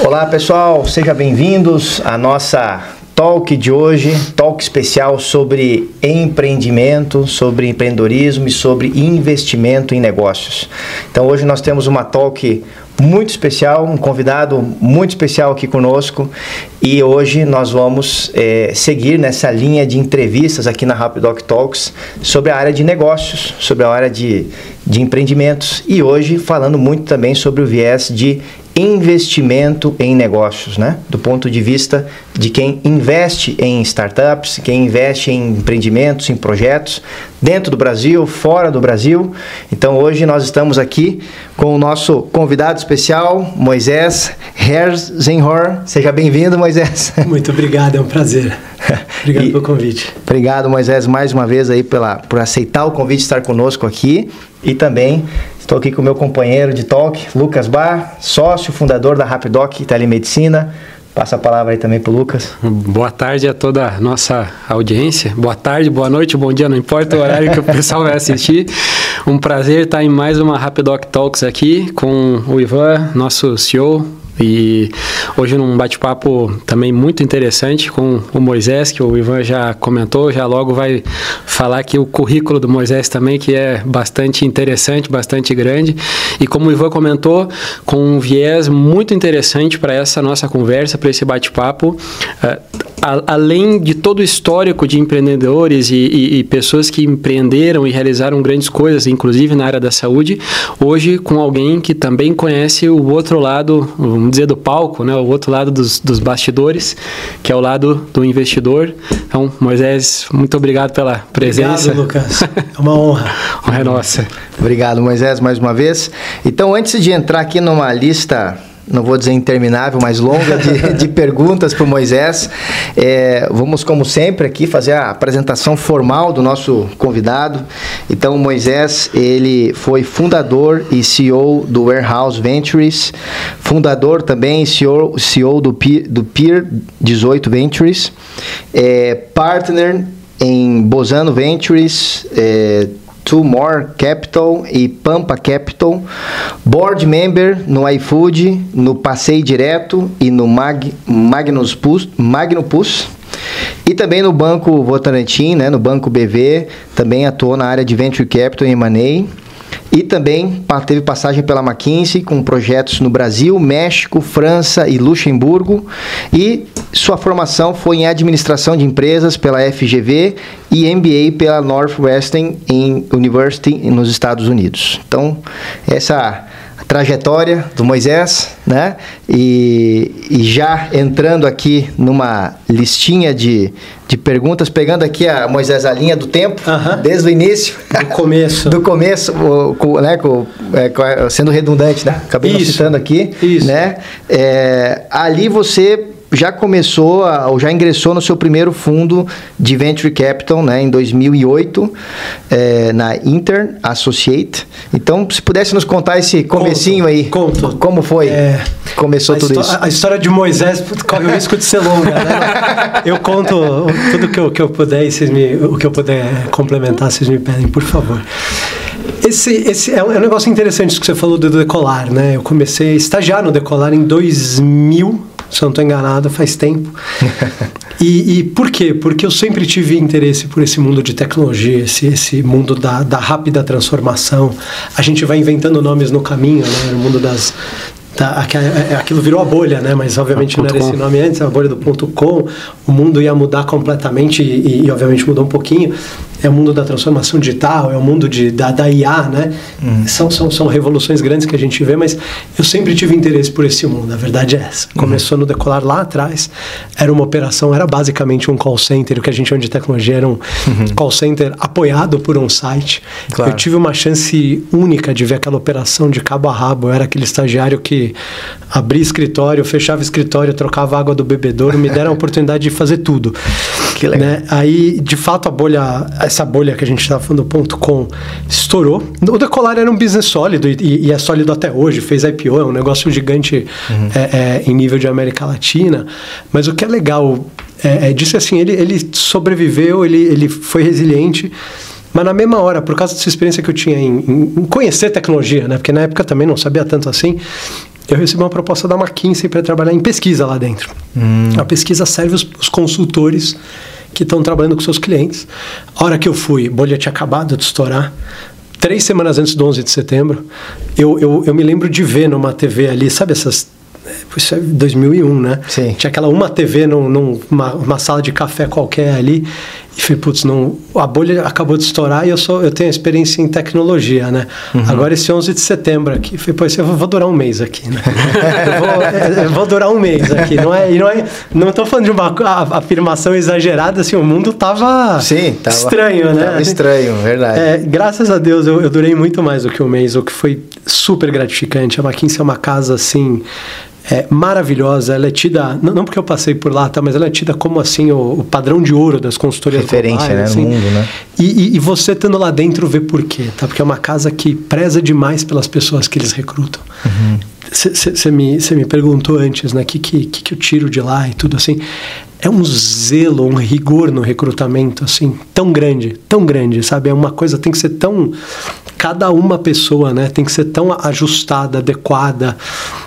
Olá pessoal, sejam bem-vindos à nossa talk de hoje, talk especial sobre empreendimento, sobre empreendedorismo e sobre investimento em negócios. Então hoje nós temos uma talk muito especial, um convidado muito especial aqui conosco. E hoje nós vamos é, seguir nessa linha de entrevistas aqui na Rapidoc Talks sobre a área de negócios, sobre a área de, de empreendimentos. E hoje falando muito também sobre o viés de investimento em negócios, né? Do ponto de vista de quem investe em startups, quem investe em empreendimentos, em projetos, dentro do Brasil, fora do Brasil. Então hoje nós estamos aqui com o nosso convidado especial, Moisés Herzenhor. Seja bem-vindo, Moisés. Muito obrigado, é um prazer. Obrigado e, pelo convite. Obrigado, Moisés, mais uma vez aí pela, por aceitar o convite de estar conosco aqui e também Estou aqui com o meu companheiro de talk, Lucas Bar, sócio, fundador da Rapidoc Telemedicina. Passa a palavra aí também para o Lucas. Boa tarde a toda a nossa audiência. Boa tarde, boa noite, bom dia, não importa o horário que o pessoal vai assistir. Um prazer estar em mais uma Rapidoc Talks aqui com o Ivan, nosso CEO, e hoje num bate-papo também muito interessante com o Moisés, que o Ivan já comentou, já logo vai falar aqui o currículo do Moisés também, que é bastante interessante, bastante grande. E como o Ivan comentou, com um viés muito interessante para essa nossa conversa, para esse bate-papo. Uh, além de todo o histórico de empreendedores e, e, e, pessoas que empreenderam e realizaram grandes coisas, inclusive na área da saúde, hoje com alguém que também conhece o outro lado, vamos dizer, do palco, né? o outro lado dos, dos bastidores, que é o lado do investidor. Então, Moisés, muito obrigado pela presença. Obrigado, Lucas. É uma honra. honra é nossa. Obrigado, Moisés, mais uma vez. Então, antes de entrar aqui numa lista não vou dizer interminável, mas longa de, de perguntas para o Moisés. É, vamos, como sempre, aqui fazer a apresentação formal do nosso convidado. Então, o Moisés, ele foi fundador e CEO do Warehouse Ventures, fundador também e CEO, CEO do, Peer, do Peer 18 Ventures, é, partner em Bozano Ventures, é, Two More Capital e Pampa Capital, board member no iFood, no Passei Direto e no Mag, Magnus Pus, Magnopus. E também no Banco Votorantim, né, no Banco BV, também atuou na área de Venture Capital e M&A. E também teve passagem pela McKinsey com projetos no Brasil, México, França e Luxemburgo. E sua formação foi em administração de empresas pela FGV e MBA pela Northwestern University nos Estados Unidos. Então, essa trajetória do Moisés, né? E, e, já entrando aqui numa listinha de, de perguntas, pegando aqui a Moisés a linha do tempo, uh -huh. desde o início. Do começo. do começo, o, com, né, com, é, sendo redundante, né? Acabei Isso. citando aqui. Isso. Né? É, ali você já começou, a, ou já ingressou no seu primeiro fundo de Venture Capital, né, em 2008, é, na Inter Associate. Então, se pudesse nos contar esse comecinho conto, aí. Conto. Como foi? É, Começou tudo isso. A história de Moisés corre o risco de ser longa, né? Eu conto tudo que eu, que eu puder e vocês me, o que eu puder complementar, vocês me pedem, por favor. Esse, esse é, um, é um negócio interessante isso que você falou do Decolar, né? Eu comecei a estagiar no Decolar em 2000, se eu não estou enganado, faz tempo. e, e, por quê? Porque eu sempre tive interesse por esse mundo de tecnologia, esse, esse mundo da, da rápida transformação. A gente vai inventando nomes no caminho, né? No mundo das, Tá, aquilo virou a bolha, né? Mas obviamente não era esse nome antes, a bolha do ponto .com. O mundo ia mudar completamente e, e, obviamente mudou um pouquinho é o mundo da transformação digital, é o mundo de, da, da IA, né? Uhum. São, são, são revoluções grandes que a gente vê, mas eu sempre tive interesse por esse mundo, a verdade é essa. Uhum. Começou no Decolar lá atrás, era uma operação, era basicamente um call center, o que a gente chama de tecnologia era um uhum. call center apoiado por um site. Claro. Eu tive uma chance única de ver aquela operação de cabo a rabo, eu era aquele estagiário que abria escritório, fechava escritório, trocava água do bebedouro, me deram a oportunidade de fazer tudo. Que legal. Né? Aí, de fato, a bolha essa bolha que a gente estava falando, ponto .com, estourou. O Decolar era um business sólido e, e, é sólido até hoje, fez IPO, é um negócio gigante uhum. é, é, em nível de América Latina. Mas o que é legal é, é disso assim, ele, ele sobreviveu, ele, ele foi resiliente. Mas na mesma hora, por causa dessa experiência que eu tinha em, em, conhecer tecnologia, né? Porque na época também não sabia tanto assim, eu recebi uma proposta da McKinsey para trabalhar em pesquisa lá dentro. Hum. A pesquisa serve os, os consultores que estão trabalhando com seus clientes. A hora que eu fui, bolha tinha acabado de estourar. Três semanas antes do 11 de setembro, eu, eu, eu me lembro de ver numa TV ali, sabe essas isso é 2001, né? Sim. Tinha aquela uma TV num, numa uma sala de café qualquer ali. E falei, putz, não, a bolha acabou de estourar e eu, sou, eu tenho experiência em tecnologia, né? Uhum. Agora esse 11 de setembro aqui, falei, pô, eu vou durar um mês aqui, né? eu, vou, é, eu, vou, durar um mês aqui. Não é, e não é, não estou falando de uma afirmação exagerada, assim, o mundo tava, Sim, tava estranho, né? Tava estranho, verdade. É, graças a Deus eu, eu durei muito mais do que um mês, o que foi super gratificante. A McKinsey é uma casa, assim, é maravilhosa. Ela é tida, não porque eu passei por lá, tá, mas ela é tida como assim o, o padrão de ouro das consultorias Referência, globais, né, assim. no mundo, né? E, e, e, você estando lá dentro vê por quê, tá? Porque é uma casa que preza demais pelas pessoas que eles recrutam. Você uhum. me, me perguntou antes, né? O que, que, que eu tiro de lá e tudo assim é um zelo, um rigor no recrutamento, assim, tão grande, tão grande, sabe? É uma coisa, tem que ser tão. Cada uma pessoa, né? Tem que ser tão ajustada, adequada,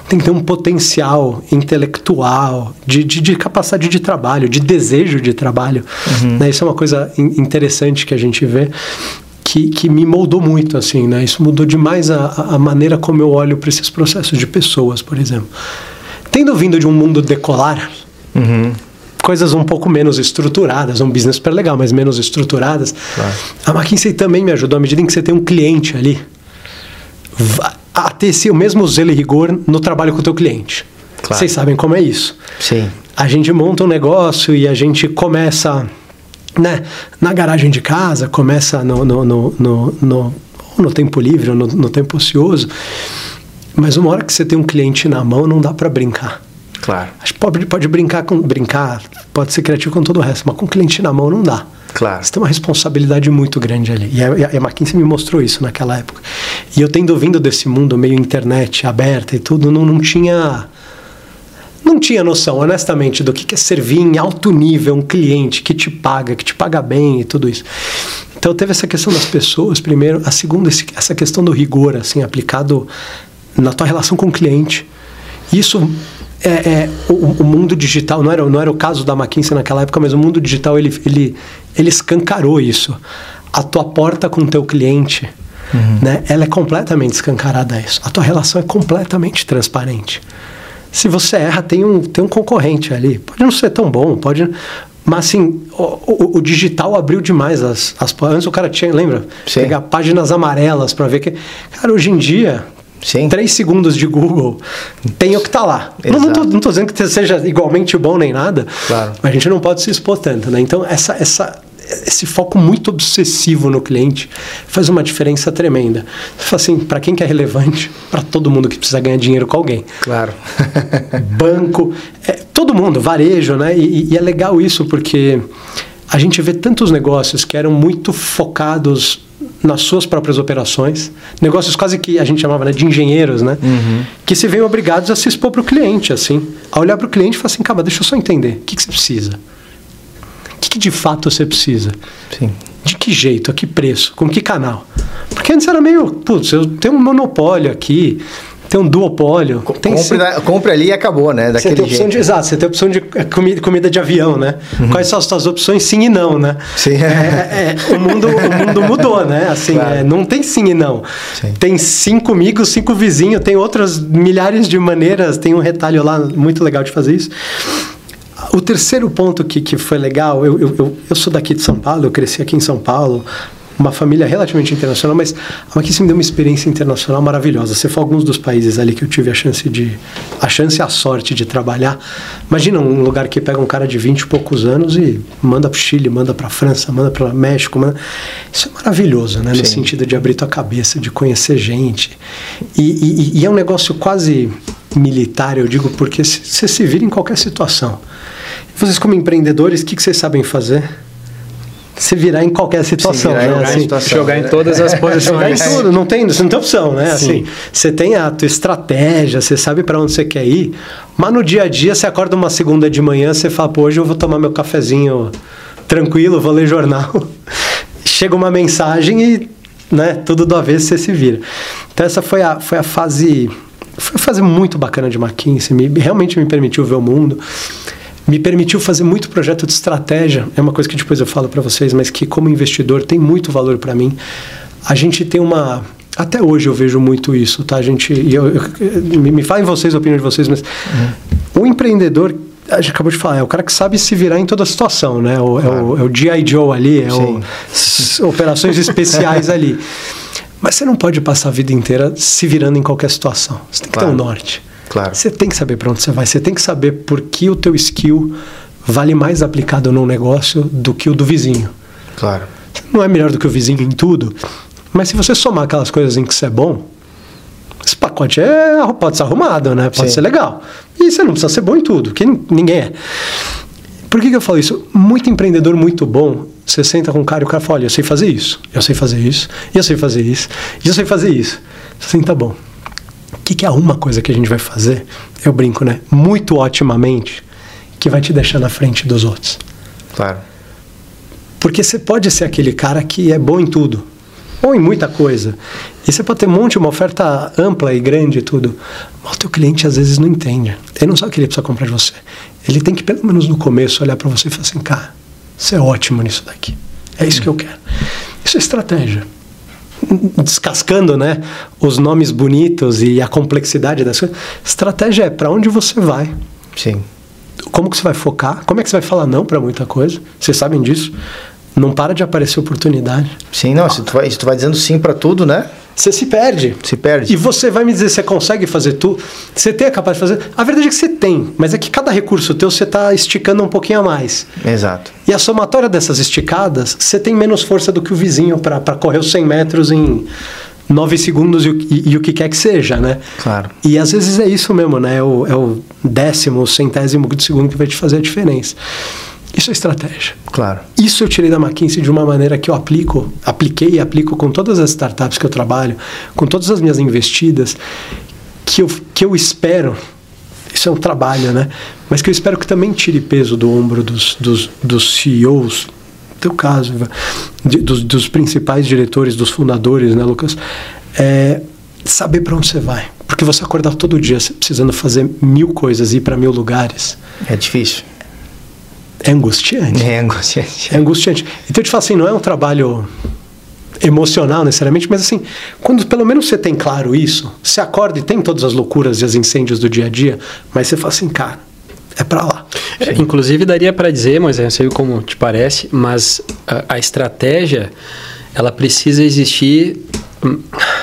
tem que ter um potencial intelectual, de, de, de capacidade de trabalho, de desejo de trabalho. Uhum. Né? Isso é uma coisa interessante que a gente vê. Que, que, me moldou muito, assim, né? Isso mudou demais a, a maneira como eu olho para esses processos de pessoas, por exemplo. Tendo vindo de um mundo decolar, uhum coisas um pouco menos estruturadas, um business super legal, mas menos estruturadas. Claro. A McKinsey também me ajudou, à medida em que você tem um cliente ali, a ter esse, o mesmo zelo e rigor no trabalho com o teu cliente. Claro. Vocês sabem como é isso. Sim. A gente monta um negócio e a gente começa né, na garagem de casa, começa no, no, no, no, no, no tempo livre, no, no tempo ocioso. Mas uma hora que você tem um cliente na mão, não dá para brincar. Claro. A gente pode, pode brincar com brincar, pode ser criativo com todo o resto, mas com o cliente na mão não dá. Claro. Você tem uma responsabilidade muito grande ali. E a, a McKinsey me mostrou isso naquela época. E eu tendo vindo desse mundo meio internet aberta e tudo, não, não tinha não tinha noção, honestamente, do que é servir em alto nível um cliente que te paga, que te paga bem e tudo isso. Então teve essa questão das pessoas, primeiro, a segunda essa questão do rigor assim aplicado na tua relação com o cliente. Isso é, é, o, o, mundo digital, não era, não era o caso da McKinsey naquela época, mas o mundo digital ele, ele, ele escancarou isso. A tua porta com o teu cliente, uhum. né, ela é completamente escancarada a isso. A tua relação é completamente transparente. Se você erra, tem um, tem um concorrente ali. Pode não ser tão bom, pode. Mas assim, o, o, o digital abriu demais as, as. Antes o cara tinha, lembra? Sim. Pegar páginas amarelas para ver que. Cara, hoje em dia, Sim. Três segundos de Google, tem o que está lá. Não, não, tô, não tô dizendo que seja igualmente bom nem nada, claro. mas a gente não pode se expor tanto, né? Então, essa, essa, esse foco muito obsessivo no cliente faz uma diferença tremenda. Assim, para quem que é relevante? Para todo mundo que precisa ganhar dinheiro com alguém. Claro. Banco, é, todo mundo, varejo, né? E, e é legal isso porque a gente vê tantos negócios que eram muito focados nas suas próprias operações, negócios quase que a gente chamava né, de engenheiros, né? Uhum. Que se veem obrigados a se expor para o cliente, assim, a olhar para o cliente e falar assim, cara, deixa eu só entender, o que, que você precisa? O que, que de fato você precisa? Sim. De que jeito? A que preço? Com que canal? Porque antes era meio, putz, eu tenho um monopólio aqui, tem um duopólio. Tem compre, compre ali e acabou, né? Daquele você tem opção jeito. de exato, você tem opção de é, comida, comida de avião, né? Uhum. Quais são as suas opções sim e não, né? Sim. É, é, é o, mundo, o mundo mudou, né? Assim, claro. É, não tem sim e não. Sim. Tem cinco amigos, cinco vizinhos, tem outras milhares de maneiras, tem um retalho lá muito legal de fazer isso. O terceiro ponto que, que foi legal, eu, eu, eu, eu sou daqui de São Paulo, eu cresci aqui em São Paulo, uma família relativamente internacional, mas a McKinsey me deu uma experiência internacional maravilhosa. Você foi alguns dos países ali que eu tive a chance de a chance e a sorte de trabalhar. Imagina um lugar que pega um cara de 20 e poucos anos e manda para o Chile, manda para a França, manda para o México, manda... isso é maravilhoso, né? Sim. No sentido de abrir tua cabeça, de conhecer gente. E, e, e é um negócio quase militar, eu digo, porque você se vira em qualquer situação. Vocês como empreendedores, o que, que vocês sabem fazer? Se virar em qualquer situação. Sim, né? jogar, assim, situação, jogar em todas as posições. jogar em tudo, não tem, você não tem opção, né? Assim, você tem a tua estratégia, você sabe para onde você quer ir, mas no dia a dia você acorda uma segunda de manhã, você fala, pô, hoje eu vou tomar meu cafezinho tranquilo, vou ler jornal. Chega uma mensagem e né, tudo do avesso você se vira. Então essa foi a, foi a fase foi uma fase muito bacana de McKinsey, me, realmente me permitiu ver o mundo, me permitiu fazer muito projeto de estratégia. É uma coisa que depois eu falo para vocês, mas que como investidor tem muito valor para mim. A gente tem uma até hoje eu vejo muito isso, tá? A gente e eu, eu, me, me falem vocês a opinião de vocês, mas uhum. o empreendedor a gente acabou de falar, é o cara que sabe se virar em toda situação, né? O, claro. é, o, é o G.I. Joe ali, é o, operações especiais ali. Mas você não pode passar a vida inteira se virando em qualquer situação. Você tem que claro. ter um norte. Claro. Você tem que saber para onde você vai. Você tem que saber por que o teu skill vale mais aplicado num negócio do que o do vizinho. Claro. Não é melhor do que o vizinho em tudo, mas se você somar aquelas coisas em que você é bom, esse pacote é, pode ser arrumado, né? Pode Sim. ser legal. E você não precisa ser bom em tudo, que ninguém é. Por que, que eu falo isso? Muito empreendedor muito bom você senta com um cara e o cara fala: Olha, eu sei fazer isso, eu sei fazer isso, e eu sei fazer isso, e eu sei fazer isso. Assim, tá bom. O que, que é uma coisa que a gente vai fazer? Eu brinco, né? Muito otimamente, que vai te deixar na frente dos outros. Claro. Porque você pode ser aquele cara que é bom em tudo, ou em muita coisa. E você pode ter um monte, uma oferta ampla e grande e tudo. Mas o teu cliente às vezes não entende. Ele não sabe o que ele precisa comprar de você. Ele tem que, pelo menos no começo, olhar para você e falar assim, cara, você é ótimo nisso daqui. É isso que eu quero. Isso é estratégia. Descascando, né, os nomes bonitos e a complexidade das coisas. Estratégia é para onde você vai. Sim. Como que você vai focar? Como é que você vai falar não para muita coisa? Vocês sabem disso? Não para de aparecer oportunidade. Sim, não. Se tu vai, se tu vai dizendo sim para tudo, né? Você se perde. Se perde. E você vai me dizer, você consegue fazer tudo? Você tem a capacidade de fazer? A verdade é que você tem, mas é que cada recurso teu você está esticando um pouquinho a mais. Exato. E a somatória dessas esticadas, você tem menos força do que o vizinho para correr os 100 metros em 9 segundos e, e, e, o que quer que seja, né? Claro. E às vezes é isso mesmo, né? É o, é o décimo, centésimo de segundo que vai te fazer a diferença. Isso é estratégia. Claro. Isso eu tirei da McKinsey de uma maneira que eu aplico, apliquei e aplico com todas as startups que eu trabalho, com todas as minhas investidas, que eu, que eu espero, isso é um trabalho, né? Mas que eu espero que também tire peso do ombro dos, dos, dos CEOs, no teu caso, de, dos, dos principais diretores, dos fundadores, né, Lucas? É saber para onde você vai. Porque você acordar todo dia precisando fazer mil coisas e ir para mil lugares. É difícil é angustiante. É angustiante. É angustiante. Então eu te falo assim, não é um trabalho emocional necessariamente, mas assim, quando pelo menos você tem claro isso, você acorda e tem todas as loucuras e os incêndios do dia a dia, mas você fala assim, cara, é para lá. É, inclusive daria para dizer, mas não sei como te parece, mas a, a estratégia ela precisa existir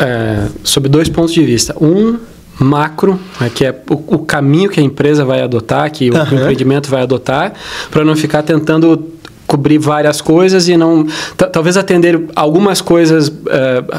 é, sob dois pontos de vista. Um macro, né, que é o, o, caminho que a empresa vai adotar, que o, uhum. o empreendimento vai adotar, para não ficar tentando cobrir várias coisas e não talvez atender algumas coisas uh,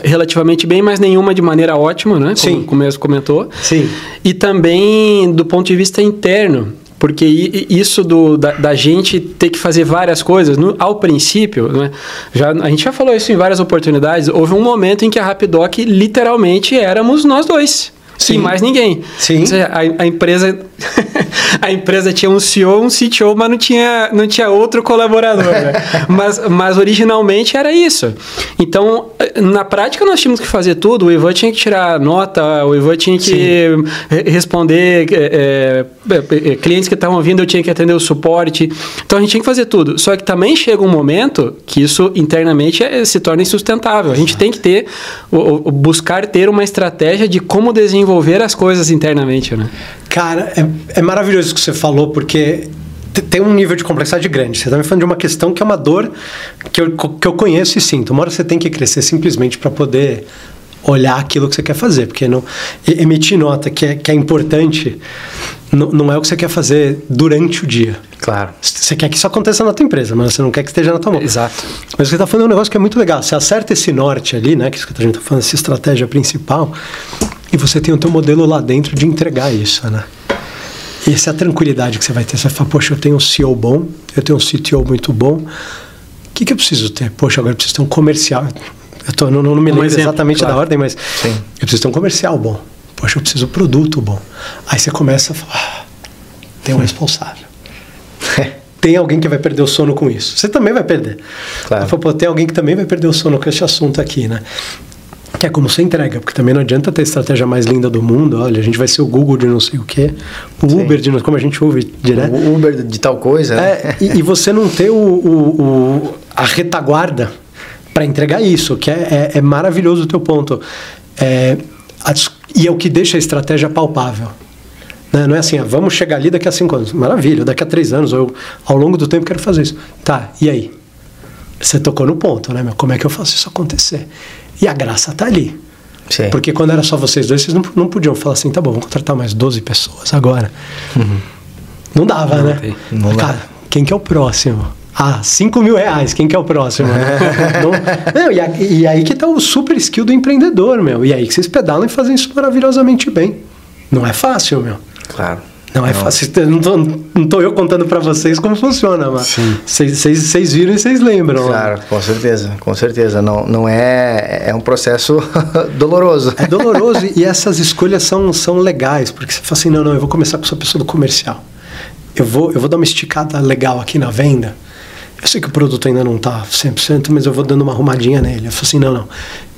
relativamente bem, mas nenhuma de maneira ótima, né? Sim. Como, como mesmo comentou. Sim. E também do ponto de vista interno, porque isso do, da, da, gente ter que fazer várias coisas, no, ao princípio, né, já, a gente já falou isso em várias oportunidades, houve um momento em que a Rapidoc literalmente éramos nós dois. Sim. E mais ninguém. Sim. Seja, a, a, empresa a empresa tinha um CEO, um CTO, mas não tinha, não tinha outro colaborador. Né? mas, mas originalmente era isso. Então, na prática, nós tínhamos que fazer tudo. O Ivan tinha que tirar nota, o Ivan tinha que Sim. responder é, é, é, clientes que estavam vindo, eu tinha que atender o suporte. Então, a gente tinha que fazer tudo. Só que também chega um momento que isso internamente é, se torna insustentável. A gente tem que ter, buscar ter uma estratégia de como desenvolver as coisas internamente. Né? Cara, é, é maravilhoso o que você falou, porque tem um nível de complexidade grande. Você está me falando de uma questão que é uma dor que eu, que eu conheço e sinto. Uma hora você tem que crescer simplesmente para poder olhar aquilo que você quer fazer, porque não, emitir nota que é, que é importante não, não é o que você quer fazer durante o dia. Claro. Você quer que isso aconteça na tua empresa, mas você não quer que esteja na tua mão. Exato. Mas você está falando um negócio que é muito legal. Você acerta esse norte ali, né? Que a gente está falando, essa estratégia principal, e você tem o teu modelo lá dentro de entregar isso, né? E essa é a tranquilidade que você vai ter. Você vai falar, poxa, eu tenho um CEO bom, eu tenho um CTO muito bom. O que, que eu preciso ter? Poxa, agora eu preciso ter um comercial. Eu tô, não, não me lembro exemplo, exatamente claro. da ordem, mas Sim. eu preciso ter um comercial bom. Poxa, eu preciso de um produto bom. Aí você começa a falar, ah, tem um responsável. tem alguém que vai perder o sono com isso. Você também vai perder. Claro. Falo, Pô, tem alguém que também vai perder o sono com esse assunto aqui, né? Que é como você entrega, porque também não adianta ter a estratégia mais linda do mundo, olha, a gente vai ser o Google de não sei o quê, o Sim. Uber de não como a gente ouve direto. O Uber de tal coisa. Né? É, e, e, você não ter o, o, o a retaguarda para entregar isso, que é, é, é, maravilhoso o teu ponto. É, a, e é o que deixa a estratégia palpável. Né? Não é assim, ah, vamos chegar ali daqui a cinco anos. Maravilha, daqui a três anos, eu ao longo do tempo quero fazer isso. Tá, e aí? Você tocou no ponto, né, meu? Como é que eu faço isso acontecer? E a graça tá ali. Sim. Porque quando era só vocês dois, vocês não, não podiam falar assim, tá bom, vamos contratar mais 12 pessoas agora. Uhum. Não dava, não né? Tem. Não Cara, quem que é o próximo? Ah, 5 mil reais, quem que é o próximo? não, não, e, e, aí que tá o super skill do empreendedor, meu. E aí que vocês pedalam e fazem isso maravilhosamente bem. Não é fácil, meu. Claro. Não é fácil. Não tô, não tô eu contando para vocês como funciona, mas vocês viram e vocês lembram. Claro, com certeza, com certeza. Não, não é. É um processo doloroso. É doloroso e essas escolhas são, são legais, porque você fala assim: não, não, eu vou começar com essa pessoa do comercial. Eu vou, eu vou dar uma esticada legal aqui na venda. Eu sei que o produto ainda não está 100%, mas eu vou dando uma arrumadinha nele. Eu falo assim: não, não.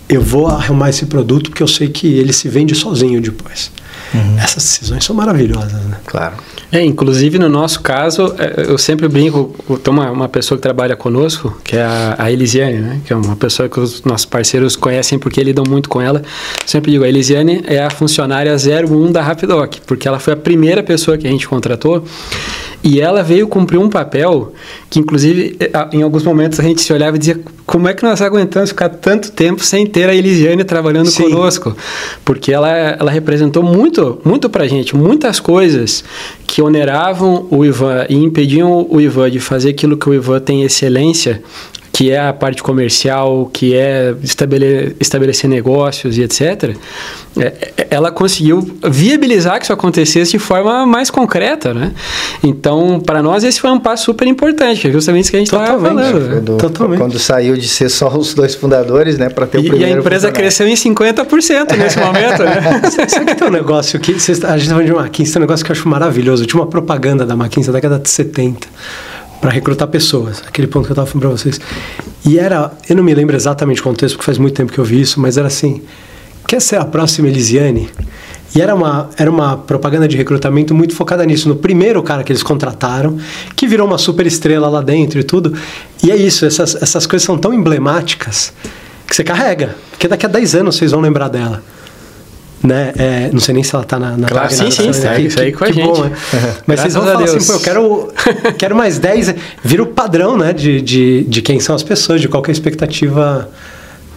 Eu vou arrumar esse produto porque eu sei que ele se vende sozinho depois. Uhum. Essas decisões são maravilhosas, né? Claro. É, inclusive no nosso caso, é, eu sempre brinco, tem uma, uma pessoa que trabalha conosco, que é a, a Elisiane, né? que é uma pessoa que os nossos parceiros conhecem porque lidam muito com ela. Sempre digo, a Elisiane é a funcionária 01 da Rapidoc, porque ela foi a primeira pessoa que a gente contratou e ela veio cumprir um papel que, inclusive, é, em alguns momentos a gente se olhava e dizia como é que nós aguentamos ficar tanto tempo sem ter a Elisiane trabalhando Sim. conosco? Porque ela, ela representou muito, muito pra gente, muitas coisas que oneravam o Ivan e impediam o Ivan de fazer aquilo que o Ivan tem excelência, que é a parte comercial, que é estabele estabelecer negócios e etc., é, é, ela conseguiu viabilizar que isso acontecesse de forma mais concreta, né? Então, para nós, esse foi um passo super importante, que é justamente isso que a gente estava falando. Quando, Totalmente. quando saiu de ser só os dois fundadores, né, para ter o e, primeiro E a empresa cresceu em 50% nesse momento, né? Sabe que tem um negócio que... a gente está falando de McKinsey, tem um negócio que eu acho maravilhoso. Tinha uma propaganda da McKinsey da década de 70 para recrutar pessoas, aquele ponto que eu estava falando para vocês. E era, eu não me lembro exatamente o contexto, porque faz muito tempo que eu vi isso, mas era assim: quer ser a próxima Elisiane? E era uma, era uma propaganda de recrutamento muito focada nisso. No primeiro cara que eles contrataram, que virou uma super estrela lá dentro e tudo. E é isso, essas, essas coisas são tão emblemáticas que você carrega. Porque daqui a 10 anos vocês vão lembrar dela né? É, não sei nem se ela tá na, na Claro, sim, sim, segue, segue com a gente. Bom, né? Mas vocês vão falar Deus. assim, pô, eu quero, quero mais 10. Vira o padrão, né? De, de, de quem são as pessoas, de qual é a expectativa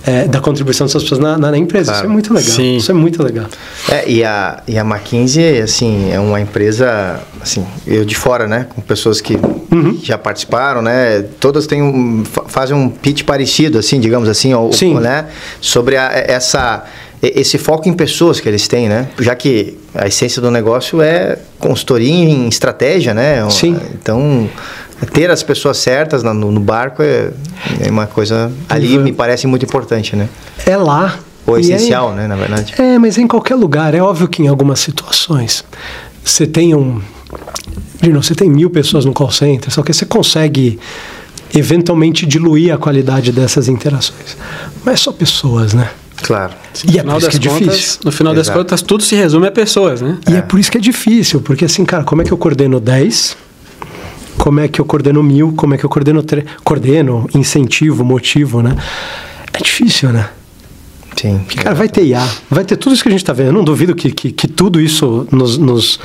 é, da contribuição dessas pessoas na, na, na empresa. Claro. Isso é muito legal. Sim. Isso é muito legal. É, e, a, e a McKinsey, assim, é uma empresa, assim, eu de fora, né? Com pessoas que uhum. já participaram, né? Todas têm um, fazem um pitch parecido, assim, digamos assim, ou, Sim. né? Sobre a, essa esse foco em pessoas que eles têm, né? Já que a essência do negócio é consultoria em estratégia, né? Sim. Então, ter as pessoas certas no, no barco é, é, uma coisa ali uhum. me parece muito importante, né? É lá. Ou essencial, é, né, na verdade. É, mas em qualquer lugar. É óbvio que em algumas situações você tem um... Não, você tem mil pessoas no call center, só que você consegue eventualmente diluir a qualidade dessas interações. Mas só pessoas, né? Claro. E é por isso que é contas, difícil. No final Exato. das contas, tudo se resume a pessoas, né? E é. é por isso que é difícil, porque assim, cara, como é que eu coordeno 10? Como é que eu coordeno mil? Como é que eu coordeno... Tre... Coordeno, incentivo, motivo, né? É difícil, né? Sim. Porque, cara, vai ter IA, vai ter tudo isso que a gente está vendo. Eu não duvido que, que, que tudo isso nos, nos,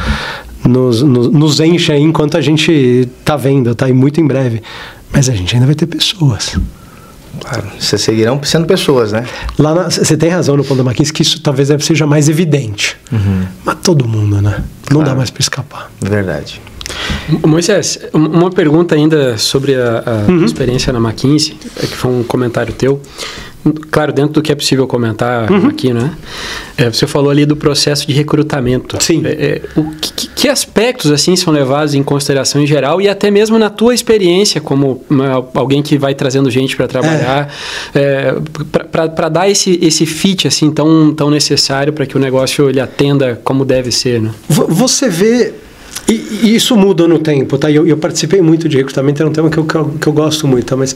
nos, nos, nos enche aí enquanto a gente está vendo, tá? E muito em breve. Mas a gente ainda vai ter pessoas. Claro, vocês seguirão sendo pessoas, né? Lá na, você tem razão no ponto da Mackenzie que isso talvez seja mais evidente. Uhum. Mas todo mundo, né? Não claro. dá mais para escapar. Verdade. Moisés, uma pergunta ainda sobre a, a uhum. experiência na McKinsey, é que foi um comentário teu claro, dentro do que é possível comentar uhum. aqui, né? É, você falou ali do processo de recrutamento. Sim. É, é, o que, que, aspectos assim são levados em consideração em geral e até mesmo na tua experiência como uma, alguém que vai trazendo gente para trabalhar, é. é para dar esse, esse fit assim tão, tão necessário para que o negócio ele atenda como deve ser, né? Você vê e, e, isso muda no tempo, tá? Eu, eu participei muito de recrutamento, é um tema que eu, que eu, que eu gosto muito, tá? Mas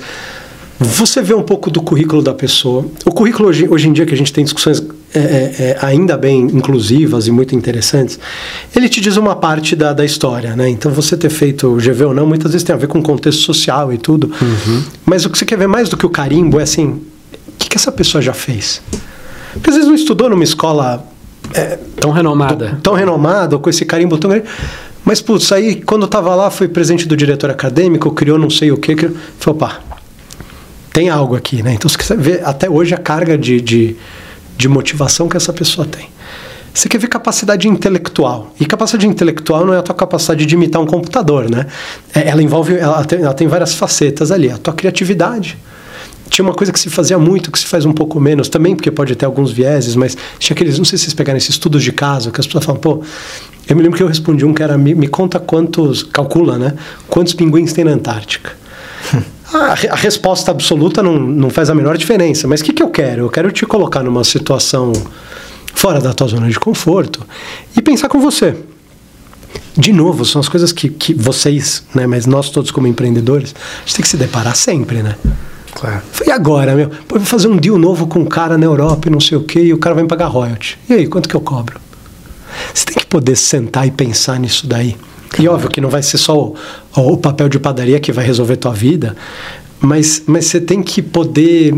Você vê um pouco do currículo da pessoa. O currículo hoje, hoje em dia que a gente tem discussões é, é, é, ainda bem inclusivas e muito interessantes, ele te diz uma parte da, da história, né? Então você ter feito o GV ou não, muitas vezes tem a ver com contexto social e tudo. Uhum. Mas o que você quer ver mais do que o carimbo é assim, o que, que essa pessoa já fez? Porque às vezes não estudou numa escola é, tão renomada. Tão, tão renomada, com esse carimbo tão grande. Mas, putz, aí quando eu tava lá, foi presente do diretor acadêmico, criou não sei o quê. Criou, falou, opa, tem algo aqui, né? Então, você ver até hoje a carga de, de, de motivação que essa pessoa tem. Você quer ver capacidade intelectual. E capacidade intelectual não é a tua capacidade de imitar um computador, né? É, ela envolve, ela tem, ela tem várias facetas ali. A tua criatividade. Tinha uma coisa que se fazia muito, que se faz um pouco menos, também porque pode ter alguns vieses, mas tinha aqueles, não sei se vocês pegaram esses estudos de caso, que as pessoas falam, pô, eu me lembro que eu respondi um que era, me, me conta quantos, calcula, né? Quantos pinguins tem na Antártica? A, a, resposta absoluta não, não faz a menor diferença. Mas o que, que eu quero? Eu quero te colocar numa situação fora da tua zona de conforto e pensar com você. De novo, são as coisas que, que vocês, né, mas nós todos como empreendedores, a gente tem que se deparar sempre, né? Claro. E agora, meu? Pô, eu vou fazer um deal novo com um cara na Europa e não sei o quê, e o cara vai me pagar royalty. E aí, quanto que eu cobro? Você tem que poder sentar e pensar nisso daí. E óbvio que não vai ser só o, o papel de padaria que vai resolver tua vida, mas, mas você tem que poder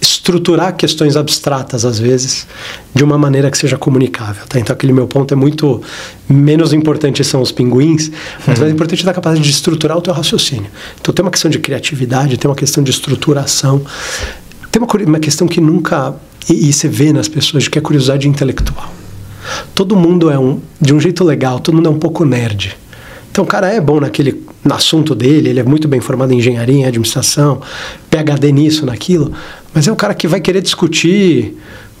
estruturar questões abstratas às vezes de uma maneira que seja comunicável. Tá? Então aquele meu ponto é muito menos importante são os pinguins, mas uhum. mais importante é a capacidade de estruturar o teu raciocínio. Então tem uma questão de criatividade, tem uma questão de estruturação, tem uma, uma questão que nunca e, e você vê nas pessoas que é curiosidade intelectual. Todo mundo é um, de um jeito legal, todo mundo é um pouco nerd. Então o cara é bom naquele no assunto dele, ele é muito bem formado em engenharia, em administração, PhD nisso, naquilo, mas é o cara que vai querer discutir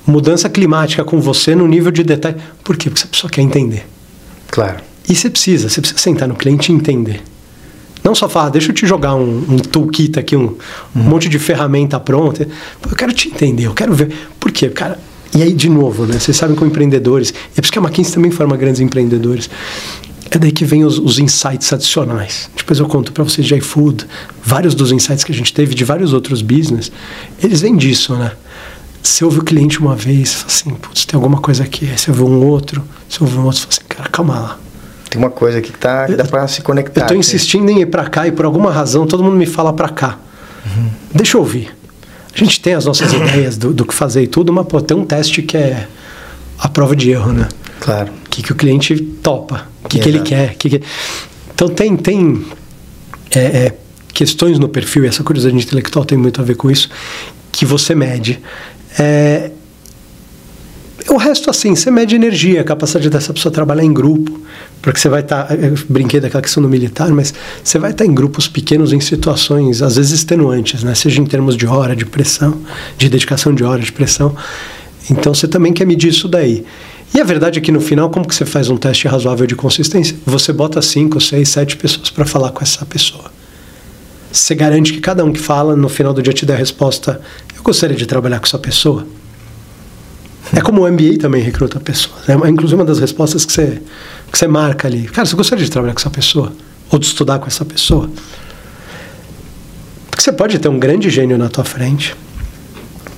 mudança climática com você no nível de detalhe. Por quê? Porque a pessoa quer entender. Claro. E você precisa, você precisa sentar no cliente e entender. Não só falar, deixa eu te jogar um, um toolkit aqui, um, um uhum. monte de ferramenta pronta. Eu quero te entender, eu quero ver. Por quê? Cara, e aí, de novo, né? Vocês sabem como empreendedores, e é por isso que a McKinsey também forma grandes empreendedores. É daí que vem os, os insights adicionais. Depois eu conto para vocês de iFood, vários dos insights que a gente teve de vários outros business, eles vêm disso, né? Você ouve o cliente uma vez, fala assim, putz, tem alguma coisa aqui. Aí você ouve um outro, você ouve um outro, fala assim, cara, calma lá. Tem uma coisa que, tá, que dá para se conectar. Eu estou insistindo em ir para cá e por alguma razão todo mundo me fala para cá. Uhum. Deixa eu ouvir. A gente tem as nossas ideias do, do, que fazer e tudo, mas pô, tem um teste que é a prova de erro, né? Claro. O que, que o cliente topa, o que, que ele quer. Que que... Então tem, tem é, é, questões no perfil, e essa curiosidade intelectual tem muito a ver com isso, que você mede. É, o resto, assim, você mede energia, a capacidade dessa pessoa trabalhar em grupo, porque você vai estar. Tá, eu brinquei daquela questão do militar, mas você vai estar tá em grupos pequenos em situações, às vezes extenuantes, né? seja em termos de hora, de pressão, de dedicação de hora, de pressão. Então você também quer medir isso daí. E a verdade é que no final, como que você faz um teste razoável de consistência? Você bota cinco, seis, sete pessoas para falar com essa pessoa. Você garante que cada um que fala, no final do dia, te dê a resposta: Eu gostaria de trabalhar com essa pessoa. É como o MBA também recruta pessoas. É inclusive uma das respostas que você, que você marca ali. Cara, você gostaria de trabalhar com essa pessoa? Ou de estudar com essa pessoa? Porque você pode ter um grande gênio na tua frente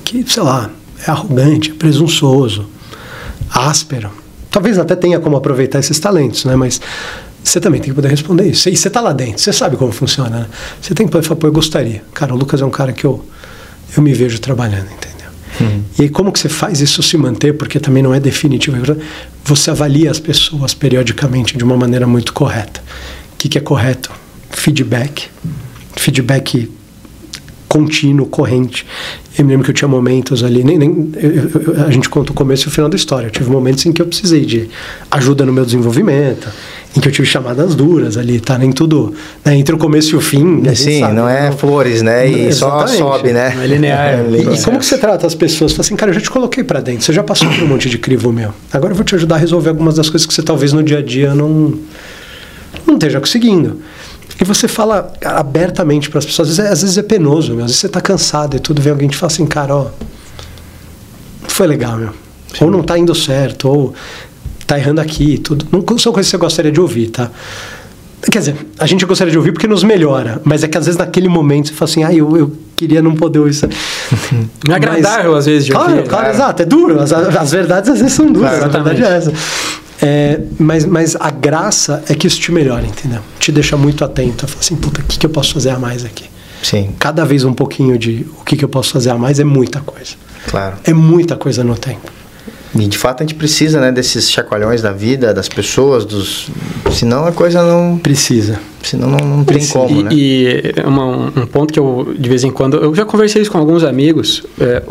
que, sei lá, é arrogante, é presunçoso, áspero. Talvez até tenha como aproveitar esses talentos, né? Mas você também tem que poder responder isso. E você está lá dentro, você sabe como funciona. Né? Você tem que poder falar, pô, eu gostaria. Cara, o Lucas é um cara que eu, eu me vejo trabalhando, entendeu? Uhum. E como que você faz isso se manter? Porque também não é definitivo. Você avalia as pessoas periodicamente de uma maneira muito correta. O que, que é correto? Feedback. Feedback contínuo, corrente. Eu me lembro que eu tinha momentos ali, nem, nem eu, eu, a gente conta o começo e o final da história. Eu tive momentos em que eu precisei de ajuda no meu desenvolvimento, em que eu tive chamadas duras ali, tá? Nem tudo, né? entre o começo e o fim. Sim, sabe, não é não, flores, né? E só sobe, né? Não é linear. É, e, e, como que você trata as pessoas? Fala assim, cara, eu já te coloquei para dentro, você já passou por um monte de crivo meu. Agora eu vou te ajudar a resolver algumas das coisas que você talvez no dia a dia não, não esteja conseguindo. E você fala abertamente para as pessoas, às vezes, é, às vezes é penoso, meu. às vezes você está cansado e tudo, vem alguém te fala assim, cara, ó, não foi legal, meu. Sim. Ou não está indo certo, ou está errando aqui, tudo. Não são coisas que você gostaria de ouvir, tá? Quer dizer, a gente gostaria de ouvir porque nos melhora, mas é que às vezes naquele momento você fala assim, ah, eu, eu queria não poder isso. Não é agradável às vezes de Claro, ouvir. claro, Claro. exato. É duro. As, as verdades às vezes são duras. Claro, a verdade é essa. É, mas, mas a graça é que isso te melhora, entendeu? Te deixa muito atento. a falar assim, puta, o que, que eu posso fazer a mais aqui? Sim, Cada vez um pouquinho de o que, que eu posso fazer a mais é muita coisa. claro. É muita coisa no tempo. E de fato a gente precisa, né, desses chacoalhões da vida, das pessoas, dos. Senão a coisa não. Precisa. Senão não, não tem como, e, né? e uma- um ponto que eu, de vez em quando, eu já conversei isso com alguns amigos. é,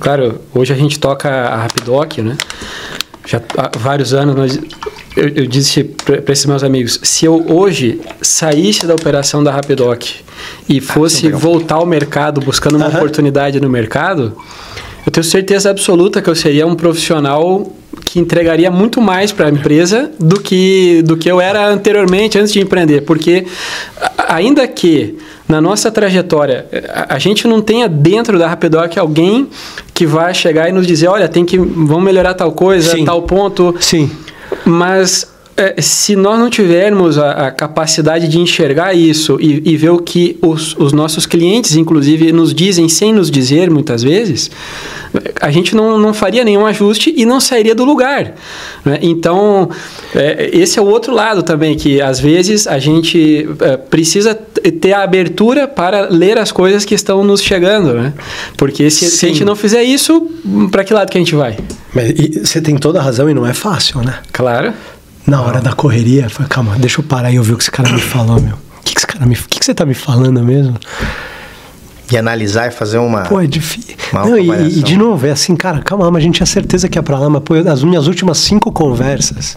claro, hoje a gente toca a Rapidoc, né? Já há vários anos nós, eu, eu disse para esses meus amigos: se eu hoje saísse da operação da Rapidoc e fosse legal. voltar ao mercado buscando uma Aham. oportunidade no mercado, eu tenho certeza absoluta que eu seria um profissional que entregaria muito mais para a empresa do que, do que eu era anteriormente, antes de empreender. Porque, ainda que na nossa trajetória a, a gente não tenha dentro da Rapidoc alguém que vai chegar e nos dizer: olha, tem que, vamos melhorar tal coisa, Sim. tal ponto. Sim. Mas é, se nós não tivermos a, a capacidade de enxergar isso e, e ver o que os, os nossos clientes, inclusive, nos dizem sem nos dizer muitas vezes, a gente não, não faria nenhum ajuste e não sairia do lugar. né? Então, é, esse é o outro lado também, que às vezes a gente é, precisa ter a abertura para ler as coisas que estão nos chegando. Né? Porque se, se a gente não fizer isso, para que lado que a gente vai? Mas e você tem toda a razão e não é fácil, né? Claro. Na hora da correria, eu falei, calma, deixa eu parar e ouvir o que esse cara me falou, meu. O que, que esse cara me. O que, que você tá me falando mesmo? E analisar e fazer uma. Pô, é difícil. Não, e, e de novo, é assim, cara, calma, mas a gente tinha certeza que ia pra lá, mas pô, as minhas últimas cinco conversas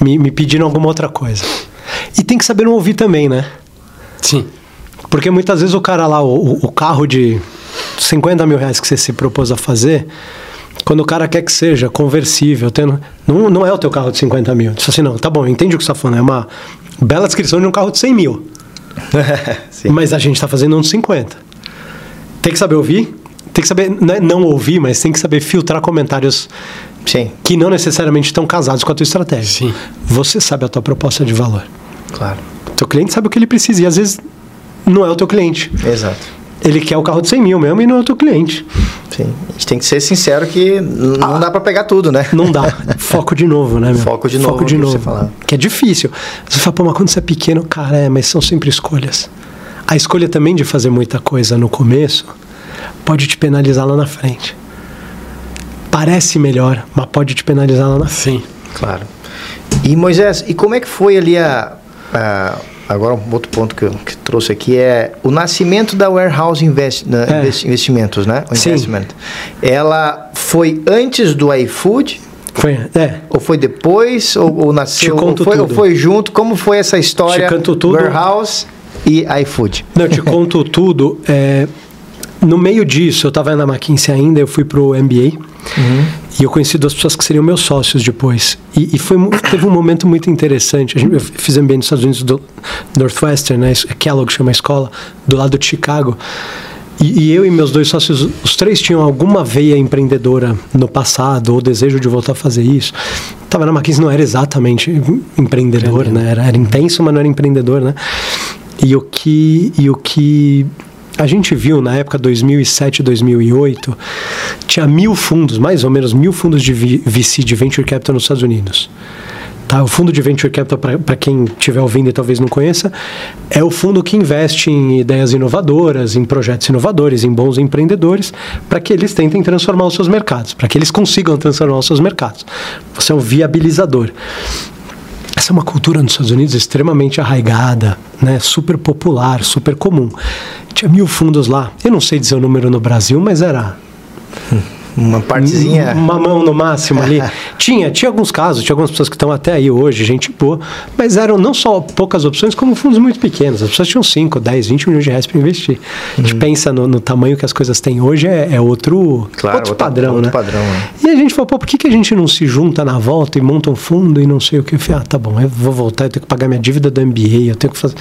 me, me pediram alguma outra coisa. E tem que saber não ouvir também, né? Sim. Porque muitas vezes o cara lá, o, o carro de 50 mil reais que você se propôs a fazer, quando o cara quer que seja conversível, tendo, não, não é o teu carro de 50 mil. Diz assim, não, tá bom, eu entendi o que você está falando, é uma bela descrição de um carro de 100 mil. Mas a gente está fazendo um de 50. Tem que saber ouvir, tem que saber, não, é não ouvir, mas tem que saber filtrar comentários Sim, que não necessariamente estão casados com a tua estratégia. Sim. Você sabe a tua proposta de valor. claro. Teu cliente sabe o que ele precisa e às vezes não é o teu cliente. Exato. Ele quer o carro de 100 mil mesmo e não é o teu cliente. Sim. A gente tem que ser sincero que n- Ah. não dá pra pegar tudo, né? Não dá. Foco de novo, né, meu? Foco de novo, Foco de que novo. você falar. Que é difícil. Você fala, pô, mas quando você é pequeno, cara, é, mas são sempre escolhas. A escolha também de fazer muita coisa no começo pode te penalizar lá na frente. Parece melhor, mas pode te penalizar lá na frente. Sim. Claro. E Moisés, e como é que foi ali a. a- agora um outro ponto que eu que trouxe aqui é o nascimento da Warehouse Invest, na- É. Invest- Investimentos, né? O Sim. investment. Ela foi antes do iFood? Foi, é. Ou foi depois? Ou, ou nasceu? Te conto ou, foi, ou tudo. foi junto? Como foi essa história? Te canto tudo. Warehouse e iFood. Não, eu te conto tudo. É, no meio disso, eu estava na McKinsey ainda, eu fui pro MBA. E eu conheci duas pessoas que seriam meus sócios depois. E, e foi, teve um momento muito interessante. Gente, eu fiz MBA nos Estados Unidos do Northwestern, né? Kellogg chama a escola, do lado de Chicago. E, e eu e meus dois sócios, os três tinham alguma veia empreendedora no passado, ou desejo de voltar a fazer isso. Tava na McKinsey, não era exatamente empreendedor, né? Era, era intenso, mas não era empreendedor, né? E o que, e o que a gente viu na época 2007, 2008, tinha mil fundos, mais ou menos mil fundos de VC, de Venture Capital nos Estados Unidos. Tá, o fundo de Venture Capital, para quem estiver ouvindo e talvez não conheça, é o fundo que investe em ideias inovadoras, em projetos inovadores, em bons empreendedores, para que eles tentem transformar os seus mercados, para que eles consigam transformar os seus mercados. Você é um viabilizador. Essa é uma cultura nos Estados Unidos extremamente arraigada, né? super popular, super comum. Tinha mil fundos lá. Eu não sei dizer o número no Brasil, mas era Uma partezinha. uma mão no máximo ali. tinha, tinha alguns casos, tinha algumas pessoas que estão até aí hoje, gente boa, mas eram não só poucas opções, como fundos muito pequenos. As pessoas tinham 5, 10, 20 milhões de reais para investir. A gente pensa no, no tamanho que as coisas têm hoje, é, é outro, Claro, outro outro- padrão, outro né? padrão, né? E a gente falou, pô, por que, que a gente não se junta na volta e monta um fundo e não sei o que? Eu falei, ah, tá bom, eu vou voltar, eu tenho que pagar minha dívida do MBA, eu tenho que fazer.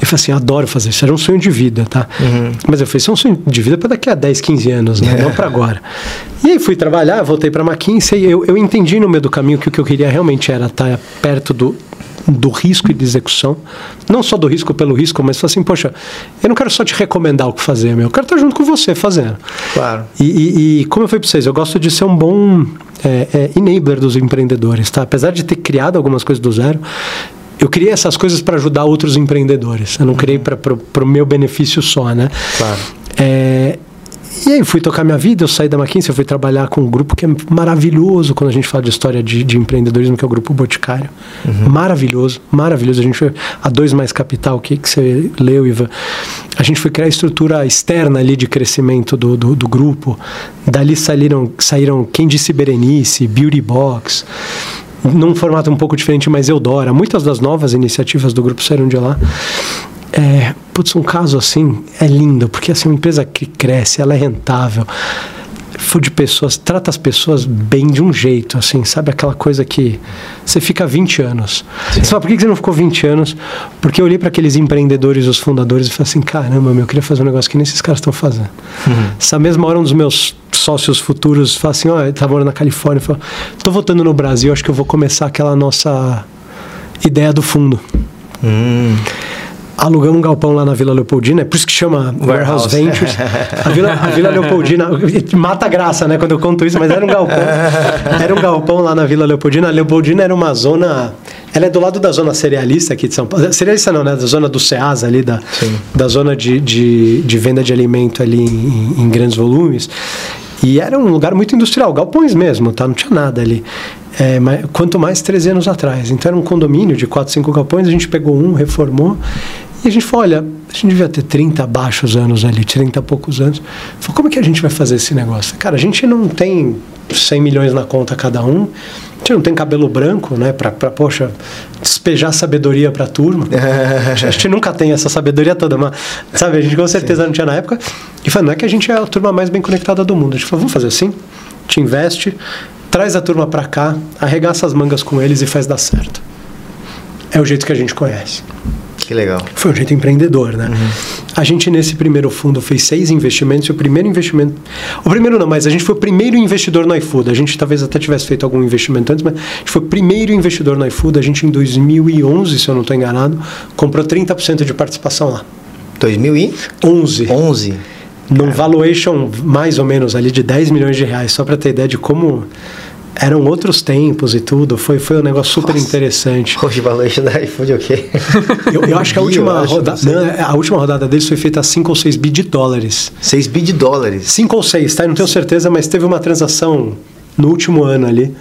Eu falei assim, eu adoro fazer isso, era um sonho de vida, tá? Mas eu falei, isso é um sonho de vida para daqui a 10, 15 anos, né? Não para agora. E aí fui trabalhar, voltei para McKinsey e eu, eu entendi no meio do caminho que o que eu queria realmente era estar perto do, do risco e de execução. Não só do risco pelo risco, mas assim, poxa, eu não quero só te recomendar o que fazer, meu. Eu quero estar junto com você fazendo. Claro. E, e, e como eu falei para vocês, eu gosto de ser um bom é, é, enabler dos empreendedores, tá? Apesar de ter criado algumas coisas do zero, eu criei essas coisas para ajudar outros empreendedores. Eu não criei para o meu benefício só, né? Claro. É, e aí fui tocar minha vida, eu saí da McKinsey, eu fui trabalhar com um grupo que é maravilhoso quando a gente fala de história de, de empreendedorismo, que é o Grupo Boticário. Uhum. Maravilhoso, maravilhoso. A gente foi a dois mais capital, que, que você leu, Ivan. A gente foi criar a estrutura externa ali de crescimento do, do, do grupo. Dali saíram, saíram Quem Disse Berenice, Beauty Box num formato um pouco diferente, mas Eudora. Muitas das novas iniciativas do grupo saíram de lá. É, putz, um caso assim é lindo, porque assim, uma empresa que cresce, ela é rentável, de pessoas, trata as pessoas bem de um jeito, assim, sabe? Aquela coisa que você fica 20 anos. Sim. Você fala, por que você não ficou 20 anos? Porque eu olhei para aqueles empreendedores, os fundadores, e falei assim: caramba, meu, eu queria fazer um negócio que nem esses caras estão fazendo. Uhum. Essa mesma hora, um dos meus sócios futuros fala assim: ó, oh, eu estava morando na Califórnia, falou: tô voltando no Brasil, acho que eu vou começar aquela nossa ideia do fundo. Hum alugamos um galpão lá na Vila Leopoldina, é por isso que chama Warehouse, Warehouse Ventures. A Vila, a Vila Leopoldina mata graça, né, quando eu conto isso, mas era um galpão. Era um galpão lá na Vila Leopoldina. A Leopoldina era uma zona. Ela é do lado da zona cerealista aqui de São Paulo. Cerealista não, né? Da zona do Ceasa ali, da, da zona de, de, de, venda de alimento ali em, em grandes volumes. E era um lugar muito industrial, galpões mesmo, tá? Não tinha nada ali. É, mas, quanto mais 13 anos atrás. Então era um condomínio de 4, 5 galpões, a gente pegou um, reformou e a gente falou, olha, a gente devia ter 30 baixos anos ali, 30 e poucos anos. Falou, como é que a gente vai fazer esse negócio? Cara, a gente não tem 100 milhões na conta cada um, a gente não tem cabelo branco, né, pra, pra poxa, despejar sabedoria pra turma. a gente nunca tem essa sabedoria toda, mas, sabe, a gente com certeza Sim. não tinha na época. E falou, não é que a gente é a turma mais bem conectada do mundo. A gente falou, vamos fazer assim, te investe, traz a turma pra cá, arregaça as mangas com eles e faz dar certo. É o jeito que a gente conhece. Que legal. Foi um jeito empreendedor, né? Uhum. A gente, nesse primeiro fundo, fez seis investimentos e o primeiro investimento. O primeiro não, mas a gente foi o primeiro investidor no iFood. A gente talvez até tivesse feito algum investimento antes, mas a gente foi o primeiro investidor no iFood. A gente, em 2011, se eu não estou enganado, comprou 30% de participação lá. 2011? 11. Num valuation mais ou menos ali de 10 milhões de reais, só para ter ideia de como eram outros tempos e tudo. Foi, foi um negócio super Nossa. interessante. Hoje valuation da iFood o quê? Eu, eu acho que a última, rodada, não, a última rodada deles foi feita a 5 ou 6 bi de dólares. 6 bi de dólares? 5 ou 6, tá? Eu não tenho certeza, mas teve uma transação no último ano ali.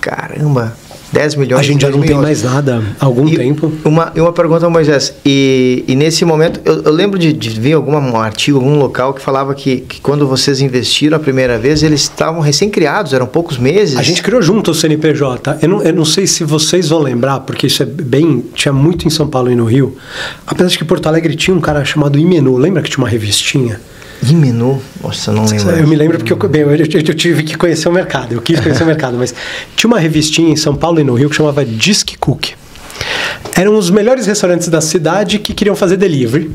Caramba! 10 milhões. A gente já não tem mais nada há algum e tempo. Uma, uma pergunta, Moisés. E, e nesse momento, eu, eu lembro de, de ver algum um artigo, algum local que falava que, que quando vocês investiram a primeira vez, eles estavam recém-criados, eram poucos meses. A gente criou junto o CNPJ. Eu não, eu não sei se vocês vão lembrar, porque isso é bem. Tinha muito em São Paulo e no Rio. Apesar de que Porto Alegre tinha um cara chamado Imenu. Lembra que tinha uma revistinha? Imenu? Nossa, não lembro. Eu me lembro porque eu, bem, eu, eu, tive que conhecer o mercado, eu quis conhecer o mercado, mas tinha uma revistinha em São Paulo e no Rio que chamava Disc Cook. Eram os melhores restaurantes da cidade que queriam fazer delivery.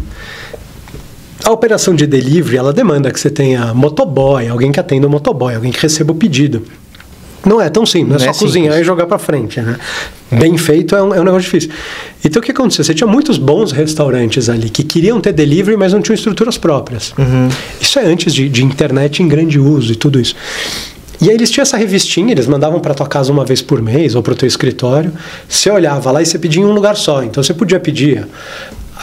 A operação de delivery, ela demanda que você tenha motoboy, alguém que atenda o motoboy, alguém que receba o pedido. Não é tão simples, não, é não é só cozinhar e jogar para frente. Né? Bem feito é um, é um negócio difícil. Então o que aconteceu? Você tinha muitos bons restaurantes ali que queriam ter delivery, mas não tinham estruturas próprias. Uhum. Isso é antes de, de internet em grande uso e tudo isso. E aí eles tinham essa revistinha, eles mandavam para tua casa uma vez por mês ou para o teu escritório. Você olhava lá e você pedia em um lugar só. Então você podia pedir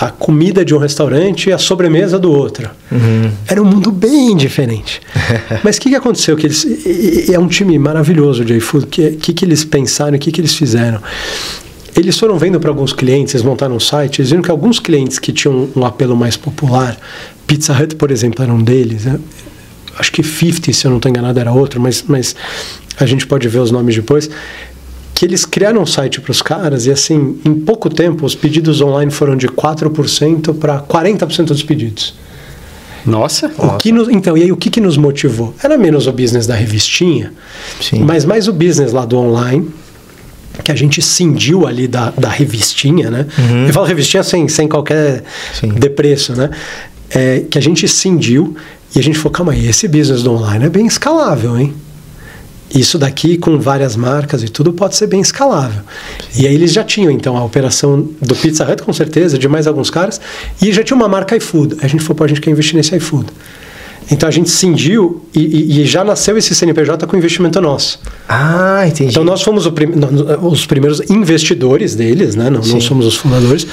a comida de um restaurante e a sobremesa do outro. Uhum. Era um mundo bem diferente. Mas o que, que aconteceu? Que eles, é um time maravilhoso de iFood. O que, que, que eles pensaram? O que, que eles fizeram? Eles foram vendo para alguns clientes, eles montaram um site, eles viram que alguns clientes que tinham um apelo mais popular, Pizza Hut, por exemplo, era um deles. Né? Acho que 50, se eu não estou enganado, era outro, mas, mas a gente pode ver os nomes depois que eles criaram um site para os caras e assim, em pouco tempo os pedidos online foram de 4% para 40% dos pedidos. Nossa! O que nos, então, e aí o que, que nos motivou? Era menos o business da revistinha, Sim. mas mais o business lá do online, que a gente cindiu ali da, da revistinha, né? Uhum. Eu falo revistinha sem, sem qualquer Sim. depreço, né? É, que a gente cindiu e a gente falou, calma aí, esse business do online é bem escalável, hein? Isso daqui com várias marcas e tudo pode ser bem escalável. E aí eles já tinham então a operação do Pizza Hut com certeza, de mais alguns caras, e já tinha uma marca iFood. A gente falou, pô, a gente quer investir nesse iFood. Então a gente cindiu e, e, e, já nasceu esse CNPJ com investimento nosso. Ah, entendi. Então nós fomos prim os primeiros investidores deles, né? Não, não, somos os fundadores,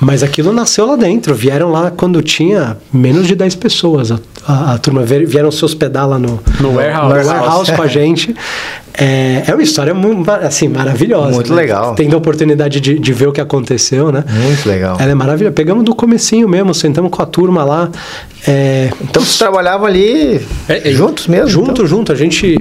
mas aquilo nasceu lá dentro. Vieram lá quando tinha menos de 10 pessoas. A, a, a turma vieram se hospedar lá no, no warehouse, no warehouse com a gente. É, é uma história assim, maravilhosa. Muito né? legal. Tendo a oportunidade de, de, ver o que aconteceu, né? Muito legal. Ela é maravilhosa. Pegamos do comecinho mesmo, sentamos com a turma lá. É... Então vocês trabalhavam ali é, é, juntos mesmo? Junto, então? junto. A gente,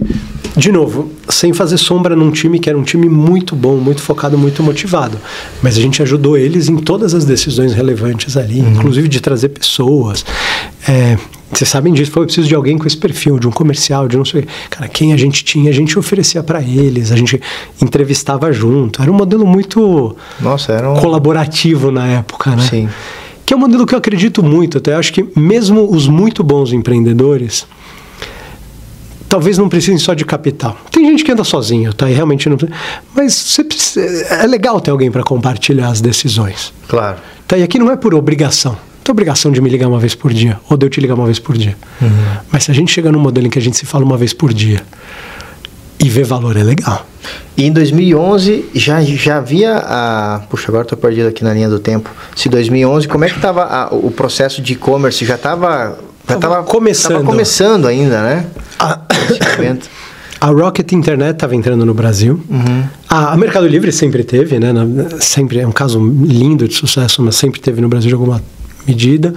de novo, sem fazer sombra num time que era um time muito bom, muito focado, muito motivado. Mas a gente ajudou eles em todas as decisões relevantes ali, uhum. inclusive de trazer pessoas. É, vocês sabem disso, foi preciso de alguém com esse perfil, de um comercial, de não sei. Cara, quem a gente tinha, a gente oferecia para eles, a gente entrevistava junto. Era um modelo muito Nossa, era um... colaborativo na época, né? Sim. Que é um modelo que eu acredito muito, até acho que mesmo os muito bons empreendedores talvez não precisem só de capital. Tem gente que anda sozinho, tá? E realmente não mas você precisa, é legal ter alguém para compartilhar as decisões. Claro. Tá? E aqui não é por obrigação tem obrigação de me ligar uma vez por dia, ou de eu te ligar uma vez por dia. Uhum. Mas se a gente chegar num modelo em que a gente se fala uma vez por dia e vê valor, é legal. E em 2011 já, já havia a. Puxa, agora estou perdido aqui na linha do tempo. Se 2011, como é que estava o processo de e-commerce? Já estava. Já estava começando. Tava começando ainda, né? A, a Rocket Internet estava entrando no Brasil. Uhum. A, a, Mercado Livre sempre teve, né? Sempre é um caso lindo de sucesso, mas sempre teve no Brasil de alguma medida.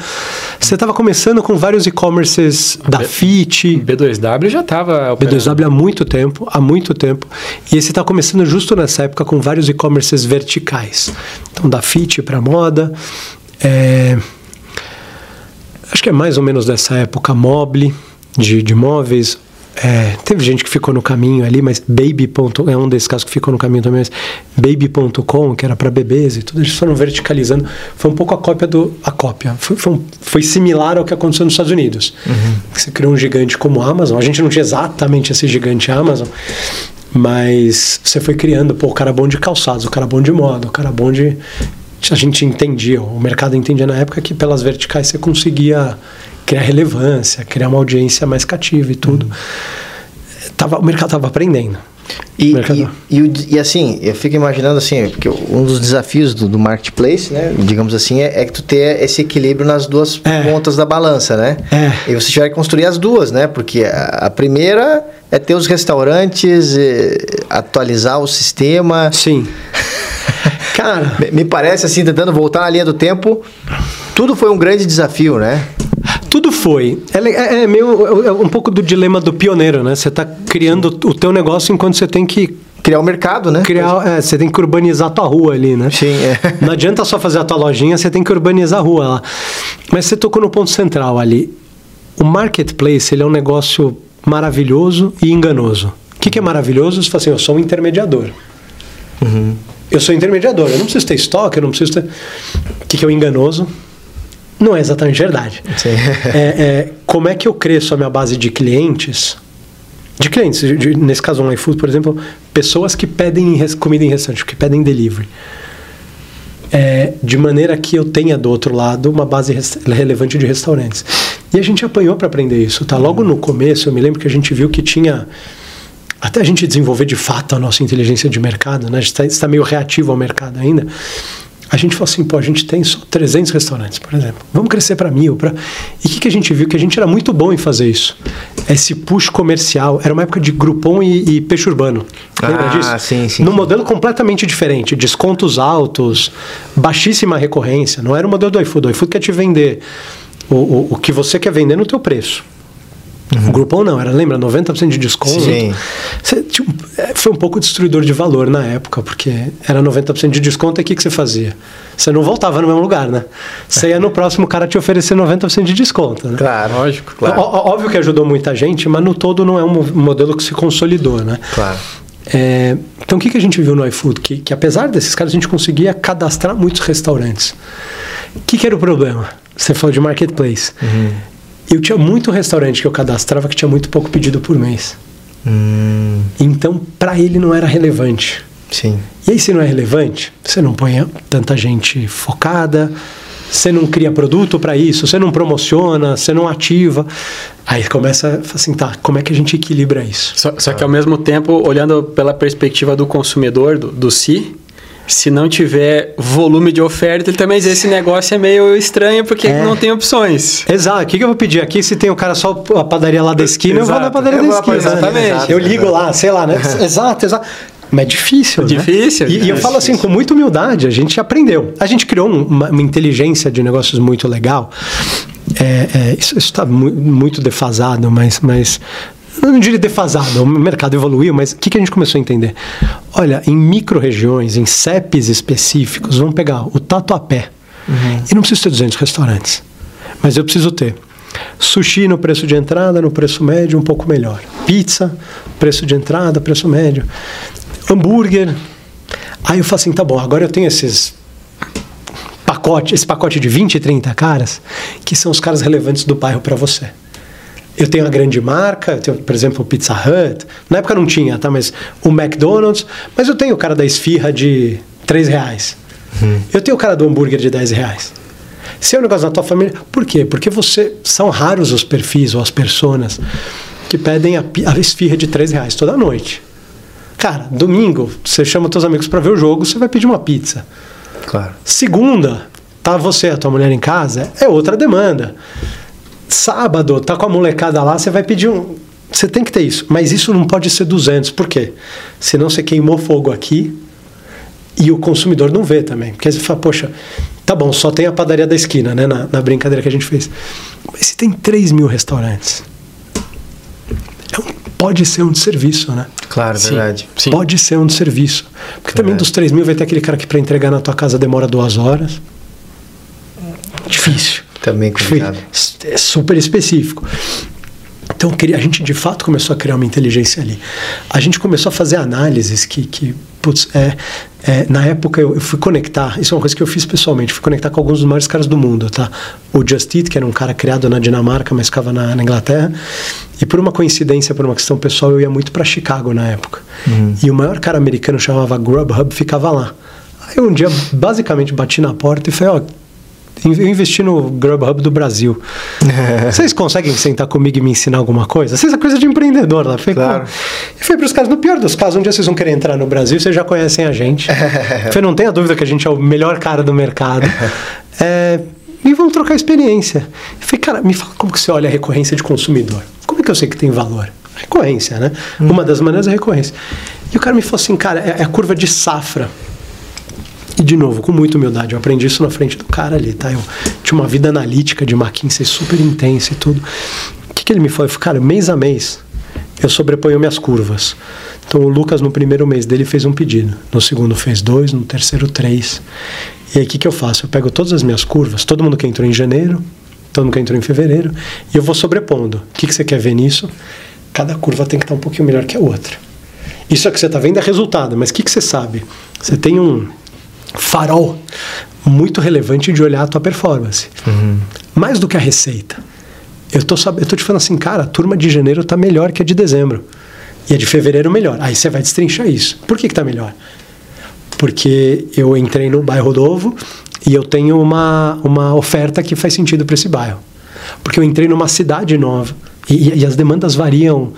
Você estava começando com vários e-commerces da B FIT. B2W já estava. B2W há muito tempo, há muito tempo. E esse está começando justo nessa época com vários e-commerces verticais. Então, da FIT para moda. É... Acho que é mais ou menos dessa época, Mobile, de, de móveis, é, teve gente que ficou no caminho ali, mas Baby. é um desses casos que ficou no caminho também, mas Baby.com, que era para bebês e tudo, eles foram verticalizando. Foi um pouco a cópia do. A cópia. Foi, foi, um, foi similar ao que aconteceu nos Estados Unidos. Uhum. Você criou um gigante como a Amazon. A gente não tinha exatamente esse gigante Amazon, mas você foi criando, pô, o cara bom de calçados, o cara bom de moda, o cara bom de. A gente entendia, o mercado entendia na época que pelas verticais você conseguia criar relevância, criar uma audiência mais cativa e tudo. Uhum. Tava, o mercado estava aprendendo. E, e, e, e, assim, eu fico imaginando assim, porque um dos desafios do, do marketplace, né, digamos assim, é, é, que tu ter esse equilíbrio nas duas é. pontas da balança, né? É. E você tiver que construir as duas, né? Porque a, a primeira é ter os restaurantes, atualizar o sistema. Sim. Cara, me parece assim, tentando voltar na linha do tempo, tudo foi um grande desafio, né? Tudo foi. É, é, é meio é um pouco do dilema do pioneiro, né? Você está criando o teu negócio enquanto você tem que criar o mercado, né? Criar, é, você tem que urbanizar a tua rua ali, né? Sim, é. Não adianta só fazer a tua lojinha, você tem que urbanizar a rua lá. Mas você tocou no ponto central ali. O marketplace, ele é um negócio maravilhoso e enganoso. O que, que é maravilhoso? Você fala assim, eu sou um intermediador. Uhum. Eu sou intermediador, eu não preciso ter estoque, eu não preciso ter... O que, que é o enganoso? não é exatamente verdade. É, é, como é que eu cresço a minha base de clientes? De clientes, de, nesse caso um iFood, por exemplo, pessoas que pedem comida em restaurante, que pedem delivery. É, de maneira que eu tenha do outro lado uma base relevante de restaurantes. E a gente apanhou para aprender isso, tá? Logo no começo, eu me lembro que a gente viu que tinha até a gente desenvolver de fato a nossa inteligência de mercado, né? A gente está tá meio reativo ao mercado ainda a gente falou assim, pô, a gente tem só 300 restaurantes, por exemplo. Vamos crescer para mil. Pra... E o que, que a gente viu? Que a gente era muito bom em fazer isso. Esse push comercial. Era uma época de Groupon e, e peixe urbano. Lembra ah, disso? sim, sim. Num modelo completamente diferente. Descontos altos, baixíssima recorrência. Não era o modelo do iFood. O iFood quer te vender o, o, o que você quer vender no teu preço. Uhum. O Groupon não, era, lembra, 90% de desconto. Sim. Você, tipo, é, foi um pouco destruidor de valor na época, porque era 90% de desconto e o que, que você fazia? Você não voltava no mesmo lugar, né? Você ia no próximo cara te oferecer 90% de desconto, né? Claro, lógico, claro. Ó, óbvio que ajudou muita gente, mas no todo não é um modelo que se consolidou, né? Claro. É, então o que, que a gente viu no iFood? Que, que apesar desses caras a gente conseguia cadastrar muitos restaurantes. O que, que era o problema? Você falou de marketplace. Uhum. Eu tinha muito restaurante que eu cadastrava que tinha muito pouco pedido por mês. Hum. Então, para ele não era relevante. Sim. E aí, se não é relevante, você não põe tanta gente focada, você não cria produto para isso, você não promociona, você não ativa. Aí começa assim, tá, como é que a gente equilibra isso? Só, só que ao mesmo tempo, olhando pela perspectiva do consumidor, do, do si, se não tiver volume de oferta, ele também diz esse negócio é meio estranho porque é. não tem opções. Exato. O que, que eu vou pedir aqui? Se tem o cara só a padaria lá da esquina, exato. eu vou na padaria eu da esquina. Exatamente. Eu ligo lá, sei lá, né? exato, exato. Mas é difícil, Difícil. Né? E, e, eu falo assim, com muita humildade, a gente aprendeu. A gente criou uma, uma inteligência de negócios muito legal. É, é, isso está mu muito defasado, mas, mas eu não diria defasado, o mercado evoluiu, mas o que, que a gente começou a entender? Olha, em micro-regiões, em CEPs específicos, vamos pegar o Tatuapé. Uhum. E não preciso ter 200 restaurantes, mas eu preciso ter sushi no preço de entrada, no preço médio, um pouco melhor. Pizza, preço de entrada, preço médio hambúrguer. Aí eu falo assim, tá bom, agora eu tenho esses pacote, esse pacote de 20, 30 caras, que são os caras relevantes do bairro para você. Eu tenho a grande marca, eu tenho, por exemplo, o Pizza Hut. Na época não tinha, tá? Mas o McDonald's. Mas eu tenho o cara da esfirra de 3 reais. Hum. Eu tenho o cara do hambúrguer de 10 reais. Se é um negócio da tua família, por quê? Porque você são raros os perfis ou as personas que pedem a, a esfirra de 3 reais toda noite. Cara, domingo, você chama seus amigos para ver o jogo, você vai pedir uma pizza. Claro. Segunda, tá você e a tua mulher em casa, é outra demanda. Sábado, tá com a molecada lá, você vai pedir um. Você tem que ter isso, mas isso não pode ser 200. Por quê? Senão você queimou fogo aqui e o consumidor não vê também. Porque você fala, poxa, tá bom, só tem a padaria da esquina, né? Na, na brincadeira que a gente fez. Mas se tem 3 mil restaurantes, é um, pode ser um serviço, né? Claro, Sim. verdade. Sim. Pode ser um serviço. Porque verdade. também dos 3 mil vai ter aquele cara que para entregar na tua casa demora duas horas. Difícil. Também complicado. É super específico. Então a gente de fato começou a criar uma inteligência ali. A gente começou a fazer análises que, que putz, é, é, na época eu, eu, fui conectar, isso é uma coisa que eu fiz pessoalmente, fui conectar com alguns dos maiores caras do mundo, tá? O Just Eat, que era um cara criado na Dinamarca, mas ficava na, na Inglaterra, e por uma coincidência, por uma questão pessoal, eu ia muito para Chicago na época. Uhum. E o maior cara americano chamava Grubhub, ficava lá. Aí um dia, basicamente, bati na porta e falei, ó, oh, eu investi no Grubhub do Brasil. Vocês conseguem sentar comigo e me ensinar alguma coisa? Vocês é coisa de empreendedor lá. Falei, claro. E foi para os caras, no pior dos casos, um dia vocês vão querer entrar no Brasil, vocês já conhecem a gente. Falei, não tenha dúvida que a gente é o melhor cara do mercado. É, e vamos trocar experiência. falei, cara, me fala como que você olha a recorrência de consumidor. Como é que eu sei que tem valor? Recorrência, né? Hum. Uma das maneiras é recorrência. E o cara me falou assim, cara, é, é a curva de safra. E, de novo, com muita humildade, eu aprendi isso na frente do cara ali, tá? Eu tinha uma vida analítica de McKinsey super intensa e tudo. O que, que ele me falou? Eu falei, cara, mês a mês, eu sobreponho minhas curvas. Então, o Lucas, no primeiro mês dele, fez um pedido. No segundo, fez dois. No terceiro, três. E aí, o que, que eu faço? Eu pego todas as minhas curvas, todo mundo que entrou em janeiro, todo mundo que entrou em fevereiro, e eu vou sobrepondo. O que, que você quer ver nisso? Cada curva tem que estar um pouquinho melhor que a outra. Isso é que você está vendo é resultado, mas o que, que você sabe? Você tem um, farol muito relevante de olhar a tua performance. Uhum. Mais do que a receita. Eu tô, eu tô te falando assim, cara, a turma de janeiro tá melhor que a de dezembro. E a de fevereiro melhor. Aí você vai destrinchar isso. Por que, que tá melhor? Porque eu entrei no bairro novo e eu tenho uma, uma oferta que faz sentido para esse bairro. Porque eu entrei numa cidade nova e, e as demandas variam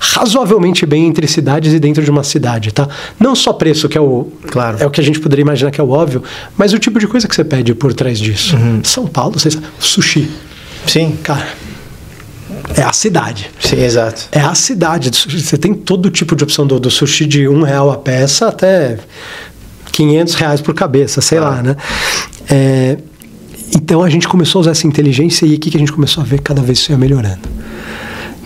razoavelmente bem entre cidades e dentro de uma cidade, tá? Não só preço, que é o, claro. é o que a gente poderia imaginar que é o óbvio, mas o tipo de coisa que você pede por trás disso. Uhum. São Paulo, você sabe, sushi. Sim. Cara, é a cidade. Sim, exato. É a cidade. Você tem todo tipo de opção do, do sushi de um real a peça até 500 reais por cabeça, sei ah. lá, né? É, então a gente começou a usar essa inteligência e o que, que a gente começou a ver cada vez isso ia melhorando.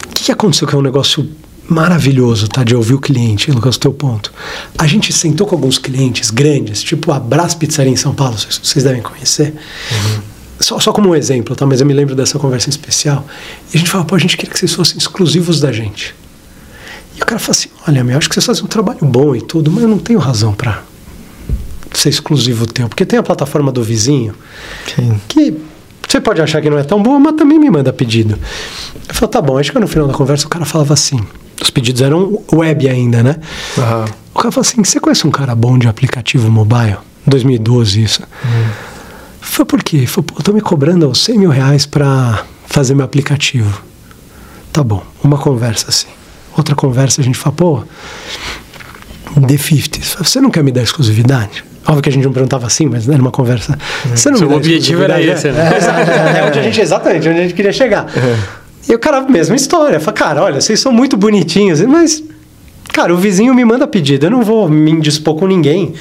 O que, que aconteceu que é um negócio maravilhoso, tá? De ouvir o cliente, Lucas, teu ponto. A gente sentou com alguns clientes grandes, tipo a Brás Pizzaria em São Paulo, vocês, devem conhecer. Uhum. Só, só como um exemplo, tá? Mas eu me lembro dessa conversa em especial. E a gente falou, pô, a gente queria que vocês fossem exclusivos da gente. E o cara falou assim: olha, meu, acho que vocês fazem um trabalho bom e tudo, mas eu não tenho razão para ser exclusivo teu. Porque tem a plataforma do vizinho, Sim. que você pode achar que não é tão boa, mas também me manda pedido. Eu falei, tá bom. Acho que no final da conversa o cara falava assim: Os pedidos eram web ainda, né? Aham. O cara falou assim: Você conhece um cara bom de aplicativo mobile? 2012, isso. Foi por quê? Foi, eu tô me cobrando 100 mil reais pra fazer meu aplicativo. Tá bom, uma conversa assim. Outra conversa a gente fala, pô, The 50 Você não quer me dar exclusividade? Óbvio que a gente não perguntava assim, mas era uma conversa. Você não Seu objetivo era esse, né? É, exato, é onde a gente, exatamente, onde a gente queria chegar. E o cara, mesma história. Fala, cara, olha, vocês são muito bonitinhos, mas Cara, o vizinho me manda pedido, eu não vou me indispor com ninguém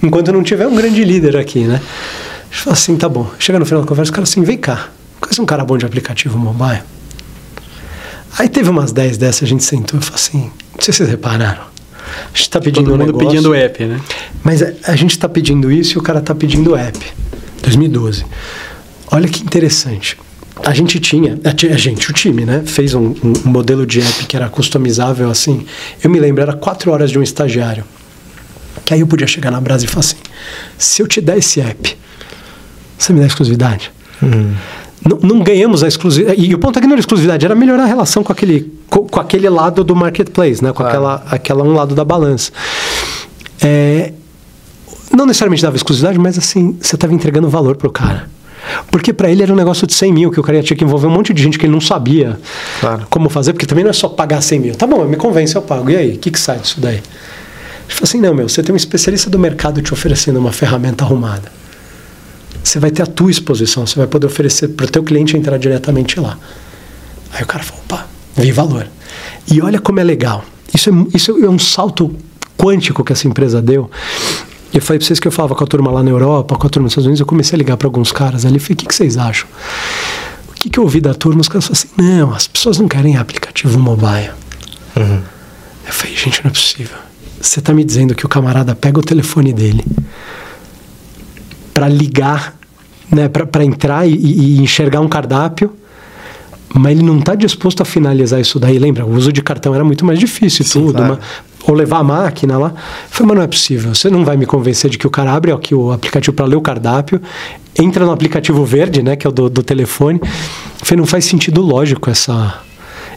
enquanto não tiver um grande líder aqui, né? A gente fala assim, tá bom. Chega no final da conversa, o cara assim, vem cá, conhece um cara bom de aplicativo mobile? Aí teve umas 10 dessas, a gente sentou e falou assim, não sei se vocês repararam. A gente tá pedindo Todo um mundo negócio, pedindo app, né? mas a, a gente está pedindo isso e o cara está pedindo app. 2012. Olha que interessante. A gente tinha, a, gente, o time, né? Fez um, um- modelo de app que era customizável assim. Eu me lembro, era quatro horas de um estagiário. Que aí eu podia chegar na Brasa e falar assim: se eu te der esse app, você me dá exclusividade? Não, não ganhamos a exclusividade. E o ponto aqui não era exclusividade, era melhorar a relação com aquele, co- com, aquele lado do marketplace, né? com Claro. aquela, aquela um lado da balança. É, não necessariamente dava exclusividade, mas assim, você estava entregando valor pro cara. Porque para ele era um negócio de 100 mil, que o cara tinha que envolver um monte de gente que ele não sabia Claro. como fazer, porque também não é só pagar 100 mil. Tá bom, me convence, eu pago. E aí, o que, que sai disso daí? Ele falou assim: não, meu, você tem um especialista do mercado te oferecendo uma ferramenta arrumada. Você vai ter a tua exposição, você vai poder oferecer para o teu cliente entrar diretamente lá. Aí o cara falou: opa, vi valor. E olha como é legal. Isso é, isso é um salto quântico que essa empresa deu. Eu falei para vocês que eu falava com a turma lá na Europa, com a turma nos Estados Unidos, eu comecei a ligar para alguns caras ali. Falei: o que, que vocês acham? O que, que eu ouvi da turma? Os caras falaram assim: não, as pessoas não querem aplicativo mobile. Eu falei: gente, não é possível. Você está me dizendo que o camarada pega o telefone dele para ligar, né, para entrar e, e enxergar um cardápio, mas ele não está disposto a finalizar isso daí. Lembra, o uso de cartão era muito mais difícil e tudo, claro. uma- ou levar a máquina lá. Eu falei, mas não é possível. Você não vai me convencer de que o cara abre aqui o aplicativo para ler o cardápio, entra no aplicativo verde, né, que é o do, do telefone. Eu falei, não faz sentido lógico essa.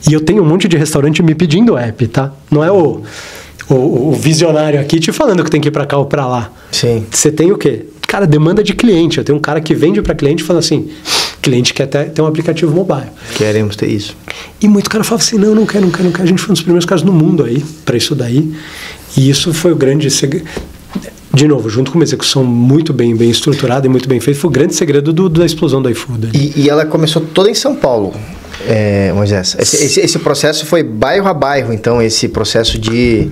E eu tenho um monte de restaurante me pedindo app, tá? Não é o, o, o visionário aqui te falando que tem que ir para cá ou para lá. Sim. Você tem o quê? Cara, demanda de cliente. Eu tenho um cara que vende para cliente e fala assim: cliente quer ter, ter um aplicativo mobile. Queremos ter isso. E muito cara falava assim: não, não quero, não quero, não quero. A gente foi um dos primeiros caras no mundo aí para isso daí. E isso foi o grande segredo. De novo, junto com uma execução muito bem, bem estruturada e muito bem feita, foi o grande segredo do- da explosão do iFood. E, e ela começou toda em São Paulo, é, Moisés. Esse, esse- esse processo foi bairro a bairro, então, esse processo de.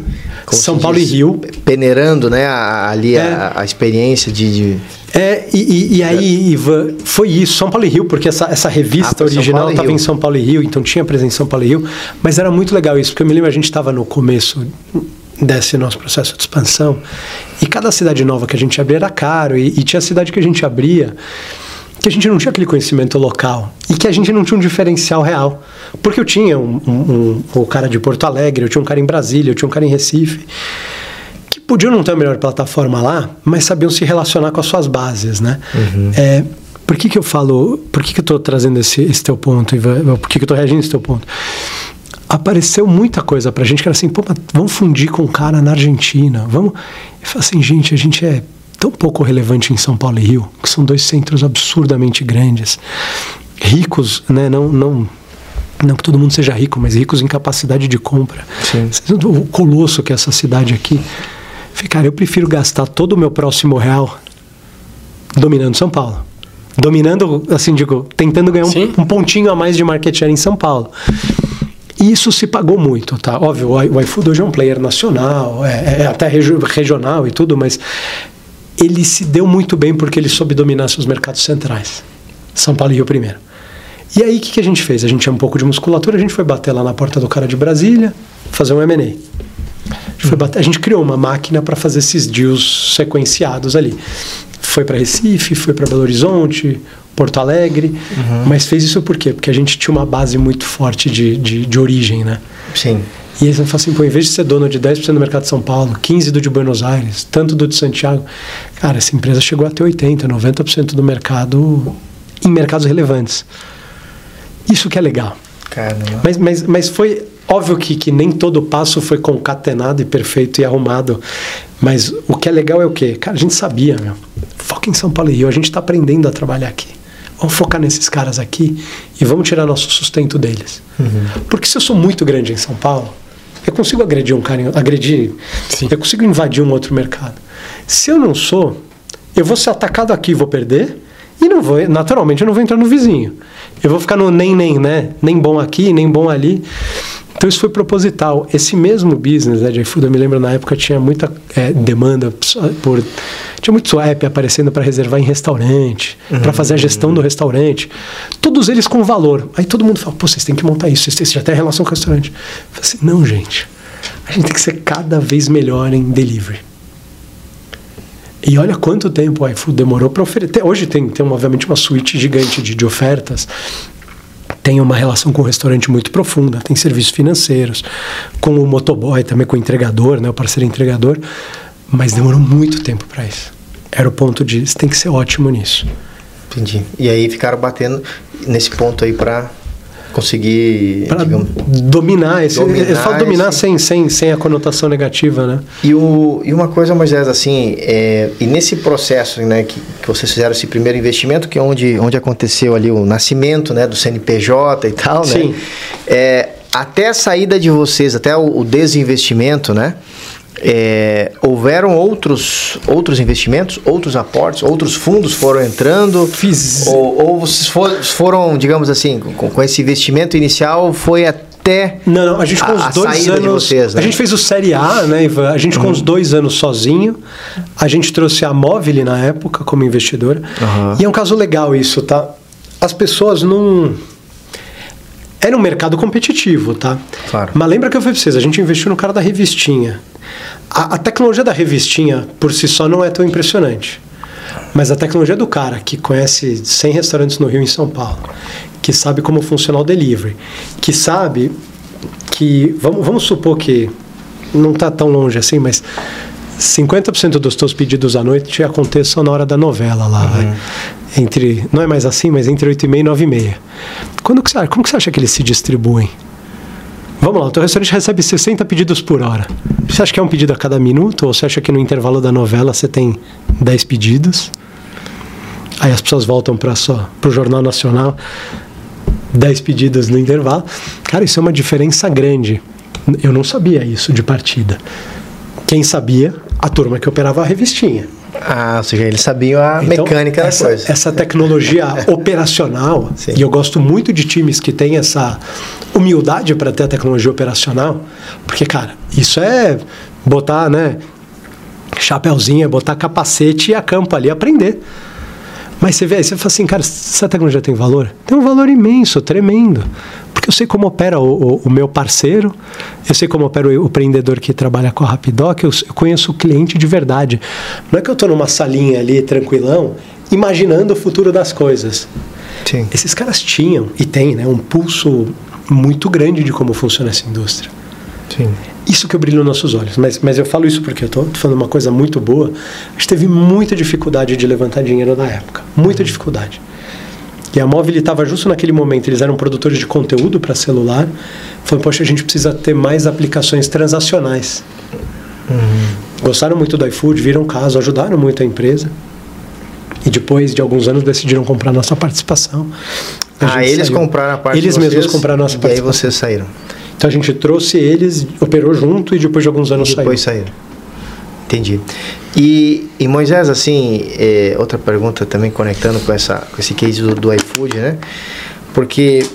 São Paulo e Rio. Peneirando, né? a- ali É. a, a experiência de. de- É, e, e- e aí, Ivan, foi isso, São Paulo e Rio, porque essa, essa Ah, revista São original estava em São Paulo e Rio, então tinha presença em São Paulo e Rio, mas era muito legal isso, porque eu me lembro, a gente estava no começo desse nosso processo de expansão, e cada cidade nova que a gente abria era caro, e, e tinha cidade que a gente abria que a gente não tinha aquele conhecimento local e que a gente não tinha um diferencial real. Porque eu tinha um, um, um- o cara de Porto Alegre, eu tinha um cara em Brasília, eu tinha um cara em Recife, que podiam não ter a melhor plataforma lá, mas sabiam se relacionar com as suas bases, né? É, por que, que eu falo, por que, que eu estou trazendo esse, esse teu ponto, Ivan? Por que, que eu estou reagindo a esse teu ponto? Apareceu muita coisa pra gente que era assim, pô, vamos fundir com um cara na Argentina, vamos... Eu falei assim, gente, a gente é tão pouco relevante em São Paulo e Rio, que são dois centros absurdamente grandes, ricos, né, não... não não que todo mundo seja rico, mas ricos em capacidade de compra. Sim. O colosso que é essa cidade aqui. Cara, eu prefiro gastar todo o meu próximo real dominando São Paulo. Dominando, assim, digo, tentando ganhar um, um pontinho a mais de market share em São Paulo. E isso se pagou muito, tá? Óbvio, o iFood hoje é um player nacional, é, é até regi- regional e tudo, mas ele se deu muito bem porque ele soube dominar seus mercados centrais. São Paulo e Rio primeiro. E aí, o que, que a gente fez? A gente tinha um pouco de musculatura, a gente foi bater lá na porta do cara de Brasília, fazer um M&A. A bater- a gente criou uma máquina para fazer esses deals sequenciados ali. Foi para Recife, foi para Belo Horizonte, Porto Alegre, mas fez isso por quê? Porque a gente tinha uma base muito forte de, de, de origem, né? Sim. E aí você fala assim, pô, em vez de ser dono de 10% do mercado de São Paulo, 15% do de Buenos Aires, tanto do de Santiago, cara, essa empresa chegou a ter 80%, 90% do mercado em mercados relevantes. Isso que é legal. Caramba. Mas, mas, mas foi Óbvio que, que nem todo passo foi concatenado e perfeito e arrumado. Mas o que é legal é o quê? Cara, a gente sabia, meu. Foca em São Paulo e Rio. A gente está aprendendo a trabalhar aqui. Vamos focar nesses caras aqui e vamos tirar nosso sustento deles. Uhum. Porque se eu sou muito grande em São Paulo, eu consigo agredir um cara, agredir, Sim. eu consigo invadir um outro mercado. Se eu não sou, eu vou ser atacado aqui, vou perder, e não vou, naturalmente, eu não vou entrar no vizinho. Eu vou ficar no nem nem, né? Nem bom aqui, nem bom ali. Então isso foi proposital. Esse mesmo business né, de iFood, eu me lembro na época tinha muita é, demanda por tinha muito app aparecendo para reservar em restaurante, uhum. para fazer a gestão do restaurante. Todos eles com valor. Aí todo mundo fala: "Pô, vocês têm que montar isso, vocês já tem relação com o restaurante". Eu falei assim: "Não, gente. A gente tem que ser cada vez melhor em delivery". E olha quanto tempo o iFood demorou para oferecer. Hoje tem, tem obviamente uma suíte gigante de, de ofertas tem uma relação com o restaurante muito profunda, tem serviços financeiros, com o motoboy, também com o entregador, né, o parceiro entregador, mas demorou muito tempo para isso. Era o ponto de você tem que ser ótimo nisso. Entendi. E aí ficaram batendo nesse ponto aí para conseguir para dominar esse dominar, eu falo dominar esse... sem, sem, sem a conotação negativa né e, o, e uma coisa Moisés assim é, e nesse processo né que, que vocês fizeram esse primeiro investimento que é onde onde aconteceu ali o nascimento né do CNPJ e tal né Sim. É, até a saída de vocês até o, o desinvestimento né é, houveram outros, outros investimentos, outros aportes, outros fundos foram entrando? Fiz. Ou, ou vocês foram, digamos assim, com, com, esse investimento inicial foi até. Não, não a gente com os dois anos. Vocês, né? A gente fez o Série A, né, Ivan? A gente uhum. com os dois anos sozinho. A gente trouxe a Móvel na época como investidora. Uhum. E é um caso legal isso, tá? As pessoas não. Era um mercado competitivo, tá? Claro. Mas lembra que eu falei pra vocês, a gente investiu no cara da revistinha. A, a, tecnologia da revistinha por si só não é tão impressionante. Mas a tecnologia do cara que conhece 100 restaurantes no Rio e em São Paulo, que sabe como funciona o delivery, que sabe que. Vamos, vamos supor que não está tão longe assim, mas 50% dos teus pedidos à noite aconteçam na hora da novela lá, uhum. Entre, não é mais assim, mas entre 8 e meia e 9 e meia. Quando que você, como que você acha que eles se distribuem? Vamos lá, o teu restaurante recebe 60 pedidos por hora. Você acha que é um pedido a cada minuto? Ou você acha que no intervalo da novela você tem 10 pedidos? Aí as pessoas voltam para o Jornal Nacional, 10 pedidos no intervalo. Cara, isso é uma diferença grande. Eu não sabia isso de partida. Quem sabia? A turma que operava a revistinha. Ah, ou seja, eles sabiam a então, mecânica essa, da coisa. Essa tecnologia operacional, Sim. e eu gosto muito de times que têm essa humildade para ter a tecnologia operacional, porque, cara, isso é botar, né, chapéuzinho, botar capacete e a campo ali aprender. Mas você vê aí, você fala assim, cara, essa tecnologia tem valor? Tem um valor imenso, tremendo. Porque eu sei como opera o, o, o meu parceiro, eu sei como opera o, o empreendedor que trabalha com a Rapidoc, eu, eu conheço o cliente de verdade. Não é que eu estou numa salinha ali, tranquilão, imaginando o futuro das coisas. Sim. Esses caras tinham, e têm, né, um pulso muito grande de como funciona essa indústria. Sim. Isso que eu brilho nos nossos olhos. Mas, mas eu falo isso porque eu estou falando uma coisa muito boa. A gente teve muita dificuldade de levantar dinheiro na época. Muita dificuldade. E a Móvel estava justo naquele momento, eles eram produtores de conteúdo para celular. Falando, poxa, a gente precisa ter mais aplicações transacionais. Uhum. Gostaram muito do iFood, viram caso, ajudaram muito a empresa. E depois de alguns anos decidiram comprar nossa participação. A ah, eles saiu. compraram a parte Eles mesmos compraram a nossa participação. E aí vocês saíram. Então a gente trouxe eles, operou junto e depois de alguns anos saiu. Depois saíram. Entendi. E, e Moisés, assim, é, outra pergunta também conectando com, essa, com esse case do, do iFood, né? Porque,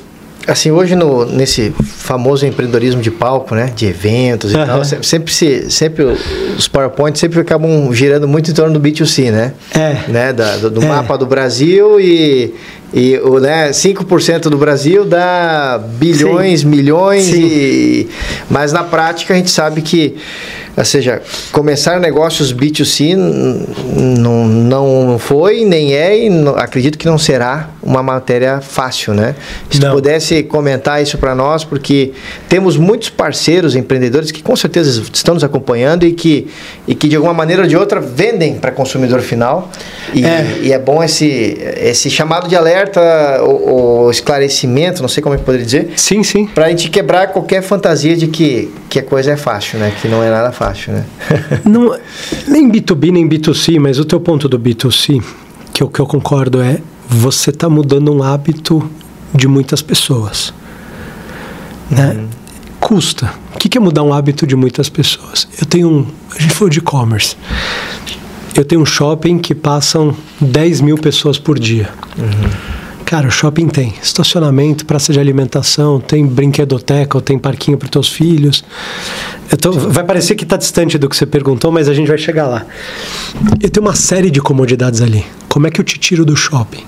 assim, hoje no, nesse famoso empreendedorismo de palco, né? De eventos e uhum. tal, sempre, se, sempre os PowerPoints sempre acabam girando muito em torno do B2C, né? É. Né? Da, do, do é. mapa do Brasil e e o né, 5% do Brasil dá bilhões, Sim. milhões, Sim. E, mas na prática a gente sabe que ou seja, começar negócios B2C não, não foi, nem é, e não, acredito que não será uma matéria fácil, né? Se não. tu pudesse comentar isso para nós, porque temos muitos parceiros, empreendedores que com certeza estão nos acompanhando e que, e que de alguma maneira ou de outra vendem para consumidor final. E é. e é bom esse, esse chamado de alerta certa o, o esclarecimento, não sei como é que poderia dizer, Sim, sim. pra gente quebrar qualquer fantasia de que, que a coisa é fácil, né? Que não é nada fácil, né? Não, nem B2B, nem B2C, mas o teu ponto do B2C, que o que eu concordo é, você está mudando um hábito de muitas pessoas. Né? Custa. O que que é mudar um hábito de muitas pessoas? Eu tenho um. A gente falou de e-commerce. Eu tenho um shopping que passam 10 mil pessoas por dia. Cara, o shopping tem estacionamento, praça de alimentação, tem brinquedoteca, tem parquinho para teus filhos. Vai parecer que está distante do que você perguntou, mas a gente vai chegar lá. Eu tenho uma série de comodidades ali. Como é que eu te tiro do shopping?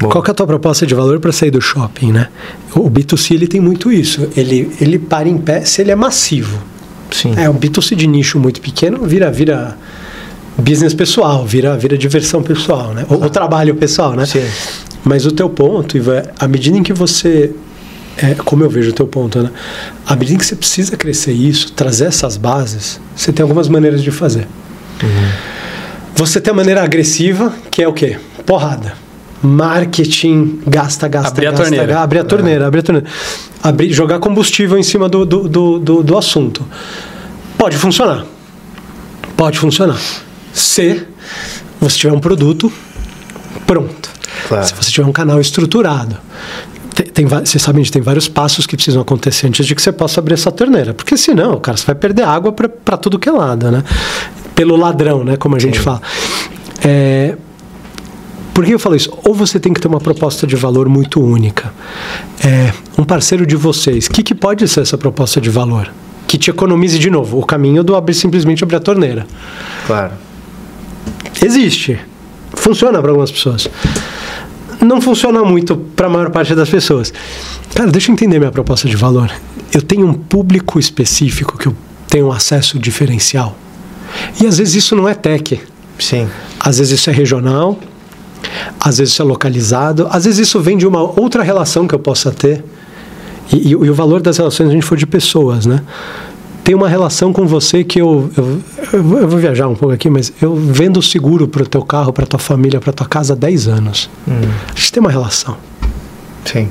Boa. Qual que é a tua proposta de valor para sair do shopping, né? O B2C ele tem muito isso. Ele, ele para em pé se ele é massivo. Sim. É, um B2C de nicho muito pequeno vira, vira business pessoal, vira, vira diversão pessoal, né? Ou, ou trabalho pessoal, né? Sim. Mas o teu ponto, Ivan, é, à medida em que você. É, como eu vejo o teu ponto, né? À medida em que você precisa crescer isso, trazer essas bases, você tem algumas maneiras de fazer. Você tem a maneira agressiva, que é o quê? Porrada. Marketing, gasta, gasta, Abrir a gasta, torneira. ga- abrir a torneira, abrir a torneira. Abrir, jogar combustível em cima do, do, do, do, do assunto. Pode funcionar. Pode funcionar. Se você tiver um produto pronto. Claro. Se você tiver um canal estruturado. Tem, vocês sabem que tem vários passos que precisam acontecer antes de que você possa abrir essa torneira. Porque senão, cara, você vai perder água para tudo que é lado, né? Pelo ladrão, né? Como a gente fala. É, por que eu falo isso? Ou você tem que ter uma proposta de valor muito única. É, um parceiro de vocês, o que, que pode ser essa proposta de valor? Que te economize de novo o caminho do abrir simplesmente abrir a torneira. Claro. Existe. Funciona para algumas pessoas. Não funciona muito para a maior parte das pessoas. Cara, deixa eu entender minha proposta de valor. Eu tenho um público específico que eu tenho um acesso diferencial. E às vezes isso não é tech. Sim. Às vezes isso é regional, às vezes isso é localizado, às vezes isso vem de uma outra relação que eu possa ter. E, e- e o valor das relações a gente for de pessoas, né? Tem uma relação com você que eu, eu, eu vou- viajar um pouco aqui, mas eu vendo seguro para o teu carro, para tua família, para tua casa há 10 anos. A gente tem uma relação. Sim.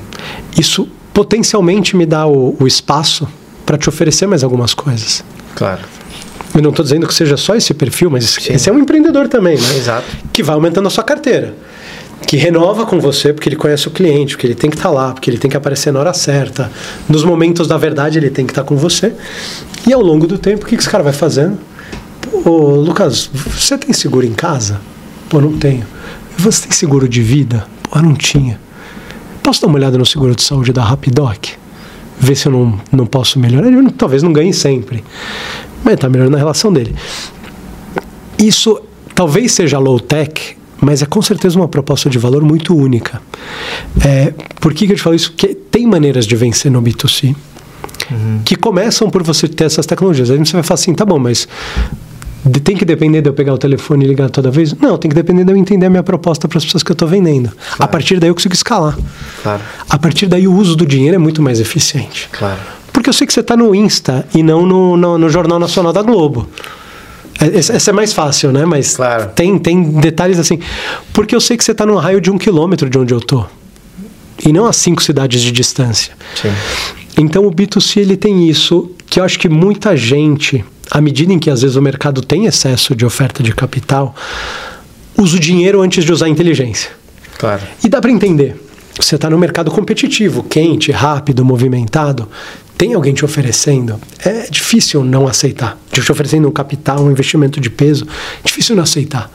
Isso potencialmente me dá o, o espaço para te oferecer mais algumas coisas. Claro. Eu não estou dizendo que seja só esse perfil, mas Sim. esse é um empreendedor também, né? Exato. Que vai aumentando a sua carteira. Que renova com você porque ele conhece o cliente, porque ele tem que estar lá, porque ele tem que aparecer na hora certa. Nos momentos da verdade, ele tem que estar com você. E ao longo do tempo, o que que esse cara vai fazendo? Pô, Lucas, você tem seguro em casa? Pô, não tenho. Você tem seguro de vida? Pô, não tinha. Posso dar uma olhada no seguro de saúde da Rapidoc? Ver se eu não, não posso melhorar. Ele talvez não ganhe sempre. Mas está melhorando a relação dele. Isso talvez seja low tech, mas é com certeza uma proposta de valor muito única. É, por que, que eu te falo isso? Porque tem maneiras de vencer no B2C que começam por você ter essas tecnologias. Aí você vai falar assim, tá bom, mas tem que depender de eu pegar o telefone e ligar toda vez? Não, tem que depender de eu entender a minha proposta para as pessoas que eu estou vendendo. A partir daí eu consigo escalar. Claro. A partir daí o uso do dinheiro é muito mais eficiente. Claro. Porque eu sei que você está no Insta e não no, no, no Jornal Nacional da Globo. É- Esse, esse é mais fácil, né? Mas Claro. tem, tem detalhes assim. Porque eu sei que você está num raio de um quilômetro de onde eu tô. E não a cinco cidades de distância. Sim. Então o B2C ele tem isso que eu acho que muita gente, à medida em que às vezes o mercado tem excesso de oferta de capital, usa o dinheiro antes de usar a inteligência. Claro. E dá para entender. Você está no mercado competitivo, quente, rápido, movimentado. Tem alguém te oferecendo? É difícil não aceitar. Te oferecendo um capital, um investimento de peso. Difícil não aceitar.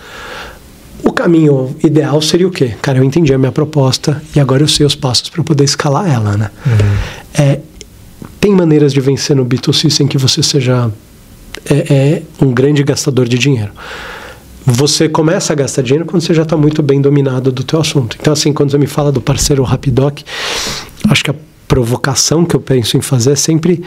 O caminho ideal seria o quê? Cara, eu entendi a minha proposta e agora eu sei os passos para poder escalar ela, né? É, tem maneiras de vencer no B2C sem que você seja é, é, um grande gastador de dinheiro. Você começa a gastar dinheiro quando você já está muito bem dominado do teu assunto. Então, assim, quando você me fala do parceiro Rapidoc, acho que a provocação que eu penso em fazer é sempre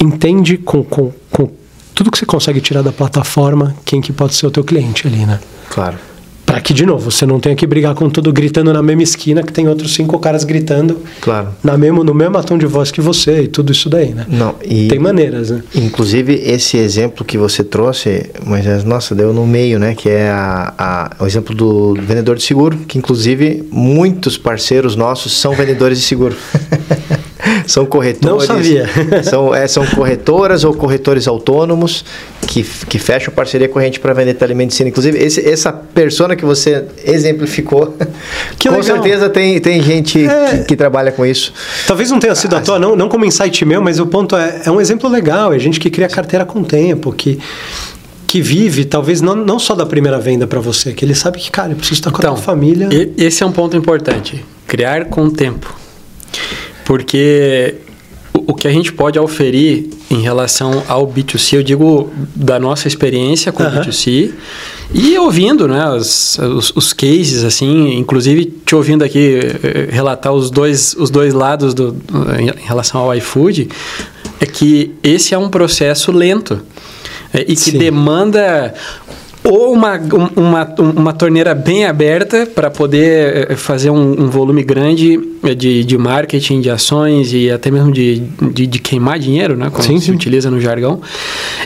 entende com, com, com tudo que você consegue tirar da plataforma quem que pode ser o teu cliente ali, né? Claro. Para que, de novo, você não tenha que brigar com tudo gritando na mesma esquina que tem outros cinco caras gritando Claro. na mesmo, no mesmo tom de voz que você e tudo isso daí, né? Não, e Tem maneiras, né? inclusive esse exemplo que você trouxe, Moisés, nossa, deu no meio, né? Que é a, a- o exemplo do vendedor de seguro, que inclusive muitos parceiros nossos são vendedores de seguro. são corretores. Não sabia. são, é, são corretoras ou corretores autônomos que, que fecham parceria com a gente para vender telemedicina. Inclusive, esse, essa persona que você exemplificou, Que com legal. certeza tem, tem gente É. que, que trabalha com isso. Talvez não tenha sido à toa, não, não como insight meu, mas o ponto é, é um exemplo legal. É gente que cria carteira com tempo, que, que vive, talvez não, não só da primeira venda para você, que ele sabe que, cara, eu preciso estar com a minha família. esse é um ponto importante. Criar com tempo. Porque o, que a gente pode oferir em relação ao B2C, eu digo da nossa experiência com o Aham. B2C, e ouvindo né, os, os, os cases, assim, inclusive te ouvindo aqui eh, relatar os dois, os dois lados do, em relação ao iFood, é que esse é um processo lento é, e que Sim. demanda ou uma, um- uma, uma torneira bem aberta para poder eh, fazer um, um volume grande eh, de, de marketing, de ações e até mesmo de, de, de queimar dinheiro, né, como Sim, se sim. utiliza no jargão,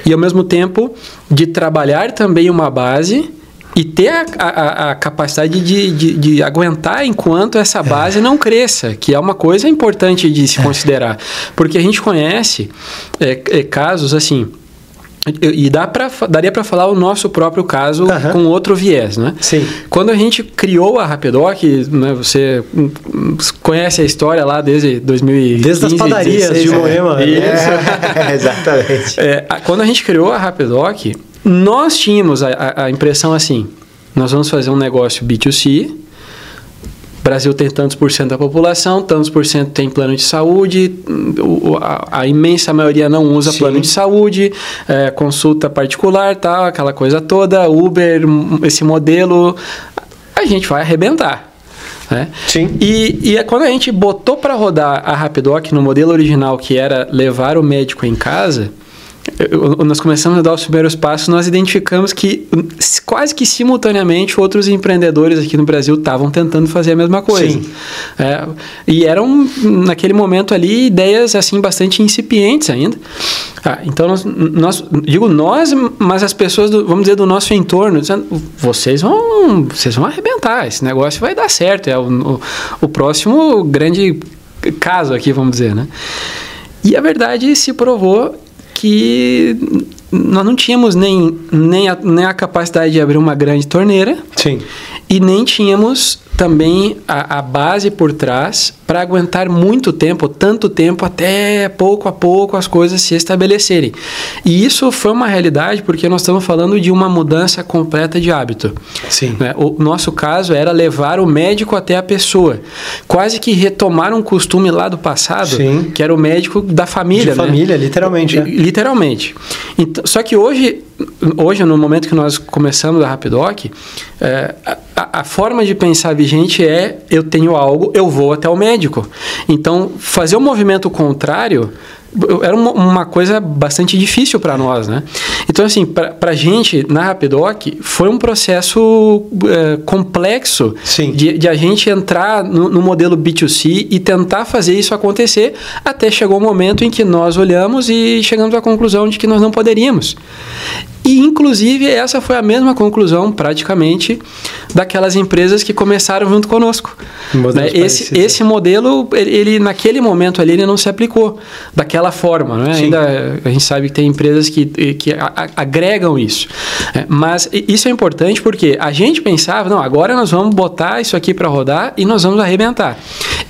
e ao mesmo tempo de trabalhar também uma base e ter a, a- a capacidade de, de, de aguentar enquanto essa base não cresça, que é uma coisa importante de se considerar. Porque a gente conhece eh, casos assim. E dá pra, daria para falar o nosso próprio caso Aham. com outro viés, né? Sim. Quando a gente criou a Rapidoc, né, você hum, conhece a história lá desde 2015. Desde as padarias 16, de né? Moema. Isso. É, exatamente. É, a- quando a gente criou a Rapidoc, nós tínhamos a, a- a impressão assim: nós vamos fazer um negócio B2C. O Brasil tem tantos por cento da população, tantos por cento tem plano de saúde, a, a imensa maioria não usa Sim. plano de saúde, é, consulta particular, tal, aquela coisa toda, Uber, esse modelo, a gente vai arrebentar. Né? Sim. E, e é quando a gente botou para rodar a Rapidoc no modelo original, que era levar o médico em casa, nós começamos a dar os primeiros passos, nós identificamos que quase que simultaneamente outros empreendedores aqui no Brasil estavam tentando fazer a mesma coisa. É, e eram, naquele momento ali, ideias assim bastante incipientes ainda. Ah, então, nós, nós- digo nós, mas as pessoas, do- vamos dizer, do nosso entorno, dizendo, vocês vão, vocês vão arrebentar, esse negócio vai dar certo, é o, o, o próximo grande caso aqui, vamos dizer, né? E a verdade se provou que nós não tínhamos nem, nem, a, nem a capacidade de abrir uma grande torneira Sim. E nem tínhamos também a, a base por trás para aguentar muito tempo, tanto tempo, até pouco a pouco as coisas se estabelecerem. E isso foi uma realidade porque nós estamos falando de uma mudança completa de hábito. Sim. né? O nosso caso era levar o médico até a pessoa. Quase que retomar um costume lá do passado, Sim. que era o médico da família. De né? família, literalmente. né? Literalmente. Então, só que hoje, hoje, no momento que nós começamos a Rapidoc, é, a, a forma de pensar vigente é eu tenho algo, eu vou até o médico. Então, fazer o movimento contrário era uma, uma coisa bastante difícil para nós, né? Então, assim, para a gente, na Rapidoc, foi um processo é, complexo Sim. de, de a gente entrar no, no modelo B2C e tentar fazer isso acontecer, até chegou o momento em que nós olhamos e chegamos à conclusão de que nós não poderíamos. E, inclusive, essa foi a mesma conclusão, praticamente, daquelas empresas que começaram junto conosco. Né? Esse, parecidos. esse modelo, ele, ele, naquele momento ali, ele não se aplicou daquela forma. Né? Ainda a gente sabe que tem empresas que, que agregam isso. É, mas isso é importante porque a gente pensava, não, agora nós vamos botar isso aqui para rodar e nós vamos arrebentar.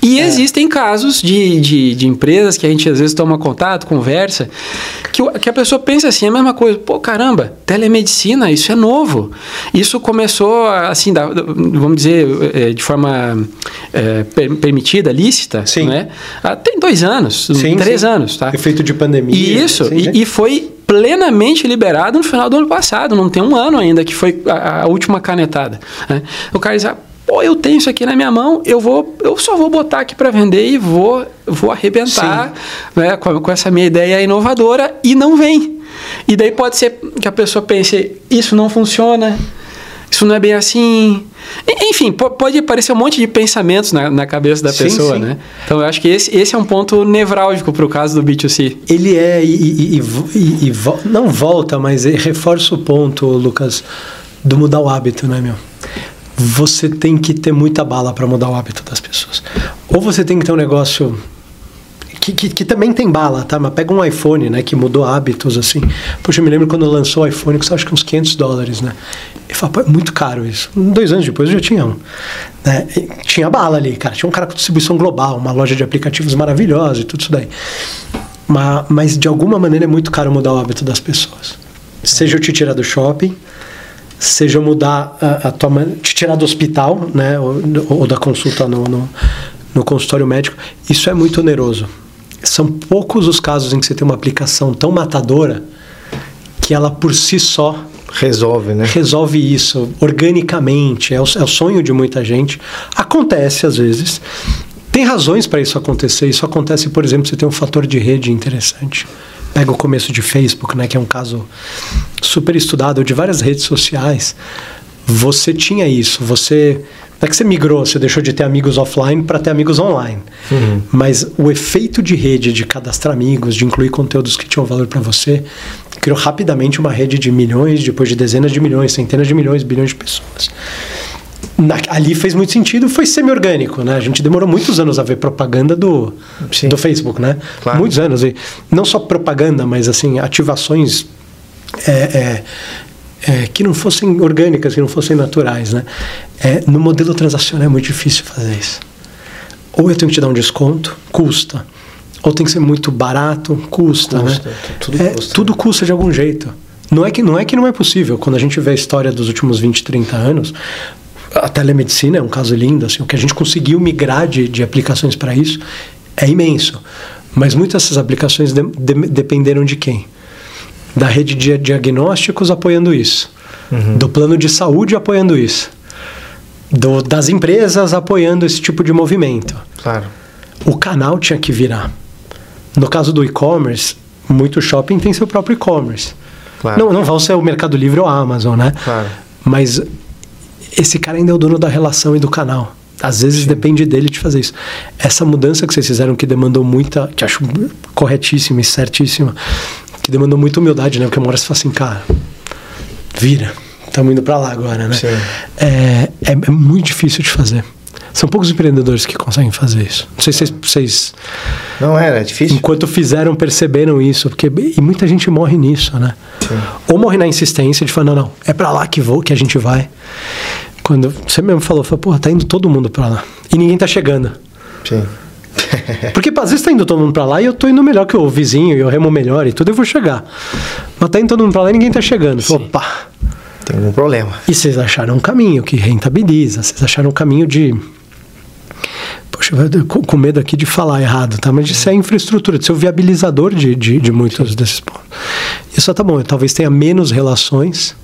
E É. existem casos de, de, de empresas que a gente às vezes toma contato, conversa, que, que a pessoa pensa assim, a mesma coisa, pô, caramba, telemedicina, isso é novo. Isso começou, assim, da- vamos dizer, eh, de forma per- permitida, lícita, Sim. né? Ah, tem dois anos, Sim, três sim. anos, tá? Efeito de pandemia. E isso, Sim, né? e, e foi plenamente liberado no final do ano passado, não tem um ano ainda que foi a, a última canetada. né? O cara diz, ah, pô, eu tenho isso aqui na minha mão, eu vou, eu só vou botar aqui para vender e vou, vou arrebentar né, com, com essa minha ideia inovadora e não vem. E daí pode ser que a pessoa pense, isso não funciona. isso não é bem assim. Enfim, pode aparecer um monte de pensamentos na, na cabeça da sim, pessoa, sim. né? Então eu acho que esse, esse é um ponto nevrálgico para o caso do B2C. Ele é, e, e, e, e, não volta, mas reforça o ponto, Lucas, do mudar o hábito, né, meu? Você tem que ter muita bala para mudar o hábito das pessoas. Ou você tem que ter um negócio que, que, que, também tem bala, tá? Mas pega um iPhone, né? Que mudou hábitos, assim. Poxa, eu me lembro quando lançou o iPhone, custava acho que uns 500 dólares, né? E falei, pô, é muito caro isso. Dois anos depois eu já tinha um. Né? Tinha bala ali, cara. Tinha um cara com distribuição global, uma loja de aplicativos maravilhosa e tudo isso daí. Mas, mas de alguma maneira é muito caro mudar o hábito das pessoas. Seja eu te tirar do shopping, seja mudar a, a tua te tirar do hospital, né, ou, ou da consulta no, no, no, consultório médico, isso é muito oneroso são poucos os casos em que você tem uma aplicação tão matadora que ela por si só resolve, né? Resolve isso organicamente. É o, é o sonho de muita gente. Acontece às vezes. Tem razões para isso acontecer. Isso acontece, por exemplo, você tem um fator de rede interessante. Pega o começo de Facebook, né, que é um caso super estudado de várias redes sociais. Você tinha isso, você não é que você migrou, você deixou de ter amigos offline para ter amigos online. Uhum. Mas o efeito de rede, de cadastrar amigos, de incluir conteúdos que tinham valor para você, criou rapidamente uma rede de milhões, depois de dezenas de milhões, centenas de milhões, bilhões de pessoas. Na, ali fez muito sentido, foi semi-orgânico, né? A gente demorou muitos anos a ver propaganda do, do Facebook, né? Claro. Muitos anos. E não só propaganda, mas assim, ativações é, é, é, que não fossem orgânicas, que não fossem naturais, né? É, no modelo transacional é muito difícil fazer isso. Ou eu tenho que te dar um desconto, custa. Ou tem que ser muito barato, custa, custa né? Tudo é, custa. Tudo custa de algum jeito. Não é, que, não é que não é possível. Quando a gente vê a história dos últimos 20, 30 anos, a telemedicina é um caso lindo. Assim, o que a gente conseguiu migrar de, de aplicações para isso é imenso. Mas muitas dessas aplicações de, de, dependeram de quem? Da rede de diagnósticos apoiando isso. Uhum. Do plano de saúde apoiando isso do, das empresas apoiando esse tipo de movimento. Claro. O canal tinha que virar. No caso do e-commerce, muito shopping tem seu próprio e-commerce. Claro. Não, não vão ser o Mercado Livre ou a Amazon, né? Claro. Mas esse cara ainda é o dono da relação e do canal. Às vezes Sim. depende dele de fazer isso. Essa mudança que vocês fizeram, que demandou muita, que acho corretíssima e certíssima, que demandou muita humildade, né? Porque uma hora você fala assim, cara, vira estamos indo para lá agora, né? É, é, é, muito difícil de fazer. São poucos empreendedores que conseguem fazer isso. Não sei se vocês. vocês não era, é difícil. Enquanto fizeram, perceberam isso. Porque, e muita gente morre nisso, né? Sim. Ou morre na insistência de falar, não, não, é para lá que vou, que a gente vai. Quando você mesmo falou, falou pô, tá indo todo mundo para lá. E ninguém tá chegando. Sim. Porque às vezes tá indo todo mundo para lá e eu tô indo melhor que o vizinho, e eu remo melhor e tudo, eu vou chegar. Mas tá indo todo mundo para lá e ninguém tá chegando. Opa! Tem algum problema. E vocês acharam um caminho que rentabiliza, vocês acharam um caminho de. Poxa, eu com medo aqui de falar errado, tá? Mas de ser a infraestrutura, de ser o viabilizador de, de, de muitos Sim. desses pontos. Isso tá bom, eu talvez tenha menos relações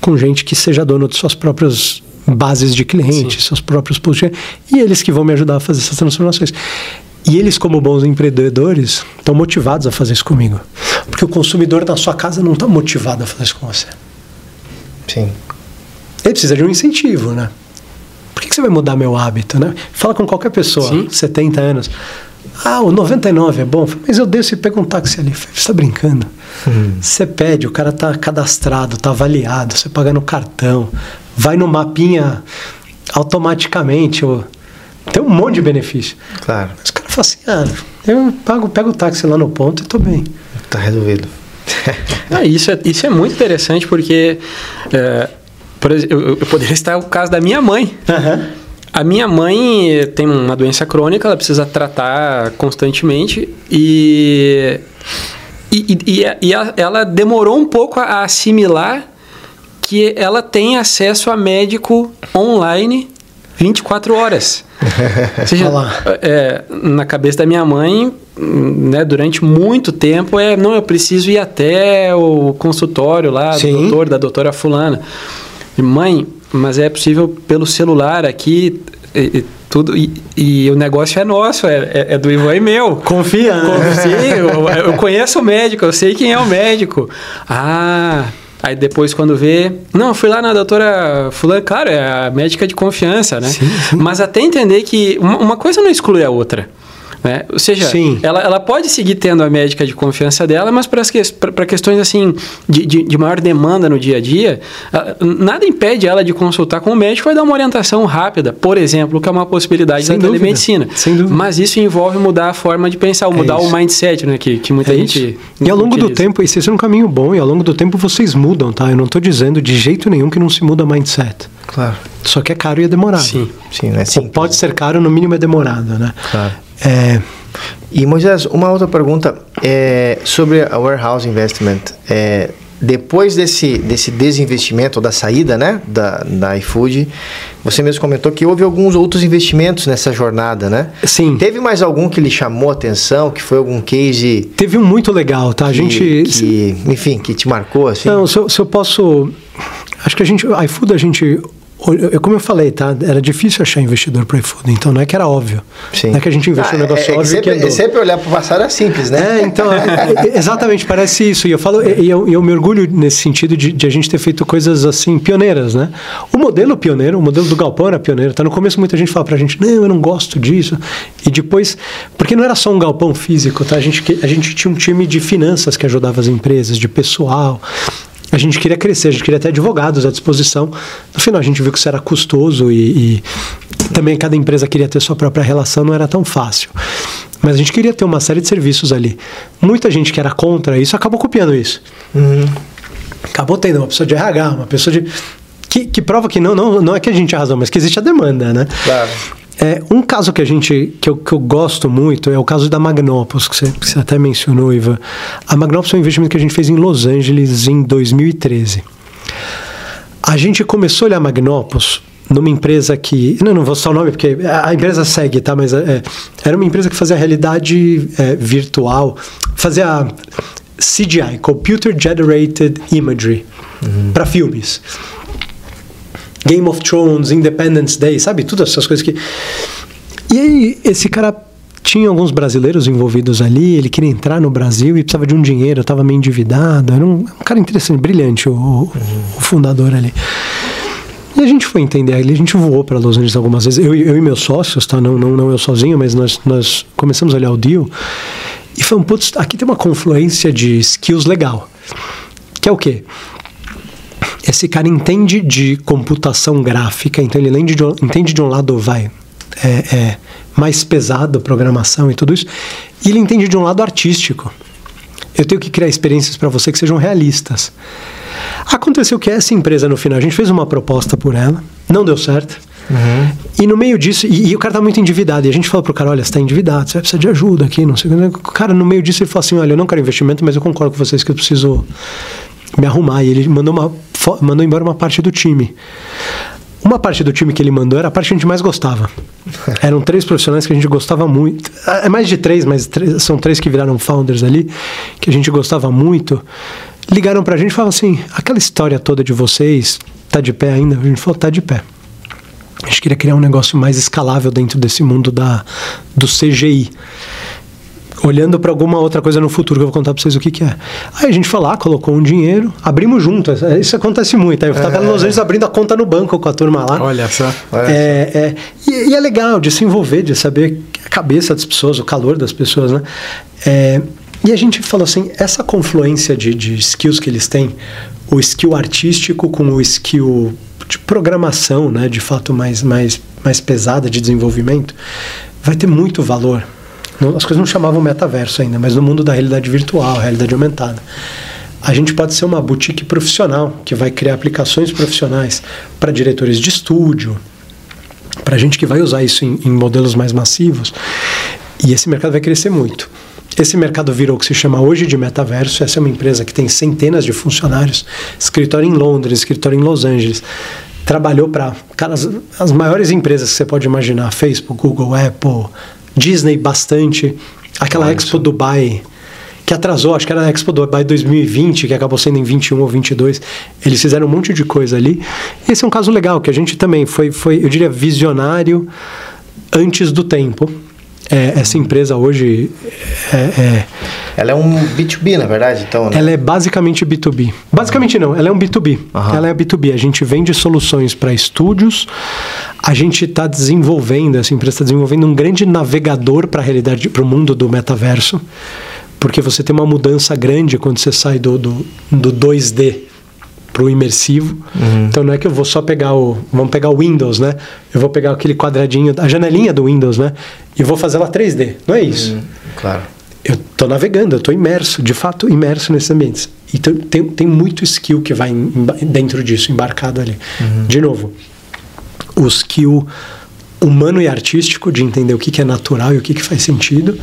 com gente que seja dono de suas próprias bases de clientes, seus próprios postos, e eles que vão me ajudar a fazer essas transformações. E eles, como bons empreendedores, estão motivados a fazer isso comigo. Porque o consumidor na sua casa não está motivado a fazer isso com você. Sim. Ele precisa de um incentivo, né? Por que, que você vai mudar meu hábito, né? Fala com qualquer pessoa, Sim. 70 anos. Ah, o 99 é bom. Mas eu desço e pego um táxi ali. Você está brincando? Hum. Você pede, o cara está cadastrado, está avaliado, você paga no cartão, vai no mapinha automaticamente. Tem um monte de benefício. Claro. Mas o cara fala assim, ah, eu pago, pego o táxi lá no ponto e estou bem. Está resolvido. ah, isso, é, isso é muito interessante porque, é, por exemplo, eu, eu, poderia estar o caso da minha mãe. Uhum. A minha mãe tem uma doença crônica, ela precisa tratar constantemente e, e, e, e a, ela demorou um pouco a assimilar que ela tem acesso a médico online 24 horas. Ou seja, é, na cabeça da minha mãe, né, durante muito tempo é não eu preciso ir até o consultório lá Sim. do doutor da doutora fulana e, mãe mas é possível pelo celular aqui e, e tudo e, e, o negócio é nosso é, é, é do Ivan e meu confia né? Sim, eu, eu conheço o médico eu sei quem é o médico ah Aí depois, quando vê, não, fui lá na doutora Fulano, claro, é a médica de confiança, né? Sim, sim. Mas até entender que uma, uma coisa não exclui a outra. Né? Ou seja, ela, ela pode seguir tendo a médica de confiança dela, mas para que, questões assim de, de, de, maior demanda no dia a dia, nada impede ela de consultar com o médico e dar uma orientação rápida, por exemplo, que é uma possibilidade Sem da telemedicina. Sem dúvida. Mas isso envolve mudar a forma de pensar, mudar é o mindset, né? Que, que muita é gente. E ao longo utiliza. do tempo, esse é um caminho bom, e ao longo do tempo vocês mudam, tá? Eu não estou dizendo de jeito nenhum que não se muda mindset. Claro. Só que é caro e é demorado. Sim, sim, né? Sim, pode ser caro, no mínimo é demorado, né? Claro. É... E Moisés, uma outra pergunta é sobre a warehouse investment. É, depois desse, desse desinvestimento, da saída né, da, da iFood, você mesmo comentou que houve alguns outros investimentos nessa jornada, né? Sim. Teve mais algum que lhe chamou a atenção, que foi algum case... Teve um muito legal, tá? A que, gente... Que, enfim, que te marcou, assim? Não, se eu, se eu posso... Acho que a gente... A iFood a gente como eu falei, tá? Era difícil achar investidor para iFood, então não é que era óbvio. Sim. Não é que a gente investiu ah, um negócio é, é óbvio sempre, que andou. sempre olhar para o passado é simples, né? É, então, é, é, exatamente, parece isso. E eu falo, e eu, eu, me orgulho nesse sentido de, de, a gente ter feito coisas assim, pioneiras, né? O modelo pioneiro, o modelo do Galpão era pioneiro. Tá? No começo muita gente fala para a gente, não, eu não gosto disso. E depois, porque não era só um galpão físico, tá? A gente, a gente tinha um time de finanças que ajudava as empresas, de pessoal a gente queria crescer, a gente queria ter advogados à disposição. No final, a gente viu que isso era custoso e, e também cada empresa queria ter sua própria relação, não era tão fácil. Mas a gente queria ter uma série de serviços ali. Muita gente que era contra isso acabou copiando isso. Uhum. Acabou tendo uma pessoa de RH, uma pessoa de. Que, que prova que não, não, não é que a gente tinha razão, mas que existe a demanda, né? Claro. É, um caso que a gente que eu, que eu gosto muito é o caso da Magnopus, que você, que você até mencionou, Ivan. A Magnopus é um investimento que a gente fez em Los Angeles em 2013. A gente começou a olhar Magnopus numa empresa que. Não, não vou só o nome, porque a empresa segue, tá? Mas é, era uma empresa que fazia realidade é, virtual, fazia CGI, Computer Generated Imagery, uhum. para filmes. Game of Thrones, Independence Day, sabe? Todas essas coisas que. E aí, esse cara tinha alguns brasileiros envolvidos ali, ele queria entrar no Brasil e precisava de um dinheiro, estava meio endividado. Era um, um, cara interessante, brilhante, o, o, o, fundador ali. E a gente foi entender ali, a gente voou para Los Angeles algumas vezes, eu, eu, e meus sócios, tá? Não, não, não eu sozinho, mas nós, nós começamos a olhar o deal e falamos, putz, aqui tem uma confluência de skills legal. Que é o quê? Esse cara entende de computação gráfica, então ele entende de, entende de um lado, vai, é, é, mais pesado, programação e tudo isso, e ele entende de um lado artístico. Eu tenho que criar experiências para você que sejam realistas. Aconteceu que essa empresa, no final, a gente fez uma proposta por ela, não deu certo. Uhum. E no meio disso, e, e, o cara tá muito endividado. E a gente falou pro cara: olha, você tá endividado, você vai precisar de ajuda aqui, não sei o que. O cara, no meio disso, ele falou assim: olha, eu não quero investimento, mas eu concordo com vocês que eu preciso me arrumar. E ele mandou, uma, mandou embora uma parte do time. Uma parte do time que ele mandou era a parte que a gente mais gostava. Eram três profissionais que a gente gostava muito. É mais de três, mas três, são três que viraram founders ali, que a gente gostava muito. Ligaram pra gente e falaram assim: aquela história toda de vocês, tá de pé ainda? A gente falou: tá de pé. A gente queria criar um negócio mais escalável dentro desse mundo da, do CGI olhando para alguma outra coisa no futuro que eu vou contar para vocês o que, que é. Aí a gente foi lá, colocou um dinheiro, abrimos junto. Isso acontece muito. Aí eu estava é. nos Angeles abrindo a conta no banco com a turma lá. Olha só. Olha é, só. É, e, e, é legal de se envolver, de saber a cabeça das pessoas, o calor das pessoas, né? É, e a gente falou assim, essa confluência de, de skills que eles têm, o skill artístico com o skill de programação, né, de fato mais, mais, mais pesada de desenvolvimento, vai ter muito valor as coisas não chamavam metaverso ainda, mas no mundo da realidade virtual, realidade aumentada. A gente pode ser uma boutique profissional que vai criar aplicações profissionais para diretores de estúdio, para gente que vai usar isso em, em modelos mais massivos. E esse mercado vai crescer muito. Esse mercado virou o que se chama hoje de metaverso. Essa é uma empresa que tem centenas de funcionários, escritório em Londres, escritório em Los Angeles. Trabalhou para as, as maiores empresas que você pode imaginar: Facebook, Google, Apple, Disney bastante. Aquela Expo Dubai, que atrasou, acho que era a Expo Dubai 2020, que acabou sendo em 21 ou 22. Eles fizeram um monte de coisa ali. Esse é um caso legal, que a gente também foi, foi eu diria, visionário antes do tempo. É, essa empresa hoje é, é, Ela é um B2B, na verdade, então, né? ela é basicamente B2B. Basicamente não, ela é um B2B. Aham. Ela é B2B. A gente vende soluções para estúdios. A gente está desenvolvendo, essa empresa está desenvolvendo um grande navegador para a realidade, para o mundo do metaverso. Porque você tem uma mudança grande quando você sai do, do, do 2D para o imersivo. Então não é que eu vou só pegar o. Vamos pegar o Windows, né? Eu vou pegar aquele quadradinho, a janelinha do Windows, né? E vou fazer ela 3D. Não é isso. Claro. Eu estou navegando, eu estou imerso, de fato imerso nesses ambientes. Então tem, tem muito skill que vai em- dentro disso, embarcado ali. De novo, o skill humano e artístico de entender o que, que é natural e o que, que faz sentido.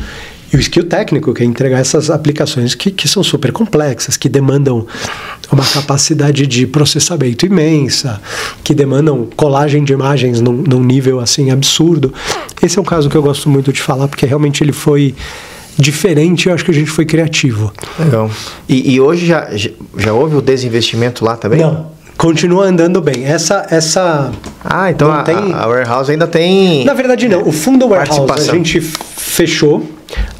E o skill técnico, que é entregar essas aplicações que, que são super complexas, que demandam uma capacidade de processamento imensa, que demandam colagem de imagens num, num nível assim absurdo. Esse é um caso que eu gosto muito de falar, porque realmente ele foi diferente e eu acho que a gente foi criativo. Legal. E, e hoje já, já, houve o desinvestimento lá também? Não, continua andando bem. Essa, essa Ah, então a, tem- a Warehouse ainda tem. Na verdade, não. O fundo warehouse a gente fechou.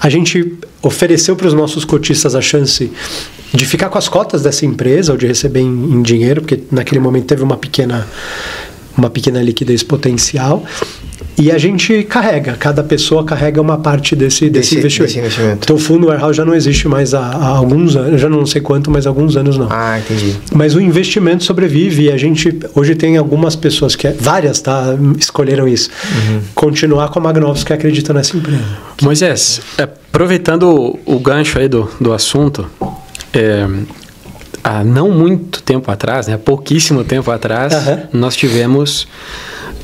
A gente ofereceu para os nossos cotistas a chance de ficar com as cotas dessa empresa ou de receber em, em dinheiro, porque naquele momento teve uma pequena, uma pequena liquidez potencial. E a gente carrega, cada pessoa carrega uma parte desse, desse, Desse- investimento. desse investimento. Então o fundo warehouse já não existe mais há, há alguns anos, já não sei quanto, mas há alguns anos não. Ah, entendi. Mas o investimento sobrevive e a gente hoje tem algumas pessoas que várias tá escolheram isso. Continuar com a Magnovs que acreditam nessa empresa. Moisés, aproveitando o, o gancho aí do, do assunto, é, há não muito tempo atrás, né, pouquíssimo tempo atrás, Aham. nós tivemos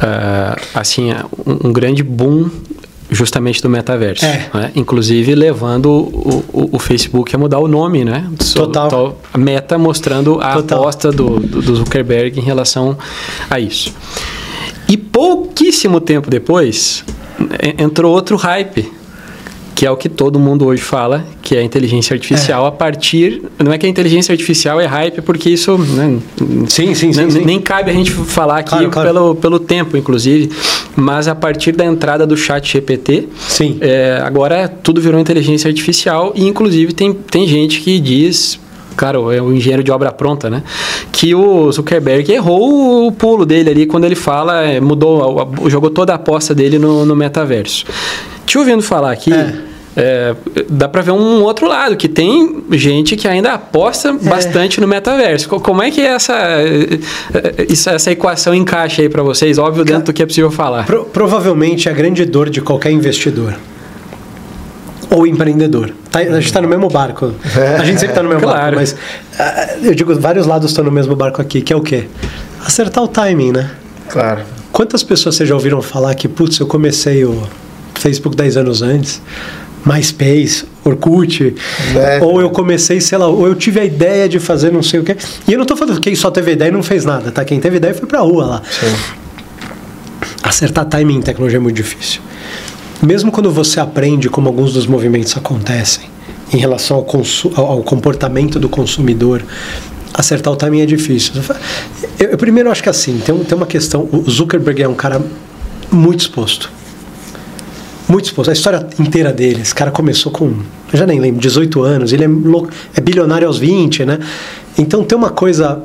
ah, assim um, um grande boom justamente do metaverso, É. né? inclusive levando o, o, o Facebook a mudar o nome, né? So- Total. to- a Meta mostrando a Total. aposta do, do, Zuckerberg em relação a isso. E pouquíssimo tempo depois en- entrou outro hype, que é o que todo mundo hoje fala, que é a inteligência artificial a partir. Não é que a inteligência artificial é hype, porque isso né, Sim, sim, sim, nem, sim. nem cabe a gente falar aqui Claro, claro. Pelo, pelo tempo, inclusive, mas a partir da entrada do chat GPT, Sim. é, agora tudo virou inteligência artificial e inclusive tem, tem gente que diz, claro, é o engenheiro de obra pronta, né? Que o Zuckerberg errou o pulo dele ali quando ele fala, é, mudou, jogou toda a aposta dele no, no metaverso. Te ouvindo falar aqui. É. é, dá para ver um outro lado, que tem gente que ainda aposta bastante no metaverso. Co- Como é que essa, isso- essa equação encaixa aí para vocês? Óbvio, dentro do que é possível falar. Pro- provavelmente a grande dor de qualquer investidor ou empreendedor. Tá- a gente está no mesmo barco. A gente sempre está no mesmo Claro. barco, mas ah, eu digo, vários lados estão no mesmo barco aqui, que é o quê? Acertar o timing, né? Claro. Quantas pessoas vocês já ouviram falar que, putz, eu comecei o Facebook 10 anos antes, MySpace, Orkut, É. ou eu comecei, sei lá, ou eu tive a ideia de fazer não sei o quê. E eu não tô falando que quem só teve ideia e não fez nada, tá? Quem teve ideia foi pra rua lá. Sim. Acertar timing em tecnologia é muito difícil. Mesmo quando você aprende como alguns dos movimentos acontecem em relação ao, ao- ao comportamento do consumidor, acertar o timing é difícil. Eu, eu primeiro acho que assim, tem, um- tem uma questão. O Zuckerberg é um cara muito exposto. Muito exposto. A história inteira dele. Esse cara começou com, eu já nem lembro, 18 anos. Ele é, louco, é bilionário aos 20, né? Então tem uma coisa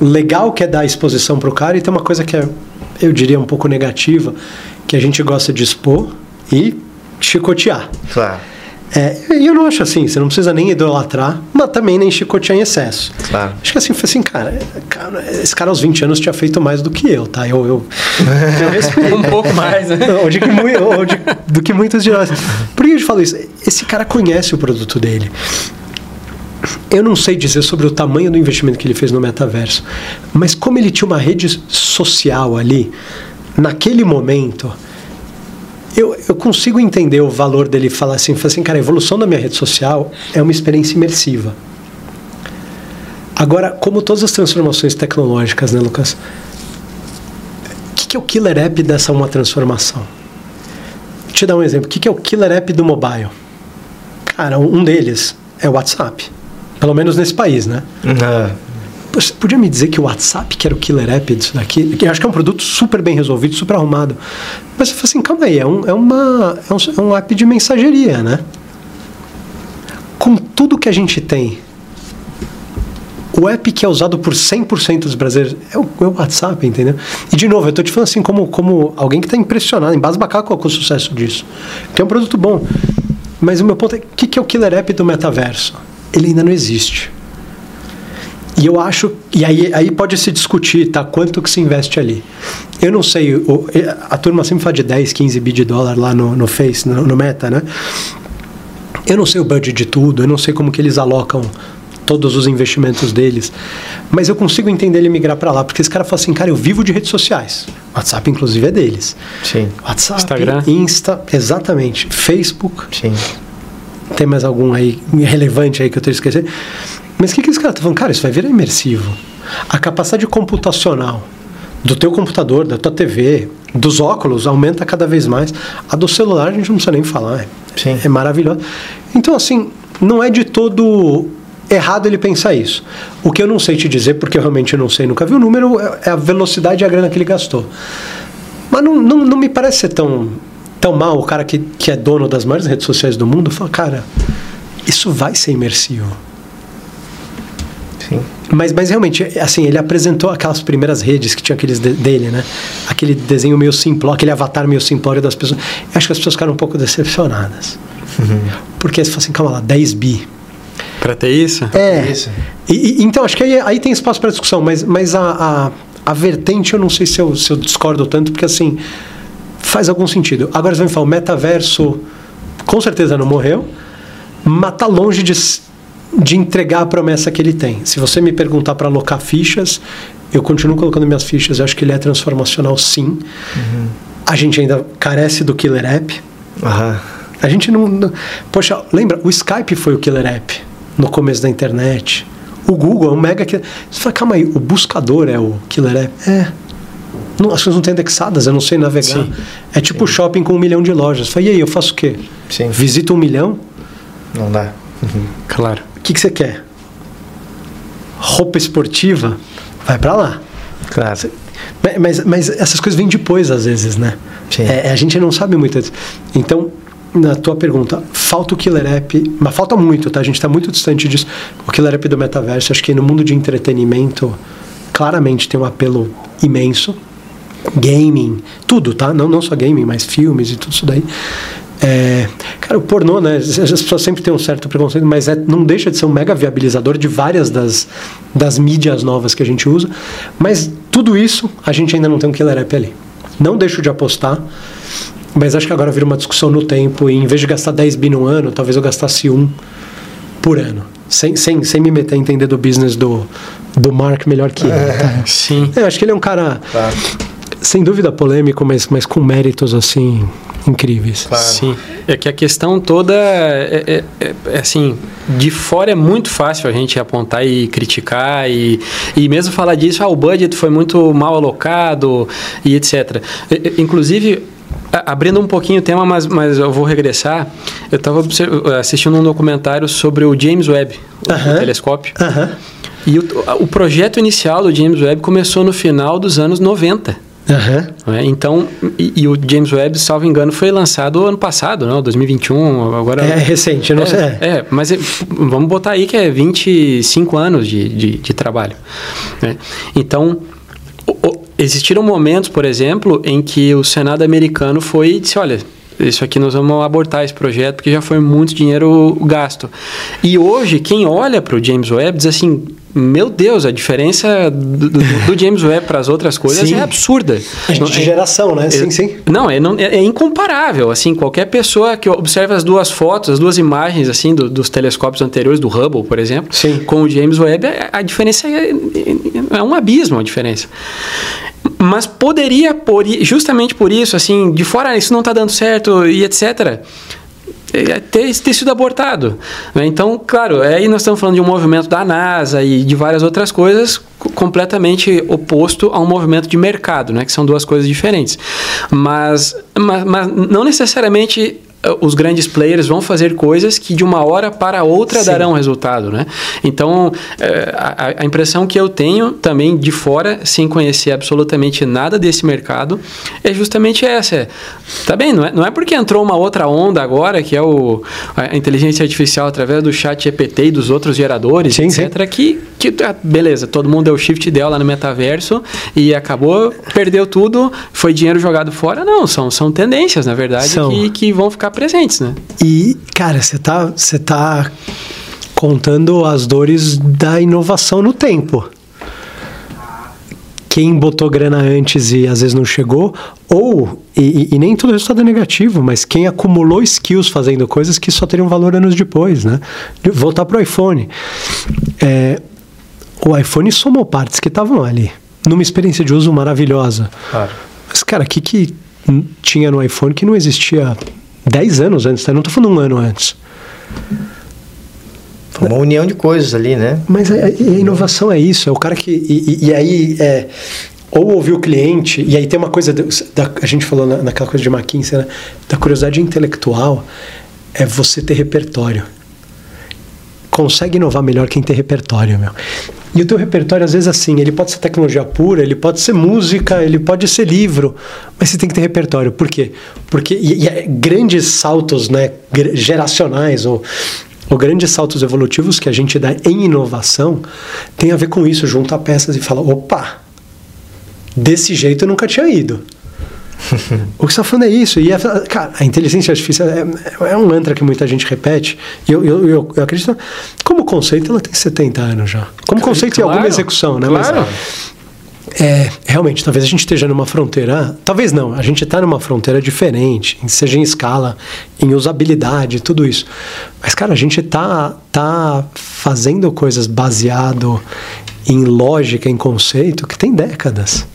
legal que é dar exposição para o cara e tem uma coisa que é, eu diria, um pouco negativa, que a gente gosta de expor e chicotear. Claro. É, eu não acho assim, você não precisa nem idolatrar, mas também nem chicotear em excesso. Claro. Acho que assim, foi assim, cara, cara, esse cara aos 20 anos tinha feito mais do que eu, tá? Eu, eu, eu respeito. Um pouco mais, né? De que de- do que muitos de nós. Por que eu te falo isso? Esse cara conhece o produto dele. Eu não sei dizer sobre o tamanho do investimento que ele fez no metaverso, mas como ele tinha uma rede social ali, naquele momento, eu, eu consigo entender o valor dele falar assim, falar assim, cara, a evolução da minha rede social é uma experiência imersiva. Agora, como todas as transformações tecnológicas, né, Lucas? O que, que é o killer app dessa uma transformação? Vou te dar um exemplo. O que, que é o killer app do mobile? Cara, um deles é o WhatsApp. Pelo menos nesse país, né? Ah, você podia me dizer que o WhatsApp, que era o killer app disso daqui, que acho que é um produto super bem resolvido, super arrumado. Mas você fala assim, calma aí, é um, é uma, é um, é um app de mensageria, né? Com tudo que a gente tem, o app que é usado por 100% dos brasileiros é o, é o, WhatsApp, entendeu? E, de novo, eu estou te falando assim como, como alguém que está impressionado, em base com, com o sucesso disso. Que é um produto bom. Mas o meu ponto é, o que, que é o killer app do metaverso? Ele ainda não existe. E eu acho, e aí, aí pode se discutir, tá? Quanto que se investe ali. Eu não sei, o, a turma sempre fala de 10, 15 bi de dólar lá no, no Face, no, no Meta, né? Eu não sei o budget de tudo, eu não sei como que eles alocam todos os investimentos deles. Mas eu consigo entender ele migrar para lá, porque esse cara fala assim, cara, eu vivo de redes sociais. WhatsApp, inclusive, é deles. Sim. WhatsApp, Instagram. Insta, exatamente. Facebook. Sim. Tem mais algum aí relevante aí que eu estou esquecendo? Mas o que, que esse cara está falando? Cara, isso vai virar imersivo. A capacidade computacional do teu computador, da tua TV, dos óculos aumenta cada vez mais. A do celular a gente não precisa nem falar. É, Sim. é maravilhoso. Então, assim, não é de todo errado ele pensar isso. O que eu não sei te dizer, porque eu realmente não sei, nunca vi o número, é a velocidade e a grana que ele gastou. Mas não, não, não me parece ser tão, tão mal o cara que, que é dono das maiores redes sociais do mundo fala, cara, isso vai ser imersivo. Mas, mas realmente, assim, ele apresentou aquelas primeiras redes que tinha aqueles de, dele, né? Aquele desenho meio simplório, aquele avatar meio simplório das pessoas. Eu acho que as pessoas ficaram um pouco decepcionadas. Uhum. Porque você fala assim, calma lá, 10 bi. Para ter isso? É. Isso. E, e, então, acho que aí, aí tem espaço para discussão, mas, mas a, a, a, vertente eu não sei se eu, se eu discordo tanto, porque assim, faz algum sentido. Agora você vai me falar, o metaverso com certeza não morreu, mas está longe de de entregar a promessa que ele tem. Se você me perguntar para alocar fichas, eu continuo colocando minhas fichas. Eu acho que ele é transformacional, sim. Uhum. A gente ainda carece do killer app. Uhum. A gente não, não. Poxa, lembra? O Skype foi o killer app no começo da internet. O Google é um mega killer. Você fala, calma aí, o buscador é o killer app? É. Não, as coisas não estão indexadas, eu não sei navegar. Sim. É tipo Sim. shopping com um milhão de lojas. Fala, e aí, eu faço o quê? Sim. Visito um milhão? Não dá. Uhum. Claro que, que você quer? Roupa esportiva? Vai para lá. Claro. Mas, mas essas coisas vêm depois, às vezes, né? É, a gente não sabe muito. Então, na tua pergunta, falta o killer app, mas falta muito, tá? A gente está muito distante disso. O killer app do metaverso, acho que no mundo de entretenimento, claramente tem um apelo imenso. Gaming, tudo, tá? Não, não só gaming, mas filmes e tudo isso daí. É, cara, o pornô, né? As pessoas sempre têm um certo preconceito, mas é, não deixa de ser um mega viabilizador de várias das, das mídias novas que a gente usa. Mas tudo isso a gente ainda não tem um killer app ali. Não deixo de apostar, mas acho que agora vira uma discussão no tempo. E em vez de gastar 10 bi no ano, talvez eu gastasse um por ano. Sem, sem, sem me meter a entender do business do, do Mark melhor que ele. Tá? Sim. Eu acho que ele é um cara, tá. sem dúvida polêmico, mas, mas com méritos assim incríveis. Claro. Sim. É que a questão toda é, é, é, é, assim, de fora é muito fácil a gente apontar e criticar e, e mesmo falar disso, ah, o budget foi muito mal alocado e etc. Inclusive, abrindo um pouquinho o tema, mas, mas eu vou regressar. Eu estava assistindo um documentário sobre o James Webb, uh -huh. o telescópio. Uh -huh. E o, o projeto inicial do James Webb começou no final dos anos 90. Uhum. É, então, e, e, o James Webb, salvo engano, foi lançado ano passado, não? 2021, agora... É recente, não é, sei. É, mas é, vamos botar aí que é 25 anos de, de, de trabalho. Né? Então, o, o, existiram momentos, por exemplo, em que o Senado americano foi e disse, olha, isso aqui nós vamos abortar esse projeto porque já foi muito dinheiro gasto. E hoje, quem olha para o James Webb diz assim, meu Deus, a diferença do, do, James Webb para as outras coisas sim. é absurda. de geração, né? Sim, sim. Não, é, não, é, é, incomparável. Assim, qualquer pessoa que observe as duas fotos, as duas imagens assim do, dos telescópios anteriores, do Hubble, por exemplo, sim. com o James Webb, a, a diferença é, é um abismo a diferença. Mas poderia, por, justamente por isso, assim, de fora isso não está dando certo e etc é, ter, ter sido abortado. Né? Então, claro, aí nós estamos falando de um movimento da NASA e de várias outras coisas completamente oposto a um movimento de mercado, né? que são duas coisas diferentes. Mas, mas, mas não necessariamente os grandes players vão fazer coisas que de uma hora para outra Sim. darão resultado, né? Então, é, a, a, impressão que eu tenho também de fora, sem conhecer absolutamente nada desse mercado, é justamente essa. É, tá bem, não é, não é porque entrou uma outra onda agora, que é o, a inteligência artificial através do chat GPT e dos outros geradores, sim, etc., sim. que, que ah, beleza, todo mundo deu o shift dela lá no metaverso e acabou, perdeu tudo, foi dinheiro jogado fora. Não, são, são tendências, na verdade, que, que vão ficar presentes, né? E, cara, você tá, você tá contando as dores da inovação no tempo. Quem botou grana antes e às vezes não chegou, ou, e, e, nem todo resultado é negativo, mas quem acumulou skills fazendo coisas que só teriam valor anos depois, né? Voltar para o iPhone. É, o iPhone somou partes que estavam ali, numa experiência de uso maravilhosa. Claro. Mas, cara, o que, que tinha no iPhone que não existia 10 anos antes, tá? Não estou falando um ano antes. Foi uma união de coisas ali, né? Mas a, a inovação é isso, é o cara que. E, e, e aí é. Ou ouvir o cliente, e aí tem uma coisa, da, a gente falou na, naquela coisa de McKinsey, né? da curiosidade intelectual, é você ter repertório. Consegue inovar melhor quem tem repertório, meu. E o teu repertório, às vezes, assim, ele pode ser tecnologia pura, ele pode ser música, ele pode ser livro, mas você tem que ter repertório. Por quê? Porque e, e é grandes saltos né, geracionais ou ou grandes saltos evolutivos que a gente dá em inovação tem a ver com isso, junta peças e fala, opa, desse jeito eu nunca tinha ido. o que você está falando é isso. E é, cara, a inteligência artificial é, é, um mantra que muita gente repete. E eu, eu, eu, eu, acredito. Como conceito, ela tem 70 anos já. Como conceito claro, e alguma execução, né? Claro. Mas, é, realmente, talvez a gente esteja numa fronteira. Talvez não, a gente está numa fronteira diferente, seja em escala, em usabilidade, tudo isso. Mas, cara, a gente está tá fazendo coisas baseado em lógica, em conceito, que tem décadas.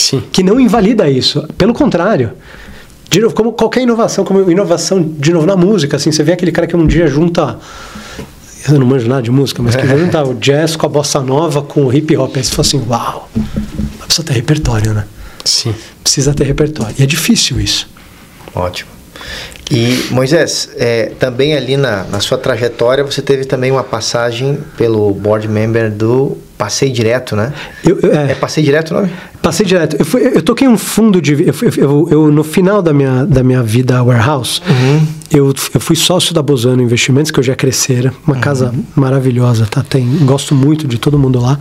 Sim. Que não invalida isso. Pelo contrário. De novo, como qualquer inovação, como inovação, de novo, na música, assim, você vê aquele cara que um dia junta eu não manjo nada de música, mas que junta o jazz com a bossa nova com o hip hop. Aí você fala assim, uau, precisa ter repertório, né? Sim. Precisa ter repertório. E é difícil isso. Ótimo. E, Moisés, é, também ali na, na sua trajetória, você teve também uma passagem pelo board member do Passei Direto, né? Eu, eu, é, é Passei Direto o nome? Passei Direto. Eu, fui, eu toquei um fundo de... Eu, eu, no final da minha, da minha vida warehouse, uhum. eu, eu fui sócio da Bozano Investimentos, que hoje é Crescera. Uma uhum. casa maravilhosa, tá? Tem, gosto muito de todo mundo lá.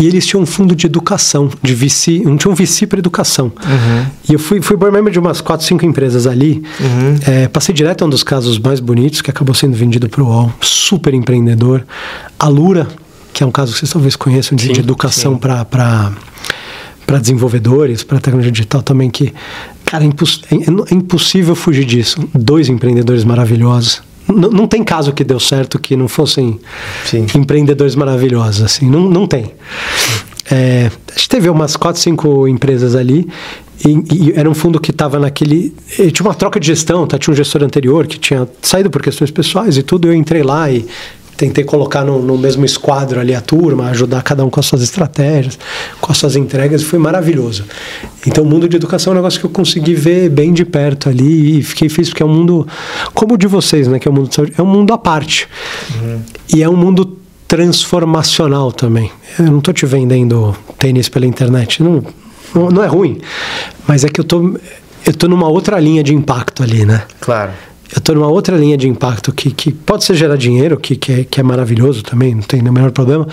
E eles tinham um fundo de educação, de VC, não tinha um VC para educação. Uhum. E eu fui, fui board member de umas 4, 5 empresas ali. Uhum. É, passei direto a um dos casos mais bonitos, que acabou sendo vendido para o UOL. Super empreendedor. A Lura, que é um caso que vocês talvez conheçam, de, sim, de educação para para desenvolvedores, para tecnologia digital também, que, cara, é, imposs é, é, impossível fugir disso. Dois empreendedores maravilhosos. N não tem caso que deu certo que não fossem Sim. empreendedores maravilhosos, assim, não, não tem. É, a gente teve umas quatro, cinco empresas ali e, e, era um fundo que estava naquele. Tinha uma troca de gestão, tá? tinha um gestor anterior que tinha saído por questões pessoais e tudo. Eu entrei lá e tentei colocar no, no, mesmo esquadro ali a turma, ajudar cada um com as suas estratégias, com as suas entregas, e foi maravilhoso. Então, o mundo de educação é um negócio que eu consegui ver bem de perto ali e fiquei feliz porque é um mundo, como o de vocês, né, que é um mundo é um mundo à parte. Uhum. E é um mundo transformacional também. Eu não estou te vendendo tênis pela internet, não, não, não é ruim, mas é que eu tô eu tô numa outra linha de impacto ali, né? Claro eu estou numa outra linha de impacto que, que pode ser gerar dinheiro, que, que, é, que é maravilhoso também, não tem o menor problema,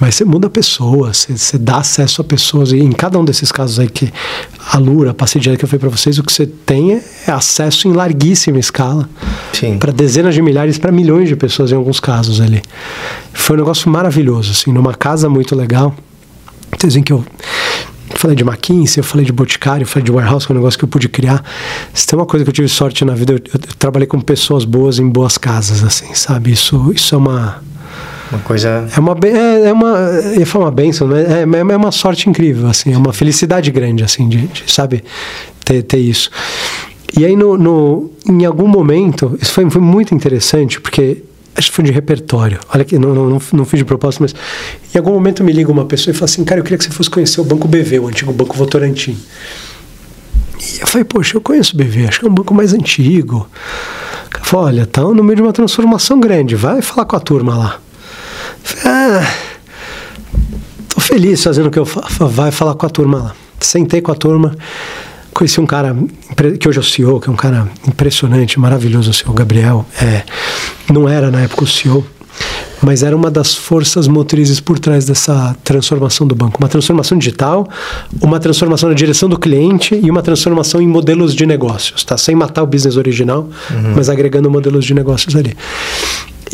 mas você muda a pessoa, você, você dá acesso a pessoas, e em cada um desses casos aí que a Lura, a passeio que eu falei para vocês, o que você tem é, é acesso em larguíssima escala para dezenas de milhares, para milhões de pessoas em alguns casos ali. Foi um negócio maravilhoso, assim, numa casa muito legal. Vocês veem que eu falei de McKinsey, eu falei de Boticário, eu falei de Warehouse, que é um negócio que eu pude criar. Se tem uma coisa que eu tive sorte na vida, eu, eu, eu trabalhei com pessoas boas em boas casas, assim, sabe? Isso, isso é uma... Uma coisa... É uma, é, é uma, falar uma benção, né? É, é, é uma sorte incrível, assim, é uma felicidade grande, assim, de, de sabe, ter, ter isso. E aí, no, no, em algum momento, isso foi, foi muito interessante, porque acho que foi de repertório. Olha que não, não, não, fiz de propósito, mas em algum momento me liga uma pessoa e fala assim: Cara, eu queria que você fosse conhecer o Banco BV, o antigo Banco Votorantim. E eu falei, poxa, eu conheço o BV, acho que é um banco mais antigo. Ele falou, olha, tá no meio de uma transformação grande, vai falar com a turma lá. Eu falei, ah, tô feliz fazendo o que eu faço, vai falar com a turma lá. Sentei com a turma, conheci um cara que hoje é o CEO, que é um cara impressionante, maravilhoso, o CEO Gabriel. É, não era na época o CEO, mas era uma das forças motrizes por trás dessa transformação do banco. Uma transformação digital, uma transformação na direção do cliente e uma transformação em modelos de negócios, tá? Sem matar o business original, uhum. mas agregando modelos de negócios ali.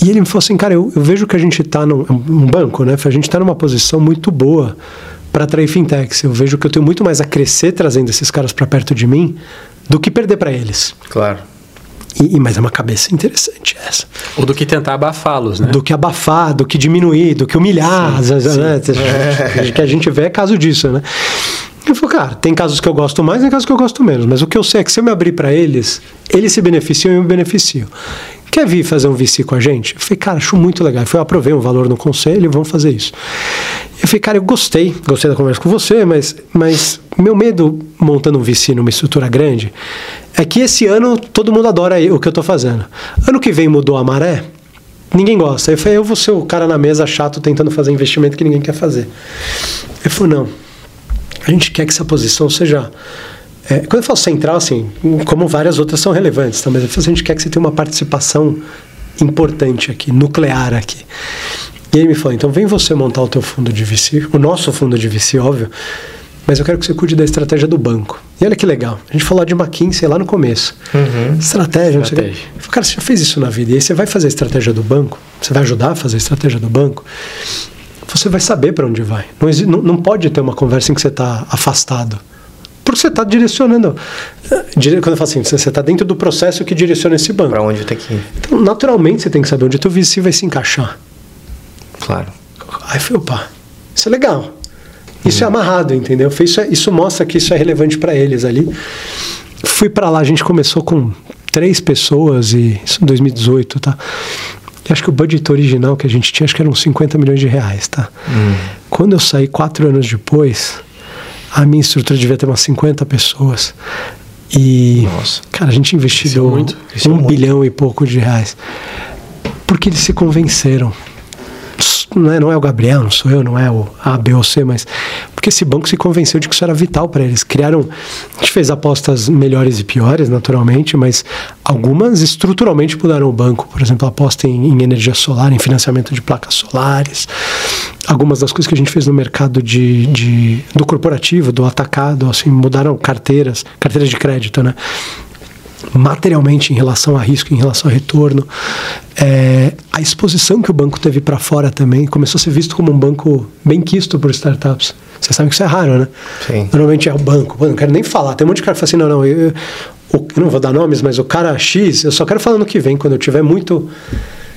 E ele me falou assim, cara, eu, eu vejo que a gente está num um banco, né? A gente está numa posição muito boa para atrair fintechs. Eu vejo que eu tenho muito mais a crescer trazendo esses caras para perto de mim do que perder para eles. Claro. E, mas é uma cabeça interessante essa. Ou do que tentar abafá-los, né? Do que abafar, do que diminuir, do que humilhar. Sim, sim. Né? É. que a gente vê é caso disso, né? Eu falei, cara, tem casos que eu gosto mais, tem casos que eu gosto menos. Mas o que eu sei é que se eu me abrir para eles, eles se beneficiam e eu me beneficio. Quer vir fazer um VC com a gente? Eu falei, cara, acho muito legal. Eu aprovei um valor no conselho, vamos fazer isso. Eu falei, cara, eu gostei, gostei da conversa com você, mas, mas meu medo montando um VC numa estrutura grande é que esse ano todo mundo adora o que eu estou fazendo. Ano que vem mudou a maré, ninguém gosta. Eu falei, eu vou ser o cara na mesa chato tentando fazer investimento que ninguém quer fazer. Ele falou, não, a gente quer que essa posição seja é, quando eu falo central, assim, como várias outras são relevantes, tá? mas a gente quer que você tenha uma participação importante aqui, nuclear aqui. E ele me falou, então vem você montar o teu fundo de VC, o nosso fundo de VC, óbvio, mas eu quero que você cuide da estratégia do banco. E olha que legal, a gente falou de McKinsey lá no começo. Uhum. Estratégia, não sei o que. Eu falei, cara, você já fez isso na vida, e aí você vai fazer a estratégia do banco, você vai ajudar a fazer a estratégia do banco, você vai saber para onde vai. Não, não, não pode ter uma conversa em que você está afastado. Porque você está direcionando. Quando eu falo assim, você está dentro do processo que direciona esse banco. Para onde tem que ir. Então, naturalmente, você tem que saber onde o teu VC vai se encaixar. Claro. Aí falei, opa, isso é legal. Isso é hum. é amarrado, entendeu? Isso, é, isso mostra que isso é relevante para eles ali. Fui para lá, a gente começou com três pessoas, e isso em 2018, tá? E acho que o budget original que a gente tinha, acho que eram 50 milhões de reais, tá? Hum. Quando eu saí quatro anos depois, a minha estrutura devia ter umas 50 pessoas. E, Nossa. cara, a gente investiu é um é bilhão e pouco de reais. Porque eles se convenceram não é, não é o Gabriel, não sou eu, não é o A, B ou C, mas porque esse banco se convenceu de que isso era vital para eles. Criaram, a gente fez apostas melhores e piores, naturalmente, mas algumas estruturalmente mudaram o banco. Por exemplo, aposta em, em energia solar, em financiamento de placas solares. Algumas das coisas que a gente fez no mercado de, de do corporativo, do atacado, assim, mudaram carteiras, carteiras de crédito, né? Materialmente em relação a risco, em relação a retorno. É, a exposição que o banco teve para fora também começou a ser visto como um banco bem quisto por startups. Você sabe que isso é raro, né? Sim. Normalmente é o banco. Pô, não quero nem falar. Tem um monte de cara que fala assim: não, não, eu, eu, eu não vou dar nomes, mas o cara X, eu só quero falar no que vem, quando eu tiver muito.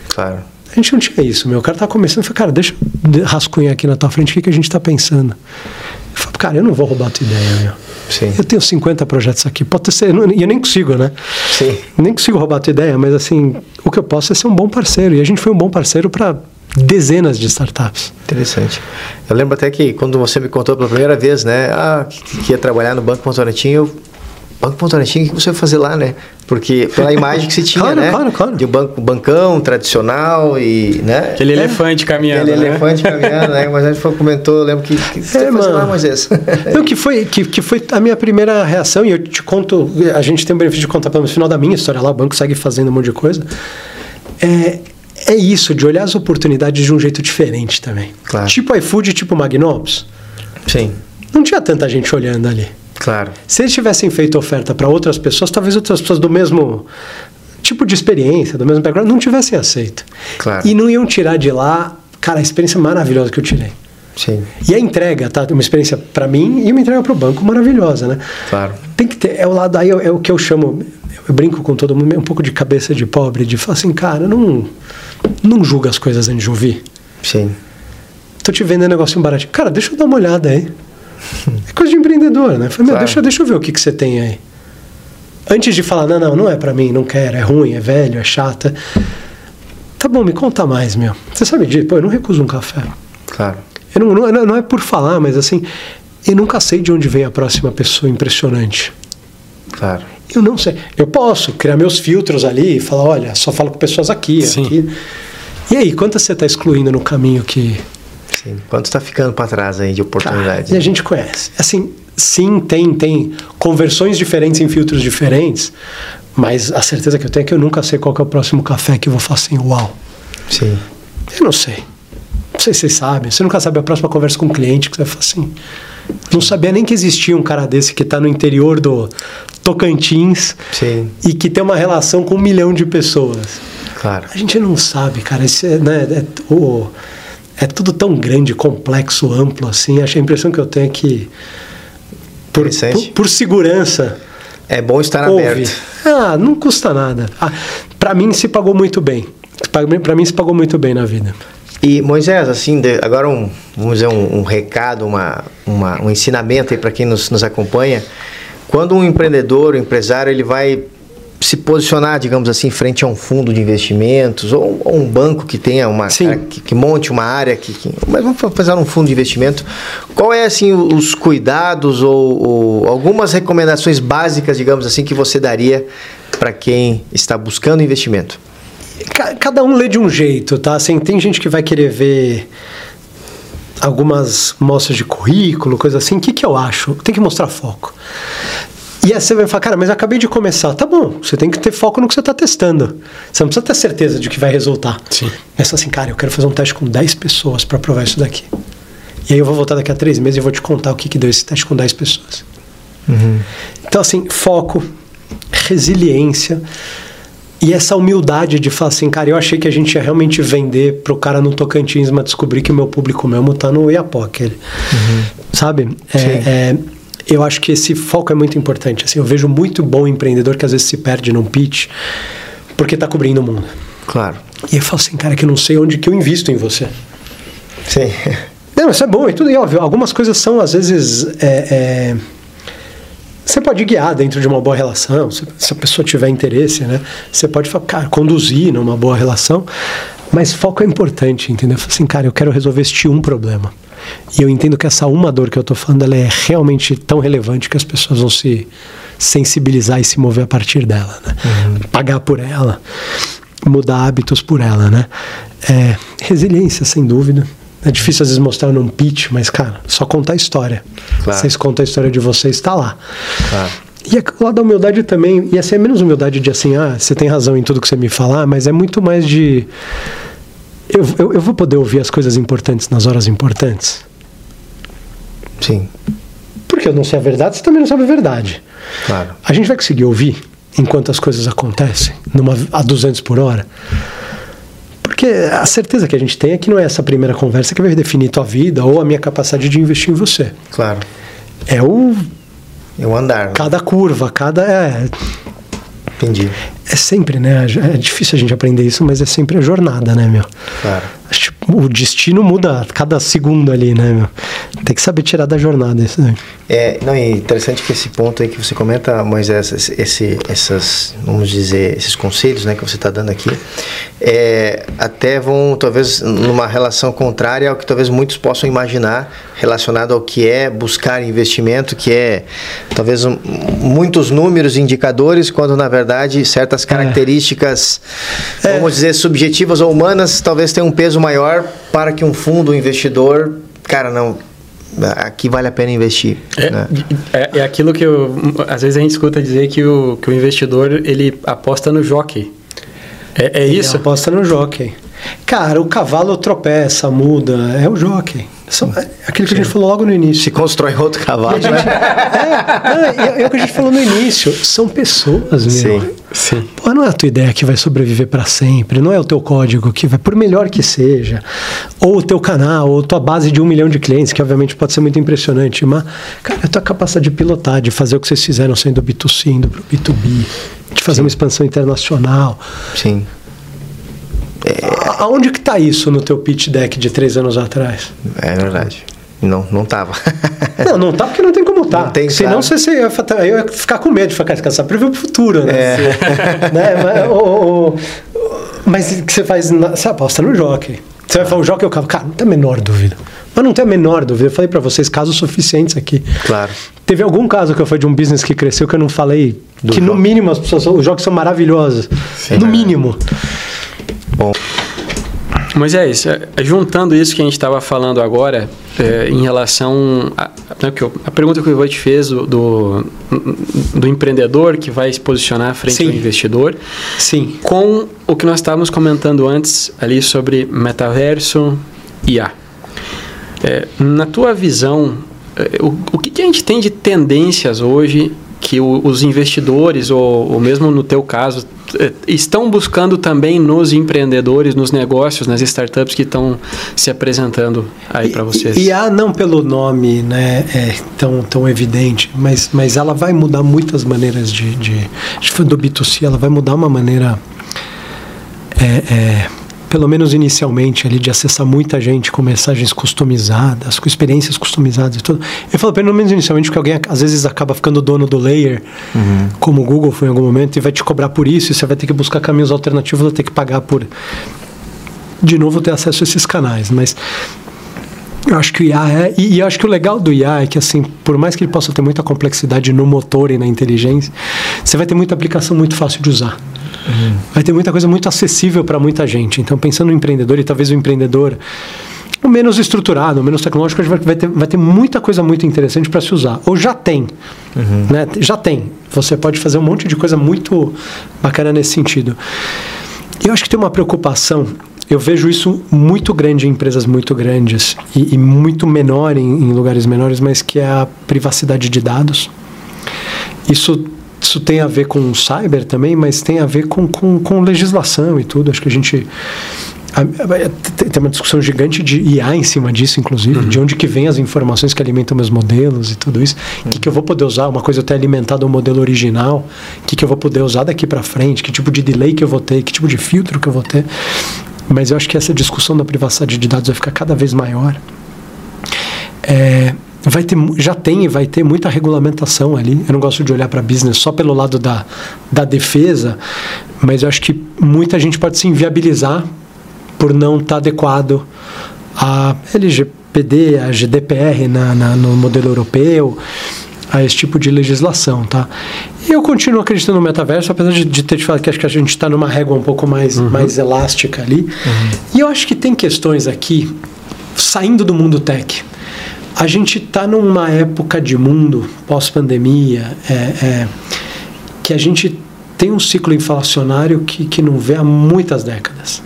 Claro. A gente não tinha isso, meu. O cara tá começando e falou, cara, deixa eu rascunhar aqui na tua frente o que, que a gente está pensando. Eu falo, cara, eu não vou roubar a tua ideia, meu. Sim. Eu tenho 50 projetos aqui, pode ser, e eu nem consigo, né? Sim. Nem consigo roubar a tua ideia, mas assim, o que eu posso é ser um bom parceiro. E a gente foi um bom parceiro para dezenas de startups. Interessante. Eu lembro até que quando você me contou pela primeira vez, né, ah, que, ia trabalhar no Banco Votorantim, eu Banco Votorantim, o que você vai fazer lá, né? Porque pela imagem que você tinha, claro, né? Claro, claro. De um banco, bancão tradicional e, né? Aquele é. elefante caminhando, Aquele né? elefante caminhando, né? Mas a gente comentou, eu lembro que, que você é, fazer lá, Moisés. Não, que foi, que, que foi a minha primeira reação, e eu te conto, a gente tem o benefício de contar pelo final da minha história lá, o banco segue fazendo um monte de coisa. É, é isso, de olhar as oportunidades de um jeito diferente também. Claro. Tipo iFood, tipo Magnopus. Sim. Não tinha tanta gente olhando ali. Claro. Se eles tivessem feito oferta para outras pessoas, talvez outras pessoas do mesmo tipo de experiência, do mesmo background, não tivessem aceito. Claro. E não iam tirar de lá, cara, a experiência maravilhosa que eu tirei. Sim. E a entrega, tá? Uma experiência para mim e uma entrega para o banco maravilhosa, né? Claro. Tem que ter, é o lado aí, é, é o que eu chamo, eu brinco com todo mundo, é um pouco de cabeça de pobre, de falar assim, cara, não, não julga as coisas antes de ouvir. Sim. Tô te vendendo um negocinho baratinho. Cara, deixa eu dar uma olhada aí. É coisa de empreendedor, né? Falei, claro. deixa, deixa eu ver o que, que você tem aí. Antes de falar, não, não, não é para mim, não quero, é ruim, é velho, é chata. Tá bom, me conta mais, meu. Você sabe disso? Pô, eu não recuso um café. Claro. Eu não, não, não é por falar, mas assim, eu nunca sei de onde vem a próxima pessoa impressionante. Claro. Eu não sei. Eu posso criar meus filtros ali e falar, olha, só falo com pessoas aqui, Sim. aqui. E aí, quantas você está excluindo no caminho que. Sim. Quanto está ficando para trás aí de oportunidades? E a gente conhece. Assim, sim, tem, tem conversões diferentes em filtros diferentes, mas a certeza que eu tenho é que eu nunca sei qual que é o próximo café que eu vou falar assim, uau. Sim. Eu não sei. Não sei se vocês sabem. Você nunca sabe a próxima conversa com um cliente que você vai falar assim. Não sabia nem que existia um cara desse que está no interior do Tocantins Sim. e que tem uma relação com um milhão de pessoas. Claro. A gente não sabe, cara. Esse, é, né, é, o- é tudo tão grande, complexo, amplo assim. Acho a impressão que eu tenho é que, por, por, por segurança, É bom estar ouve. aberto. Ah, não custa nada. Ah, para mim se pagou muito bem. Para mim se pagou muito bem na vida. E Moisés, assim, de- agora um, vamos dizer, um, um recado, uma, uma- um ensinamento aí para quem nos, nos acompanha. Quando um empreendedor, um empresário, ele vai se posicionar, digamos assim, frente a um fundo de investimentos ou, ou um banco que tenha uma cara que, que monte uma área que, que- mas vamos fazer um fundo de investimento. Qual é assim os cuidados ou, ou algumas recomendações básicas, digamos assim, que você daria para quem está buscando investimento? Ca- Cada um lê de um jeito, tá? Assim, tem gente que vai querer ver algumas mostras de currículo, coisa assim. O que, que eu acho? Tem que mostrar foco. E aí você vai falar, cara, mas eu acabei de começar. Tá bom, você tem que ter foco no que você está testando. Você não precisa ter certeza de que vai resultar. Sim. Pensa assim, cara, eu quero fazer um teste com 10 pessoas para provar isso daqui. E aí eu vou voltar daqui a três meses e vou te contar o que, que deu esse teste com 10 pessoas. Então, assim, foco, resiliência e essa humildade de falar assim, cara, eu achei que a gente ia realmente vender pro cara no Tocantins, mas descobri que o meu público mesmo tá no Iapoque. Sabe? É, é, eu acho que esse foco é muito importante. Assim, eu vejo muito bom empreendedor que às vezes se perde num pitch porque tá cobrindo o mundo. Claro. E eu falo assim, cara, que eu não sei onde que eu invisto em você. Sim. Não, isso é bom e tudo, e óbvio, algumas coisas são, às vezes, é, é, você pode guiar dentro de uma boa relação, se, se a pessoa tiver interesse, né? Você pode, cara, conduzir numa boa relação, mas foco é importante, entendeu? Assim, cara, eu quero resolver este um problema. E eu entendo que essa uma dor que eu tô falando, ela é realmente tão relevante que as pessoas vão se sensibilizar e se mover a partir dela, né? Pagar por ela, mudar hábitos por ela, né? É, resiliência, sem dúvida. É difícil às vezes mostrar num pitch, mas, cara, só contar a história. Claro. Vocês contam a história de vocês, está lá. Claro. E é o lado da humildade também, e assim, é menos humildade de assim, ah, você tem razão em tudo que você me falar, mas é muito mais de. Eu, eu, eu vou poder ouvir as coisas importantes nas horas importantes? Sim. Porque eu não sei a verdade, você também não sabe a verdade. Claro. A gente vai conseguir ouvir enquanto as coisas acontecem, numa, a 200 por hora? Porque a certeza que a gente tem é que não é essa primeira conversa que vai definir tua vida ou a minha capacidade de investir em você. Claro. É o É o andar. né? cada curva, cada. É, Entendi. é sempre, né? É difícil a gente aprender isso, mas é sempre a jornada, né, meu? Claro. O destino muda a cada segundo ali, né, meu? Tem que saber tirar da jornada isso daí. É, não, é interessante que esse ponto aí que você comenta, Moisés, esse, essas, vamos dizer, esses conselhos, né, que você está dando aqui, é, até vão, talvez, numa relação contrária ao que talvez muitos possam imaginar relacionado ao que é buscar investimento, que é, talvez, um- muitos números, indicadores, quando, na verdade, certas características, vamos dizer, subjetivas ou humanas, talvez tenham um peso maior para que um fundo, um investidor, cara, não, aqui vale a pena investir. É, né? é, é aquilo que eu, às vezes a gente escuta dizer que o, que o investidor ele aposta no jockey. É, é isso? Ele aposta no jockey. Cara, o cavalo tropeça, muda, é o jockey. Só- é aquilo que a gente falou logo no início. Se constrói outro cavalo, né? É, é, é o que a gente falou no início. São pessoas, meu. Sim. Sim. Pô, não é a tua ideia que vai sobreviver para sempre, não é o teu código que vai, por melhor que seja, ou o teu canal, ou tua base de um milhão de clientes, que obviamente pode ser muito impressionante, mas, cara, a tua capacidade de pilotar, de fazer o que vocês fizeram sendo B2C, indo pro B2B, de fazer uma expansão internacional. Sim. A- Aonde que tá isso no teu pitch deck de três anos atrás? É verdade. Não, não tava. Não, não tá porque não tem como tá. Não tem, Senão claro. você, você ia, fa- eu ia ficar com medo de ficar descansado, prever o futuro, né? É. Você- né? Mas, o- mas que você faz, na- você aposta no jockey. Você vai falar o jockey, eu cara, cara, não tem a menor dúvida. Mas não tem a menor dúvida. Eu falei para vocês casos suficientes aqui. Claro. Teve algum caso que eu falei de um business que cresceu que eu não falei? Do que jogo. no mínimo as pessoas, os jogos são maravilhosos. Sim, no é. Bom. Mas é isso. É, juntando isso que a gente estava falando agora, é, em relação a, né, a pergunta que o Ivan te fez do, do, do, empreendedor que vai se posicionar frente Sim. ao investidor, Sim. com o que nós estávamos comentando antes ali sobre metaverso e IA. É, na tua visão, é, o, o que, que a gente tem de tendências hoje que o, os investidores, ou, ou, mesmo no teu caso, é, estão buscando também nos empreendedores, nos negócios, nas startups que estão se apresentando aí para vocês? E, há não pelo nome né, é tão, tão evidente, mas, mas ela vai mudar muitas maneiras de, de, de do B2C, ela vai mudar uma maneira é, é, pelo menos inicialmente, ali, de acessar muita gente com mensagens customizadas, com experiências customizadas e tudo. Eu falo pelo menos inicialmente porque alguém às vezes acaba ficando dono do layer, uhum. como o Google foi em algum momento, e vai te cobrar por isso, e você vai ter que buscar caminhos alternativos, vai ter que pagar por, de novo, ter acesso a esses canais. Mas eu acho que o IA é. E, e eu acho que o legal do IA é que, assim, por mais que ele possa ter muita complexidade no motor e na inteligência, você vai ter muita aplicação muito fácil de usar. Uhum. Vai ter muita coisa muito acessível para muita gente. Então, pensando no empreendedor e talvez o empreendedor o menos estruturado, o menos tecnológico, vai ter, vai ter muita coisa muito interessante para se usar. Ou já tem. Uhum. Né? Já tem. Você pode fazer um monte de coisa muito bacana nesse sentido. Eu acho que tem uma preocupação. Eu vejo isso muito grande em empresas muito grandes e, e muito menor em, em lugares menores, mas que é a privacidade de dados. Isso isso tem a ver com cyber também, mas tem a ver com, com, com legislação e tudo. Acho que a gente tem uma discussão gigante de IA em cima disso, inclusive, uhum. de onde que vem as informações que alimentam meus modelos e tudo isso. O uhum. que, que eu vou poder usar? Uma coisa eu ter alimentado o modelo original, o que, que eu vou poder usar daqui para frente? Que tipo de delay que eu vou ter? Que tipo de filtro que eu vou ter? Mas eu acho que essa discussão da privacidade de dados vai ficar cada vez maior. É, vai ter, já tem e vai ter muita regulamentação ali. Eu não gosto de olhar para business só pelo lado da, da defesa, mas eu acho que muita gente pode se inviabilizar por não estar tá adequado a LGPD, a GDPR na, na, no modelo europeu, a esse tipo de legislação, tá? Eu continuo acreditando no metaverso, apesar de, de ter te falado que acho que a gente está numa régua um pouco mais, uhum. mais elástica ali. Uhum. E eu acho que tem questões aqui, saindo do mundo tech, a gente está numa época de mundo pós-pandemia é, é, que a gente tem um ciclo inflacionário que, que não vê há muitas décadas.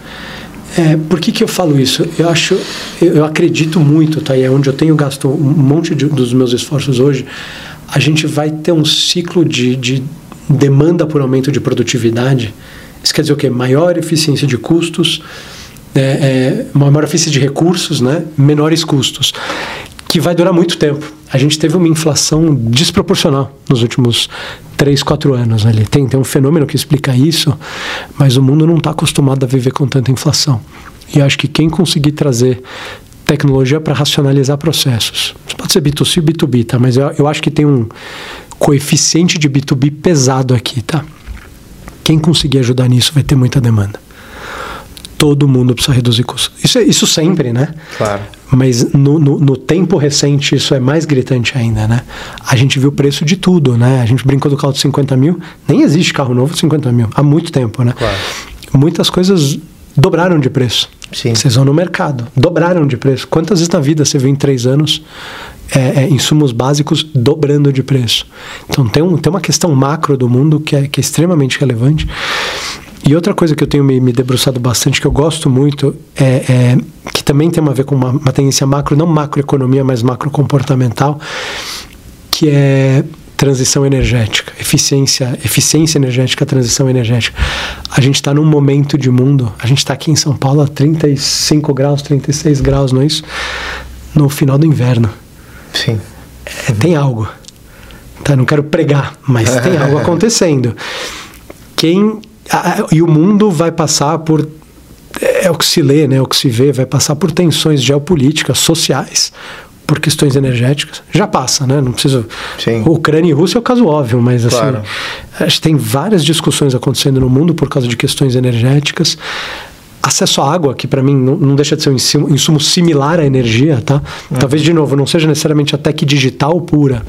É, por que, que eu falo isso? Eu acho, eu, eu acredito muito, tá? E é onde eu tenho gasto um monte de, dos meus esforços hoje. A gente vai ter um ciclo de, de demanda por aumento de produtividade. Isso quer dizer o quê? Maior eficiência de custos, é, é, maior eficiência de recursos, né? menores custos que vai durar muito tempo. A gente teve uma inflação desproporcional nos últimos 3, 4 anos ali. Tem, tem um fenômeno que explica isso, mas o mundo não está acostumado a viver com tanta inflação. E acho que quem conseguir trazer tecnologia para racionalizar processos, pode ser B2C ou B2B, tá? mas eu, eu acho que tem um coeficiente de B2B pesado aqui, tá? Quem conseguir ajudar nisso vai ter muita demanda todo mundo precisa reduzir custos. Isso, é, isso sempre, né? Claro. Mas no, no, no, tempo recente isso é mais gritante ainda, né? A gente viu o preço de tudo, né? A gente brincou do carro de 50 mil. Nem existe carro novo de 50 mil. Há muito tempo, né? Claro. Muitas coisas dobraram de preço. Sim. Vocês vão no mercado. Dobraram de preço. Quantas vezes na vida você viu em três anos é, é, insumos básicos dobrando de preço? Então tem, um, tem uma questão macro do mundo que é, que é extremamente relevante. E outra coisa que eu tenho me, me debruçado bastante, que eu gosto muito, é, é que também tem a ver com uma, uma tendência macro, não macroeconomia, mas macrocomportamental, que é transição energética, eficiência, eficiência energética, transição energética. A gente está num momento de mundo, a gente está aqui em São Paulo a 35 graus, 36 graus, não é isso? No final do inverno. Sim. É, tem algo. Tá, não quero pregar, mas tem algo acontecendo. Quem e o mundo vai passar por é o que se lê, né, é o que se vê, vai passar por tensões geopolíticas, sociais, por questões energéticas. Já passa, né? Não precisa. Sim. Ucrânia e Rússia é o caso óbvio, mas assim, claro. acho que tem várias discussões acontecendo no mundo por causa de questões energéticas. acesso à água, que para mim não, não, deixa de ser um insumo, insumo similar à energia, tá? Uhum. Talvez, de novo, não seja necessariamente a tech digital pura,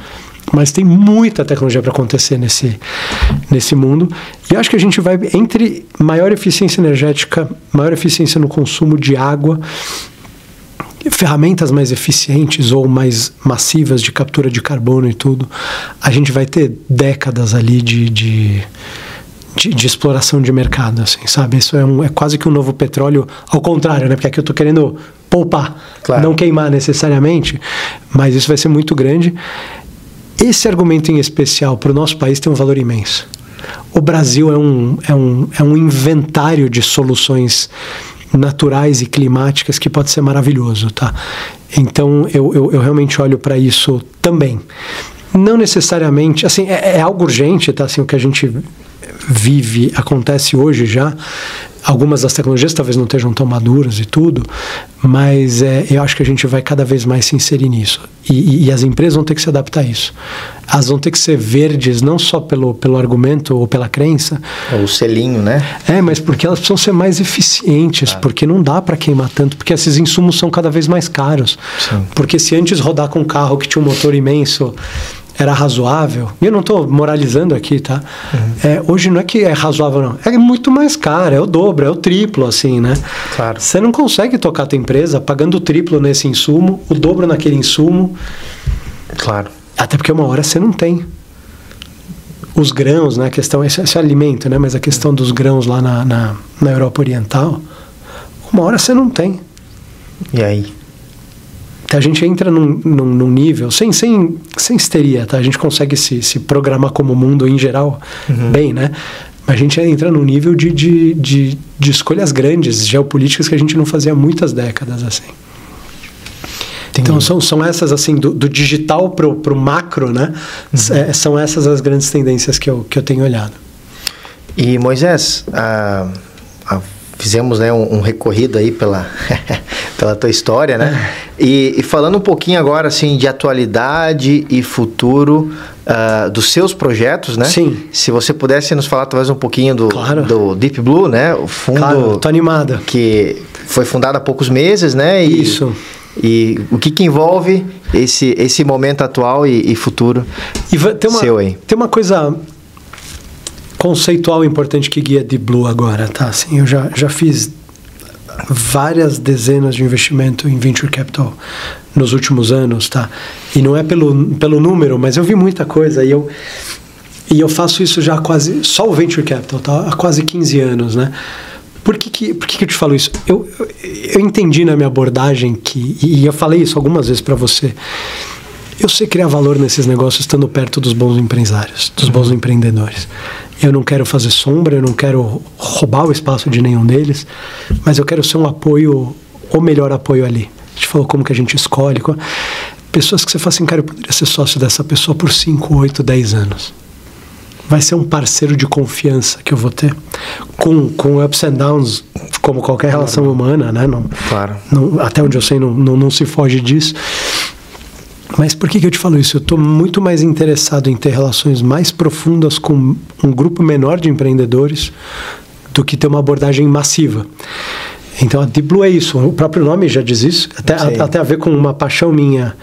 mas tem muita tecnologia para acontecer nesse, nesse mundo. E acho que a gente vai entre maior eficiência energética, maior eficiência no consumo de água, ferramentas mais eficientes ou mais massivas de captura de carbono e tudo, a gente vai ter décadas ali de, de de, de, exploração de mercado, assim, sabe? Isso é, um, é quase que um novo petróleo, ao contrário, né? Porque aqui eu estou querendo poupar, claro. não queimar necessariamente, mas isso vai ser muito grande. Esse argumento em especial para o nosso país tem um valor imenso. O Brasil é um, é um, é um inventário de soluções naturais e climáticas que pode ser maravilhoso, tá? Então eu, eu, eu realmente olho para isso também. Não necessariamente, assim, é, é algo urgente, tá? Assim, o que a gente vive, acontece hoje já. Algumas das tecnologias talvez não estejam tão maduras e tudo, mas é, eu acho que a gente vai cada vez mais se inserir nisso. E, e, e, as empresas vão ter que se adaptar a isso. Elas vão ter que ser verdes, não só pelo, pelo argumento ou pela crença. Ou o selinho, né? É, mas porque elas precisam ser mais eficientes, ah. porque não dá para queimar tanto, porque esses insumos são cada vez mais caros. Sim. Porque se antes rodar com um carro que tinha um motor imenso era razoável, e eu não estou moralizando aqui, tá? Uhum. É, hoje não é que é razoável, não. É muito mais caro, é o dobro, é o triplo, assim, né? Claro. Você não consegue tocar a tua empresa pagando o triplo nesse insumo, o dobro naquele insumo. Claro. Até porque uma hora você não tem. Os grãos, né? A questão, esse, esse alimento, né? Mas a questão dos grãos lá na, na, na Europa Oriental, uma hora você não tem. E aí? A gente entra num, num, num, nível, sem, sem, sem histeria, tá? A gente consegue se, se programar como mundo em geral uhum. bem, né? Mas a gente entra num nível de, de, de, de, escolhas grandes, geopolíticas, que a gente não fazia há muitas décadas, assim. Entendi. Então, são, são essas, assim, do, do digital pro, pro macro, né? Uhum. É, são essas as grandes tendências que eu, que eu tenho olhado. E, Moisés, a fizemos né, um, um, recorrido aí pela, pela tua história, né? E, e, falando um pouquinho agora assim de atualidade e futuro uh, dos seus projetos, né? Sim. Se você pudesse nos falar talvez um pouquinho do, claro. do Deep Blue, né? O fundo. Claro, tô animada. Que foi fundado há poucos meses, né? E, Isso. E o que, que envolve esse, esse momento atual e, e futuro e tem uma, seu aí? Tem uma coisa conceitual importante que guia Deep Blue agora, tá? Assim, eu já, já fiz várias dezenas de investimento em venture capital nos últimos anos, tá? E não é pelo, pelo número, mas eu vi muita coisa e eu e eu faço isso já quase só o venture capital, tá? Há quase 15 anos, né? Por que, que, por que, que eu te falo isso? Eu, eu, eu entendi na minha abordagem que, e eu falei isso algumas vezes para você, eu sei criar valor nesses negócios estando perto dos bons empresários, dos bons uhum. empreendedores. Eu não quero fazer sombra, eu não quero roubar o espaço de nenhum deles, mas eu quero ser um apoio, o melhor apoio ali. A gente falou como que a gente escolhe. Pessoas que você fala assim, cara, eu poderia ser sócio dessa pessoa por 5, 8, 10 anos. Vai ser um parceiro de confiança que eu vou ter. Com, com ups and downs, como qualquer relação humana, né? Não, claro. Não, até onde eu sei, não, não, não se foge disso. Mas por que, que eu te falo isso? Eu estou muito mais interessado em ter relações mais profundas com um grupo menor de empreendedores do que ter uma abordagem massiva. Então a Deep Blue é isso, o próprio nome já diz isso, até, a, até a ver com uma paixão minha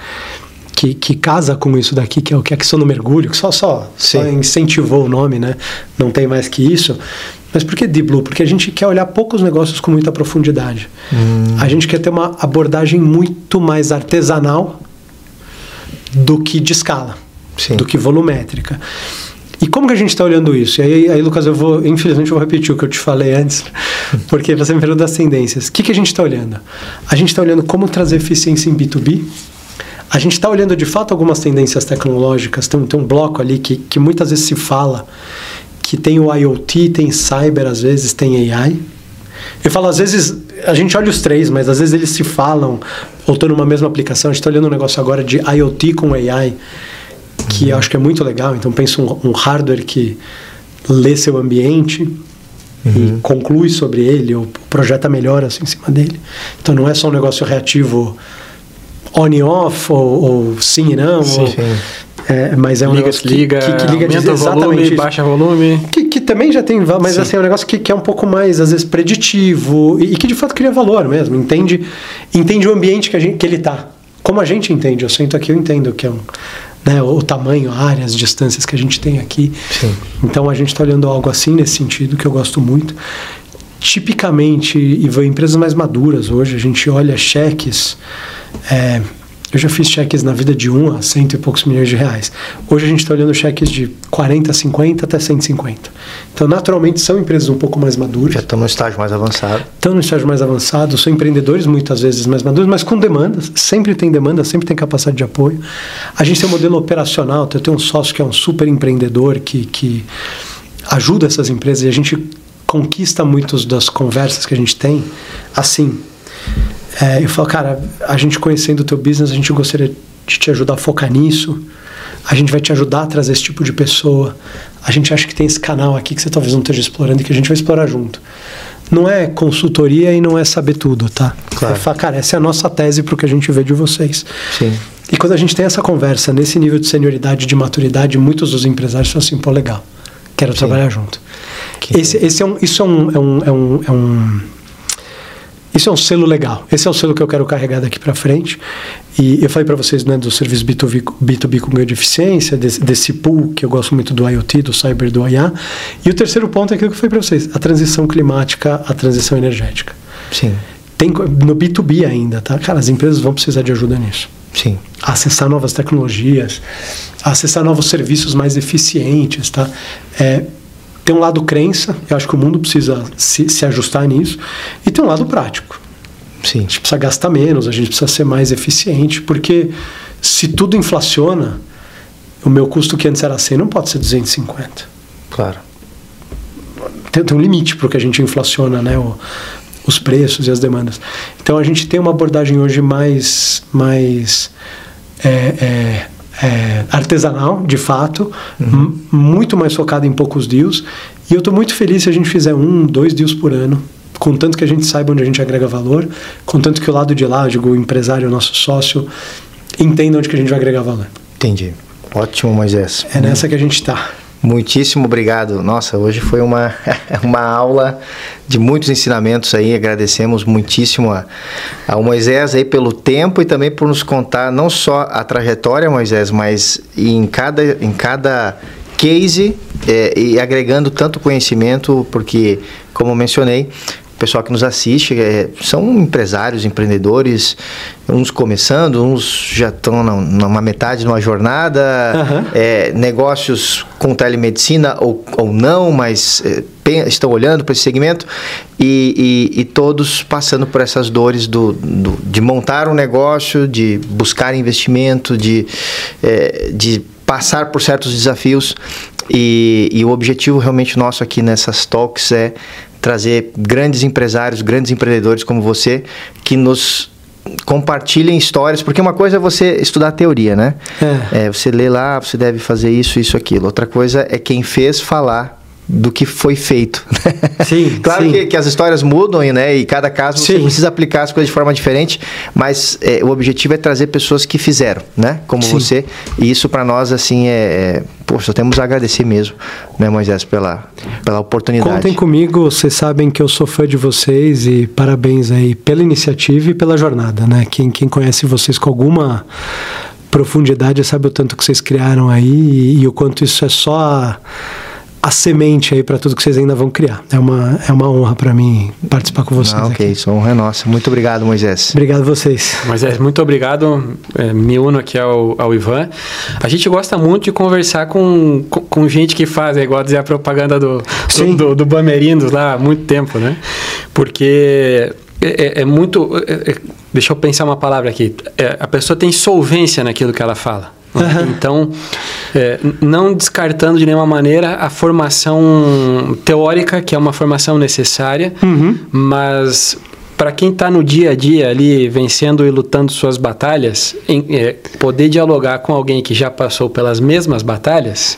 que, que casa com isso daqui, que é o que é a questão do mergulho, que só, só, só incentivou o nome, né? Não tem mais que isso. Mas por que Deep Blue? Porque a gente quer olhar poucos negócios com muita profundidade. Hum. A gente quer ter uma abordagem muito mais artesanal do que de escala, Sim. do que volumétrica. E como que a gente está olhando isso? E aí, aí, Lucas, eu vou, infelizmente, eu vou repetir o que eu te falei antes, porque você me perguntou das tendências. O que, que a gente está olhando? A gente está olhando como trazer eficiência em B2B. A gente está olhando, de fato, algumas tendências tecnológicas. Tem, tem um bloco ali que, que muitas vezes se fala que tem o IoT, tem cyber, às vezes tem AI. Eu falo, às vezes, a gente olha os três, mas às vezes eles se falam ou estão numa mesma aplicação. A gente está olhando um negócio agora de IoT com AI, que eu acho que é muito legal. Então, pensa um, um hardware que lê seu ambiente uhum. e conclui sobre ele, ou projeta melhor assim, em cima dele. Então, não é só um negócio reativo on e off, ou, ou sim e não. Sim, ou, sim. É, mas é um liga, negócio que, liga, que, que liga aumenta volume, isso. baixa volume. Que também já tem, mas Sim. assim, é um negócio que, que é um pouco mais, às vezes, preditivo e, e que de fato cria valor mesmo. Entende, entende o ambiente que, a gente, que ele tá. Como a gente entende, eu sento aqui, eu entendo que é um. Né, o tamanho, a área, as distâncias que a gente tem aqui. Sim. Então a gente está olhando algo assim nesse sentido que eu gosto muito. Tipicamente, e vai empresas mais maduras hoje, a gente olha cheques. é, eu já fiz cheques na vida de 1 a cento e poucos milhões de reais. Hoje a gente está olhando cheques de 40, 50 até 150. Então, naturalmente, são empresas um pouco mais maduras Já estão no estágio mais avançado. estão no estágio mais avançado, são empreendedores muitas vezes mais maduros, mas com demandas, sempre tem demanda, sempre tem capacidade de apoio. A gente tem um modelo operacional, eu tenho um sócio que é um super empreendedor que, que ajuda essas empresas e a gente conquista muitas das conversas que a gente tem assim. É, eu falo, cara, a gente conhecendo o teu business, a gente gostaria de te ajudar a focar nisso. A gente vai te ajudar a trazer esse tipo de pessoa. A gente acha que tem esse canal aqui que você talvez não esteja explorando e que a gente vai explorar junto. Não é consultoria e não é saber tudo, tá? Claro. Falar, cara, essa é a nossa tese para o que a gente vê de vocês. Sim. E quando a gente tem essa conversa nesse nível de senioridade, de maturidade, muitos dos empresários falam assim, pô, legal, quero trabalhar junto. Que Esse, esse é um, isso é um, é um, é um, é um- isso é um selo legal. Esse é o selo que eu quero carregar daqui para frente. E eu falei para vocês né, do serviço B2B, B2B com ganho de eficiência, desse, desse pool que eu gosto muito do IoT, do Cyber, do IA. E o terceiro ponto é aquilo que eu falei para vocês: a transição climática, a transição energética. Sim. Tem, no B2B ainda, tá? Cara, as empresas vão precisar de ajuda nisso Sim. acessar novas tecnologias, acessar novos serviços mais eficientes, tá? É, tem um lado crença, eu acho que o mundo precisa se, se ajustar nisso, e tem um lado prático. Sim. A gente precisa gastar menos, a gente precisa ser mais eficiente, porque se tudo inflaciona, o meu custo que antes era 100 não pode ser 250. Claro. Tem, tem um limite para o que a gente inflaciona, né? O- os preços e as demandas. Então a gente tem uma abordagem hoje mais, mais é, é, é, artesanal, de fato, m- muito mais focada em poucos deals. E eu estou muito feliz se a gente fizer um, dois deals por ano, contanto que a gente saiba onde a gente agrega valor, contanto que o lado de lá, digo, o empresário, o nosso sócio, entenda onde que a gente vai agregar valor. Entendi. Ótimo, Moisés. É nessa que a gente está. Muitíssimo obrigado. Nossa, hoje foi uma, uma aula de muitos ensinamentos aí. Agradecemos muitíssimo a, ao Moisés aí pelo tempo e também por nos contar não só a trajetória, Moisés, mas em cada, em cada case é, e agregando tanto conhecimento, porque, como mencionei, pessoal que nos assiste é, são empresários, empreendedores, uns começando, uns já estão numa metade de uma jornada, Aham. é, negócios com telemedicina ou, ou não, mas é, estão olhando para esse segmento e, e- e todos passando por essas dores do, do- de montar um negócio, de buscar investimento, de, é, de passar por certos desafios. E, e o objetivo realmente nosso aqui nessas talks é trazer grandes empresários, grandes empreendedores como você que nos compartilhem histórias, porque uma coisa é você estudar teoria, né? É. É, você lê lá, você deve fazer isso, isso, aquilo. Outra coisa é quem fez falar do que foi feito. Sim, claro sim. Que, que as histórias mudam, né? E cada caso você Sim. precisa aplicar as coisas de forma diferente, mas é, o objetivo é trazer pessoas que fizeram, né? Como Sim. você. E isso para nós, assim, é, é... Poxa, só temos a agradecer mesmo, né, Moisés, pela, pela oportunidade. Contem comigo, vocês sabem que eu sou fã de vocês e parabéns aí pela iniciativa e pela jornada, né? Quem, quem conhece vocês com alguma profundidade sabe o tanto que vocês criaram aí e, e o quanto isso é só a, a semente aí para tudo que vocês ainda vão criar. É uma, é uma honra para mim participar com vocês Ah, ok, aqui. isso é honra é nossa. Muito obrigado, Moisés. Obrigado a vocês. Mas é muito obrigado, é, me uno aqui ao, ao Ivan. A gente gosta muito de conversar com, com, com gente que faz, é igual dizer a propaganda do, do, do, do Bamerindos lá há muito tempo, né? Porque é, é- é muito. é- é- deixa eu pensar uma palavra aqui. É, a pessoa tem solvência naquilo que ela fala. Aham. Então, é, não descartando de nenhuma maneira a formação teórica, que é uma formação necessária, Uhum. mas para quem está no dia a dia ali vencendo e lutando suas batalhas, em, é, poder dialogar com alguém que já passou pelas mesmas batalhas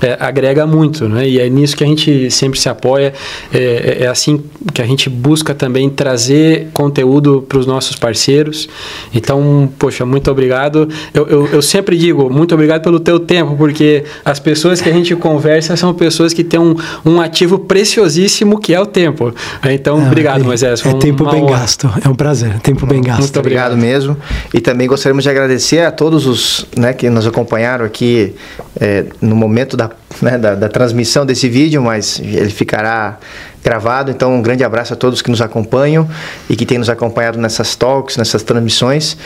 é, agrega muito, né? E é nisso que a gente sempre se apoia. É, é, é assim que a gente busca também trazer conteúdo para os nossos parceiros. Então, poxa, muito obrigado. Eu, eu, eu, sempre digo muito obrigado pelo teu tempo, porque as pessoas que a gente conversa são pessoas que têm um, um ativo preciosíssimo que é o tempo. Então, ah, obrigado, é, Moisés. é tempo bem honra. gasto. É um prazer. Tempo bem gasto. Muito obrigado, obrigado mesmo. E também gostaríamos de agradecer a todos os né, que nos acompanharam aqui é, no momento da né, da, da, transmissão desse vídeo, mas ele ficará gravado. Então, um grande abraço a todos que nos acompanham e que têm nos acompanhado nessas talks, nessas transmissões.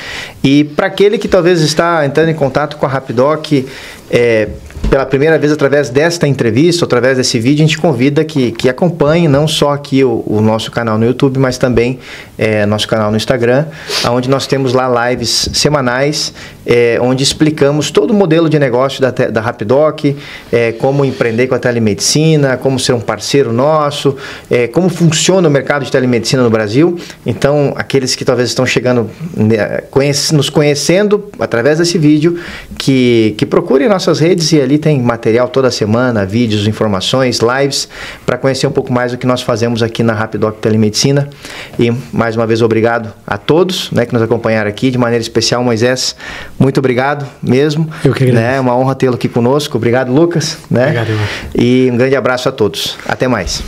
E para aquele que talvez está entrando em contato com a Rapidoc, é, pela primeira vez através desta entrevista, através desse vídeo, a gente convida que, que acompanhe não só aqui o, o nosso canal no YouTube, mas também é, nosso canal no Instagram, onde nós temos lá lives semanais, é, onde explicamos todo o modelo de negócio da, da Rapidoc, é, como empreender com a telemedicina, como ser um parceiro nosso, é, como funciona o mercado de telemedicina no Brasil. Então, aqueles que talvez estão chegando, né, conhece, nos conhecendo através desse vídeo, que, que procurem nossas redes e ali tem material toda semana, vídeos, informações, lives, para conhecer um pouco mais do que nós fazemos aqui na Rapidoc Telemedicina. E mais uma vez, obrigado a todos né, que nos acompanharam aqui, de maneira especial, Moisés. Muito obrigado mesmo. Eu que agradeço. É né, uma honra tê-lo aqui conosco. Obrigado, Lucas. Né? Obrigado, irmão. E um grande abraço a todos. Até mais.